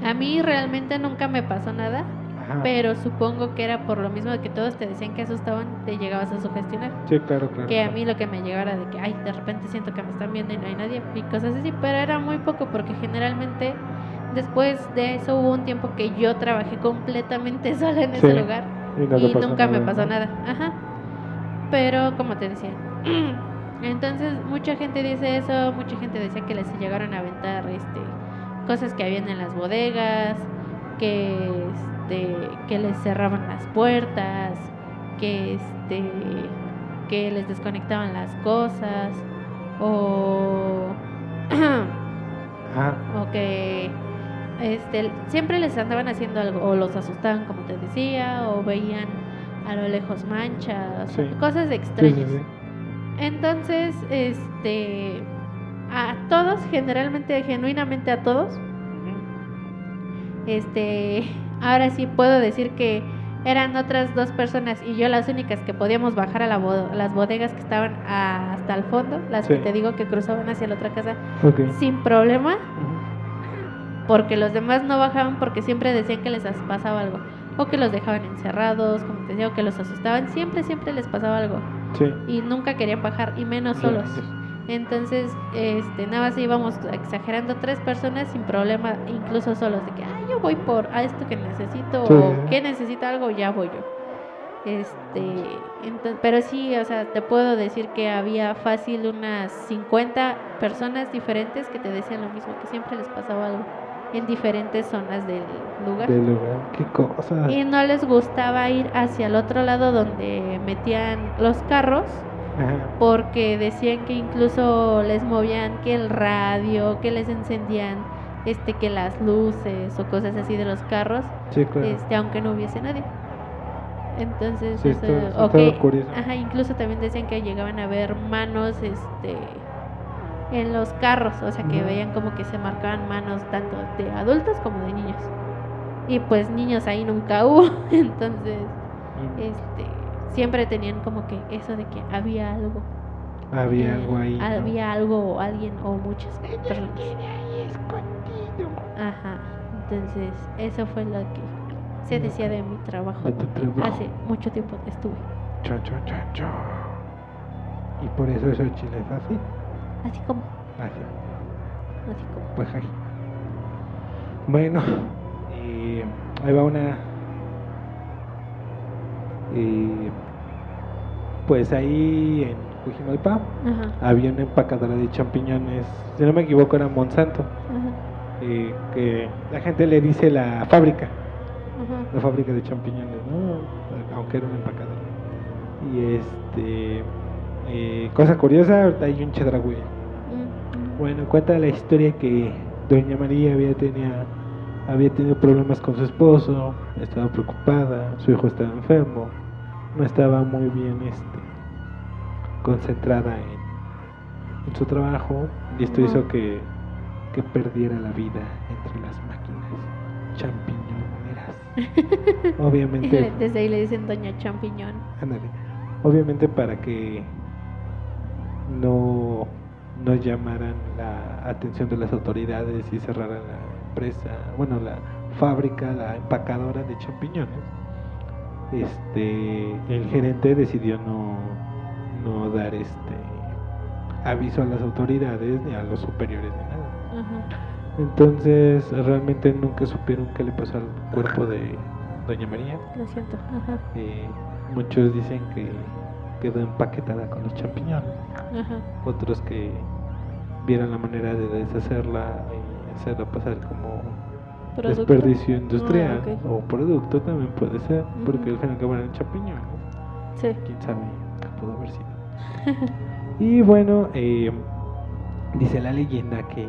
a mí realmente nunca me pasó nada Ajá. pero supongo que era por lo mismo de que todos te decían que asustaban, te llegabas a sugestionar. Sí, claro, claro. Que a mí lo que me llegaba era de que, ay, de repente siento que me están viendo y no hay nadie, y cosas así, pero era muy poco porque generalmente después de eso hubo un tiempo que yo trabajé completamente sola en ese lugar Y, no nunca me pasó nada. Ajá. Pero como te decía, entonces mucha gente dice eso, mucha gente decía que les llegaron a aventar este cosas que habían en las bodegas, que este que les cerraban las puertas, que este que les desconectaban las cosas o Ah, o que este, siempre les andaban haciendo algo, o los asustaban, como te decía, o veían a lo lejos manchas, Sí. cosas sí, extrañas. sí. Entonces, este, a todos, generalmente, genuinamente a todos, este, ahora sí puedo decir que eran otras dos personas y yo las únicas que podíamos bajar a la las bodegas que estaban hasta el fondo, las que te digo que cruzaban hacia la otra casa sin problema, porque los demás no bajaban porque siempre decían que les as- pasaba algo, o que los dejaban encerrados, como te decía, o que los asustaban, siempre, siempre les pasaba algo. Sí. y nunca querían bajar y menos solos. Entonces, este, nada más íbamos exagerando tres personas sin problema, incluso solos, de que, ah, yo voy por a esto que necesito, Sí. o que necesita algo, ya voy yo. Este, ento- pero sí, o sea, te puedo decir que había fácil unas 50 personas diferentes que te decían lo mismo, que siempre les pasaba algo en diferentes zonas del lugar. Del lugar. Qué cosa. Y no les gustaba ir hacia el otro lado donde metían los carros Ajá. porque decían que incluso les movían que el radio, que les encendían este que las luces o cosas así de los carros, Sí, claro. este aunque no hubiese nadie. Entonces, Sí, eso, está- está que- curioso. ajá, incluso también decían que llegaban a ver manos este en los carros, o sea, que veían como que se marcaban manos tanto de adultos como de niños. Y pues niños ahí nunca hubo, entonces este siempre tenían como que eso de que había algo Había eh, algo ahí. ¿no? había algo o alguien o muchas personas ahí escondido. ajá entonces eso fue lo que se decía de mi trabajo De trabajo. hace mucho tiempo que estuve Chon, chon, chon, chon. Y por eso eso chile es así. así como Así. así como Pues ahí. Bueno, y ahí va una. Y pues ahí en Cujimalpa ajá había una empacadora de champiñones, si no me equivoco era Monsanto, eh, que la gente le dice la fábrica, ajá la fábrica de champiñones, ¿no? Aunque era una empacadora. Y este, eh, cosa curiosa, hay un chedragüey. Mm, mm. Bueno, cuenta la historia que Doña María había, tenía, había tenido problemas con su esposo, estaba preocupada, su hijo estaba enfermo, no estaba muy bien este, concentrada en, en su trabajo y esto hizo que, que perdiera la vida entre las máquinas champiñoneras. Obviamente, desde ahí le dicen doña champiñón. Ándale, obviamente para que no, no llamaran la atención de las autoridades y cerraran la empresa, bueno, la fábrica, la empacadora de champiñones, este, el gerente decidió no, no dar este aviso a las autoridades ni a los superiores ni nada. ajá Entonces realmente nunca supieron qué le pasó al cuerpo de Doña María. lo siento ajá Eh, muchos dicen que quedó empaquetada con los champiñones, ajá otros que vieron la manera de deshacerla y hacerla pasar como Producto. desperdicio industrial. Ah, o producto también puede ser, porque al fin y al cabo eran champiñones, sí. Quién sabe qué pudo haber sido. y bueno, eh, dice la leyenda que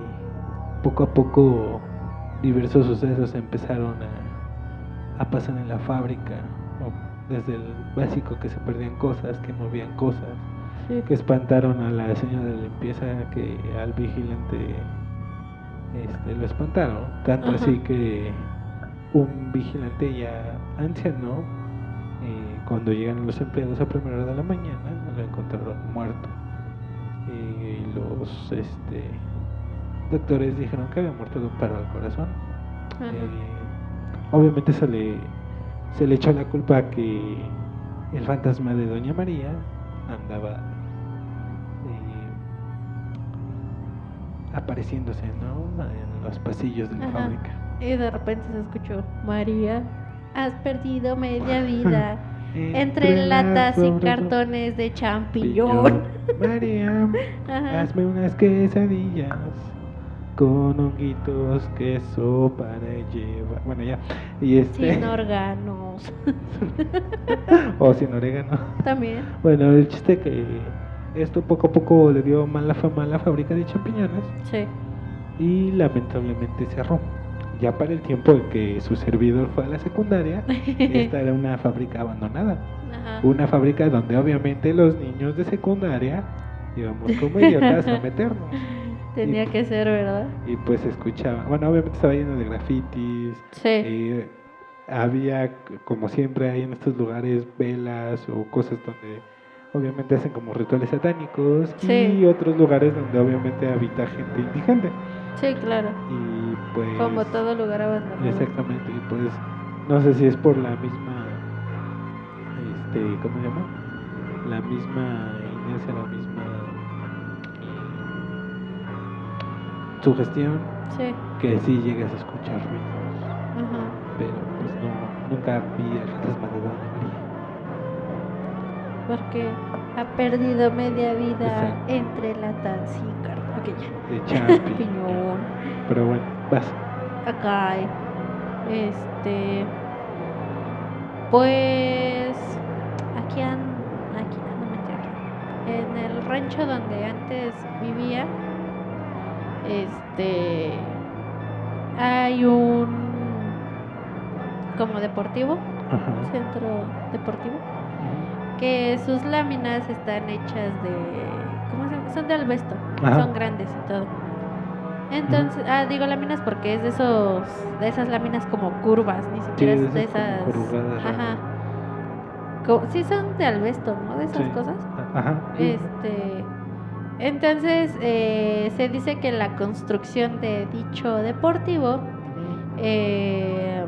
poco a poco diversos sucesos empezaron a, a pasar en la fábrica, o desde el básico que se perdían cosas, que movían cosas, sí. que espantaron a la señora de limpieza, que al vigilante este, lo espantaron, tanto Ajá. así que un vigilante ya anciano, eh, cuando llegan los empleados a primera hora de la mañana, lo encontraron muerto. Y los este, doctores dijeron que había muerto de un paro al corazón. Eh, obviamente se le, se le echó la culpa a que el fantasma de Doña María andaba apareciéndose ¿no? en los pasillos de la Ajá. fábrica. y de repente se escuchó María has perdido media vida entre latas y cartones de champiñón María, Ajá. hazme unas quesadillas con honguitos, queso para llevar. Bueno, ya. Y este. sin órganos o sin orégano. también Bueno, el chiste que esto poco a poco le dio mala fama a la fábrica de champiñones sí y lamentablemente cerró. Ya para el tiempo en que su servidor fue a la secundaria, esta era una fábrica abandonada. Ajá. Una fábrica donde obviamente los niños de secundaria íbamos como idiotas a meternos. Tenía y- que ser, ¿verdad? Y pues escuchaba, bueno, obviamente estaba lleno de grafitis, Sí. eh, había, como siempre hay en estos lugares, velas o cosas donde obviamente hacen como rituales satánicos Sí. y otros lugares donde obviamente habita gente indigente. Sí, claro. Y pues... Como todo lugar abandonado. Exactamente, y pues no sé si es por la misma, este, ¿cómo se llama? La misma inercia, la misma eh, sugestión Sí. que sí llegas a escuchar ruidos, pero pues no, nunca vi el fantasma de. Porque ha perdido media vida Exacto. entre latas y carne. Ok, ya. De. Piñón. pero bueno, vas. Acá hay. Este. Pues. Aquí han. Aquí no mentira. aquí. En el rancho donde antes vivía. Este. Hay un. Como deportivo. Ajá. Centro deportivo. Que sus láminas están hechas de. ¿Cómo se llama? Son de albesto. Ajá. Son grandes y todo. Entonces, ah, digo láminas porque es de esos, de esas láminas como curvas, ni siquiera es de esas. Ajá. Co- sí son de albesto, ¿no? De esas Sí. cosas. Ajá. sí. Este, entonces eh, se dice que la construcción de dicho deportivo, eh,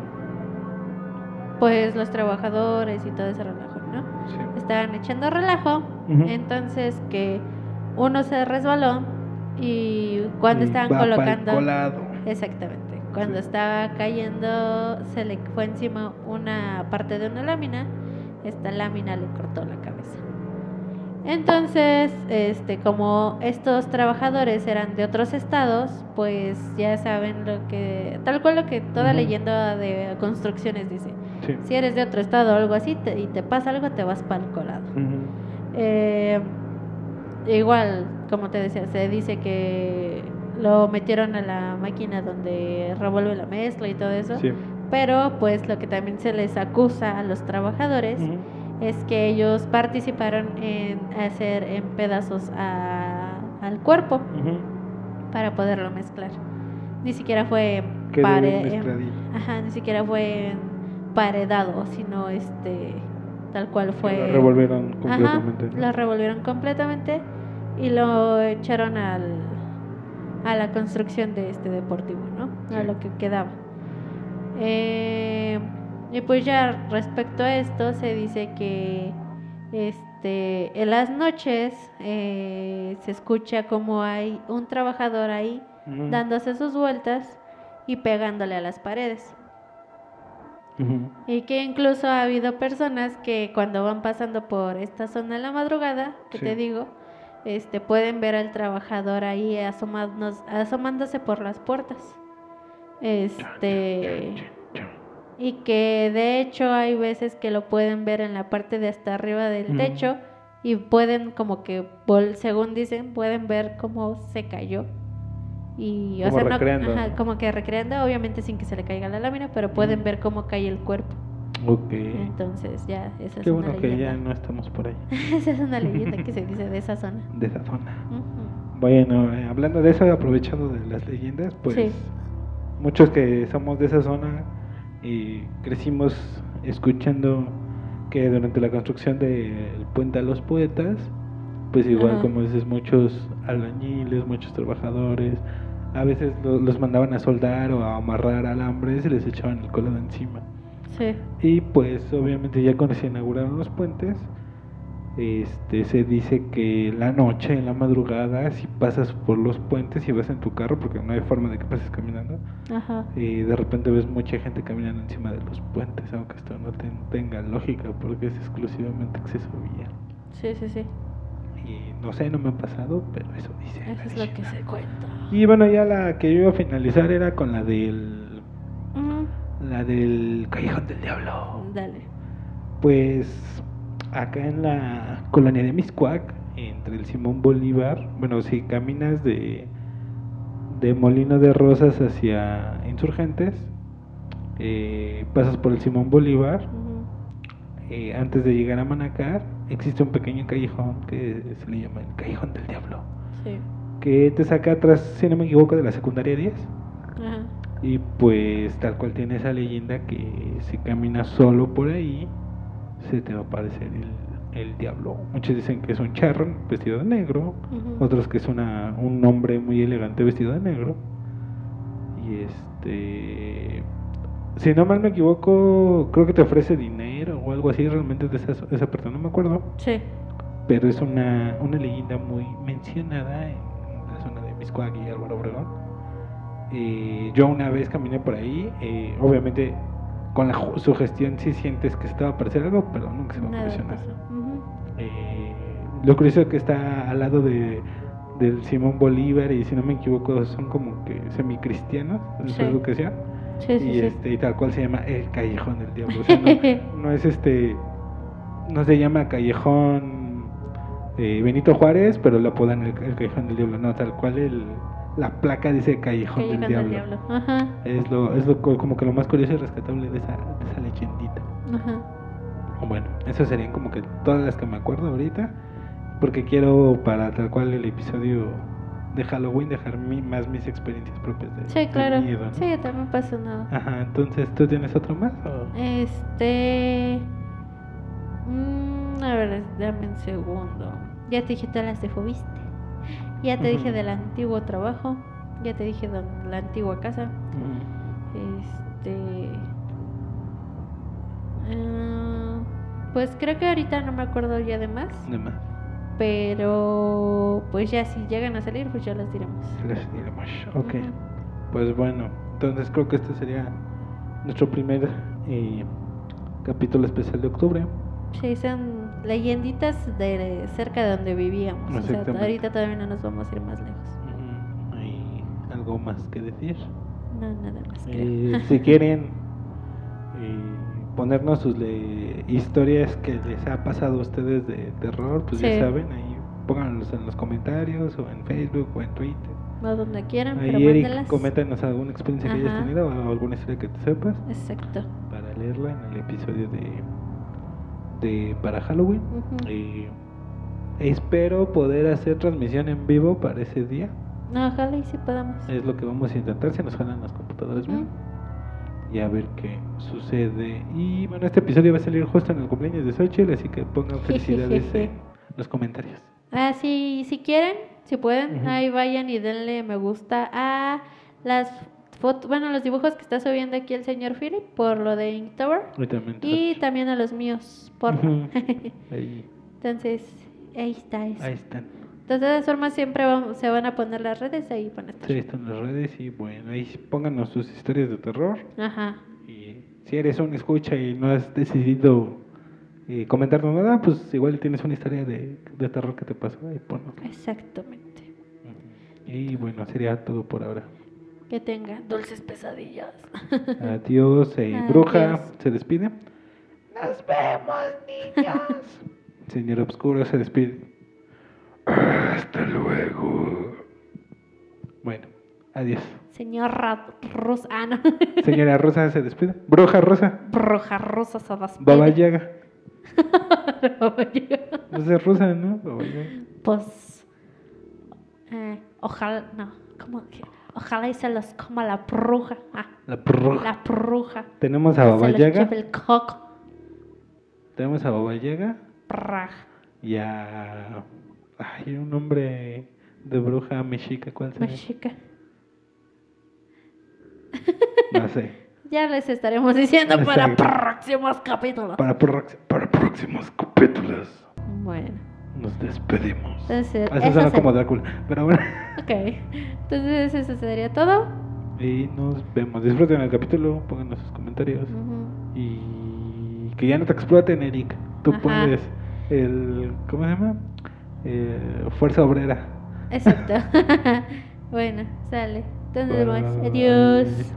pues los trabajadores y todo relajo, ¿no? Sí. Estaban echando relajo, entonces que uno se resbaló y cuando Y estaban colocando, colado. exactamente, cuando Sí. estaba cayendo se le fue encima una parte de una lámina, esta lámina le cortó la cabeza. Entonces, este, como estos trabajadores eran de otros estados, pues ya saben lo que, tal cual lo que toda leyenda de construcciones dice. Sí. Si eres de otro estado o algo así te- y te pasa algo, te vas para el colado. Eh, igual, como te decía, se dice que lo metieron a la máquina donde revuelve la mezcla y todo eso. Sí. Pero pues lo que también se les acusa a los trabajadores. Es que ellos participaron en hacer en pedazos a- al cuerpo para poderlo mezclar. Ni siquiera fue pare- ajá, ni siquiera fue paredado, sino este tal cual fue Lo revolvieron Ajá, completamente. ¿no? lo revolvieron completamente y lo echaron al, a la construcción de este deportivo, ¿no? A lo que quedaba. Eh, y pues ya respecto a esto se dice que este en las noches eh, se escucha como hay un trabajador ahí dándose sus vueltas y pegándole a las paredes. Y que incluso ha habido personas que cuando van pasando por esta zona en la madrugada, que Sí. te digo, este pueden ver al trabajador ahí asomándose por las puertas. Este y que de hecho hay veces que lo pueden ver en la parte de hasta arriba del techo y pueden como que según dicen pueden ver cómo se cayó y Como no- recreando, ajá, ¿no? como que recreando obviamente sin que se le caiga la lámina pero pueden ver cómo cae el cuerpo Ok. entonces ya esa es Qué una bueno que ya leyenda no estamos por ahí, esa es una leyenda que se dice de esa zona de esa zona. Ujú. Bueno, eh, hablando de eso, aprovechando de las leyendas, pues Sí. muchos que somos de esa zona y crecimos escuchando que durante la construcción del puente a los poetas, pues igual Ajá. como dices, muchos albañiles, muchos trabajadores, a veces lo- los mandaban a soldar o a amarrar alambres y les echaban el colado encima. sí Y pues obviamente ya cuando se inauguraron los puentes, este se dice que la noche, en la madrugada, si pasas por los puentes y vas en tu carro, porque no hay forma de que pases caminando, ajá y de repente ves mucha gente caminando encima de los puentes, aunque esto no ten- tenga lógica porque es exclusivamente acceso vial. sí sí sí Y no sé, no me ha pasado, pero eso dice. eso es lo que se cuenta Y bueno, ya la que yo iba a finalizar era con la del la del Callejón del Diablo. dale Pues acá en la colonia de Miscuac, entre el Simón Bolívar, bueno, si caminas de, de Molino de Rosas hacia Insurgentes, eh, pasas por el Simón Bolívar, eh, antes de llegar a Manacar, existe un pequeño callejón que se le llama el Callejón del Diablo. Sí. Que te saca atrás, si no me equivoco, de la secundaria 10. Ajá. Y pues tal cual tiene esa leyenda que si caminas solo por ahí, se te va a aparecer el, el diablo. Muchos dicen que es un charro vestido de negro, otros que es una, un hombre muy elegante vestido de negro. Y este... Si no mal me equivoco, creo que te ofrece dinero o algo así, realmente de esa, esa persona, no me acuerdo. Sí. Pero es una, una leyenda muy mencionada en la zona de Miscuac y Álvaro Obregón. Eh, yo una vez caminé por ahí, eh, obviamente con la ju- sugestión sí sientes que se va a aparecer algo, pero nunca se va a Nada. Ujú. Eh, lo curioso es que está al lado de, del Simón Bolívar y si no me equivoco son como que semicristianos en su educación Sí, sí, y sí. este y tal cual se llama el callejón del diablo o sea, no, no es este no se llama callejón eh, Benito Juárez pero lo apodan el, el callejón del diablo no tal cual el la placa dice callejón, Callejón del, del diablo. Ajá. es lo es lo co- como que lo más curioso y rescatable de esa de esa leyendita Ajá. bueno esas serían como que todas las que me acuerdo ahorita porque quiero para tal cual el episodio de Halloween dejar mi, más mis experiencias propias de, Sí, claro. miedo, ¿no? Sí, también pasó nada. Ajá, entonces, ¿tú tienes otro más? o? Este. mm, a ver, dame un segundo. Ya te dije todas las de Fobiste. Ya te dije del antiguo trabajo. Ya te dije de la antigua casa. Este. ah, pues creo que ahorita no me acuerdo ya de más. Nada más. Pero. Pues ya si llegan a salir, pues ya las diremos. Les diremos. Ok. Pues bueno, entonces creo que este sería nuestro primer eh, capítulo especial de octubre. Sí, son leyenditas de cerca de donde vivíamos. O sea, ahorita todavía no nos vamos a ir más lejos. Ujú, ¿Hay algo más que decir? No, nada más. Eh, si quieren eh, ponernos sus le- historias que les ha pasado a ustedes de terror, pues Sí. ya saben, ahí pónganlos en los comentarios o en Facebook o en Twitter. O donde quieran, pero Ahí Eric, mándelas. coméntanos alguna experiencia que hayas tenido o alguna historia que te sepas Exacto. para leerla en el episodio de, de para Halloween. Y espero poder hacer transmisión en vivo para ese día. No, ojalá y sí podamos. Es lo que vamos a intentar, si nos jalan las computadoras bien. Y a ver qué sucede. Y bueno, este episodio va a salir justo en el cumpleaños de Xochitl, así que pongan felicidades en los comentarios. Ah, sí, si quieren, si pueden, ahí vayan y denle me gusta a las fotos, bueno, los dibujos que está subiendo aquí el señor Philip por lo de Inktober. Y también. Y también a los míos, por Entonces, ahí está eso. ahí están. De todas formas, siempre vamos- se van a poner las redes ahí van a estar. Sí, están las redes y bueno, ahí pónganos sus historias de terror. Ajá. Y si eres un escucha y no has decidido eh, comentarnos nada, pues igual tienes una historia de, de terror que te pasó ahí ponlo. Exactamente. Y bueno, sería todo por ahora. Que tenga dulces pesadillas. Adiós, eh, Adiós. bruja, se despide. Nos vemos, niños. Señor Obscuro se despide. Hasta luego. Bueno, adiós. Señor Ra- Rosa. Ah, no. Señora Rosa se despide. Bruja Rosa, Bruja Rosa se despide. Baba Yaga. Baba Yaga. Sé, Rosa, ¿no? Baba Yaga. Pues. eh, ojalá. No. ¿Cómo que? Ojalá y se los coma la bruja. Ah, La bruja. la bruja. Tenemos a Se Baba los Yaga. el coco. Tenemos a Baba Yaga. Braj. Y a. Ay, un nombre de bruja mexica, ¿cuál sería? Mexica. No sé. Ya les estaremos diciendo para próximos capítulos. Para, Para próximos capítulos Bueno, nos despedimos. entonces. Eso eso suena se- como Drácula. Pero bueno. Ok. Entonces, eso sería todo. Y nos vemos. Disfruten el capítulo, pónganos sus comentarios. Y que ya no te exploten, Eric. Tú Ajá. puedes el. ¿Cómo se llama? Eh, fuerza obrera. Exacto. bueno, sale. Entonces, adiós.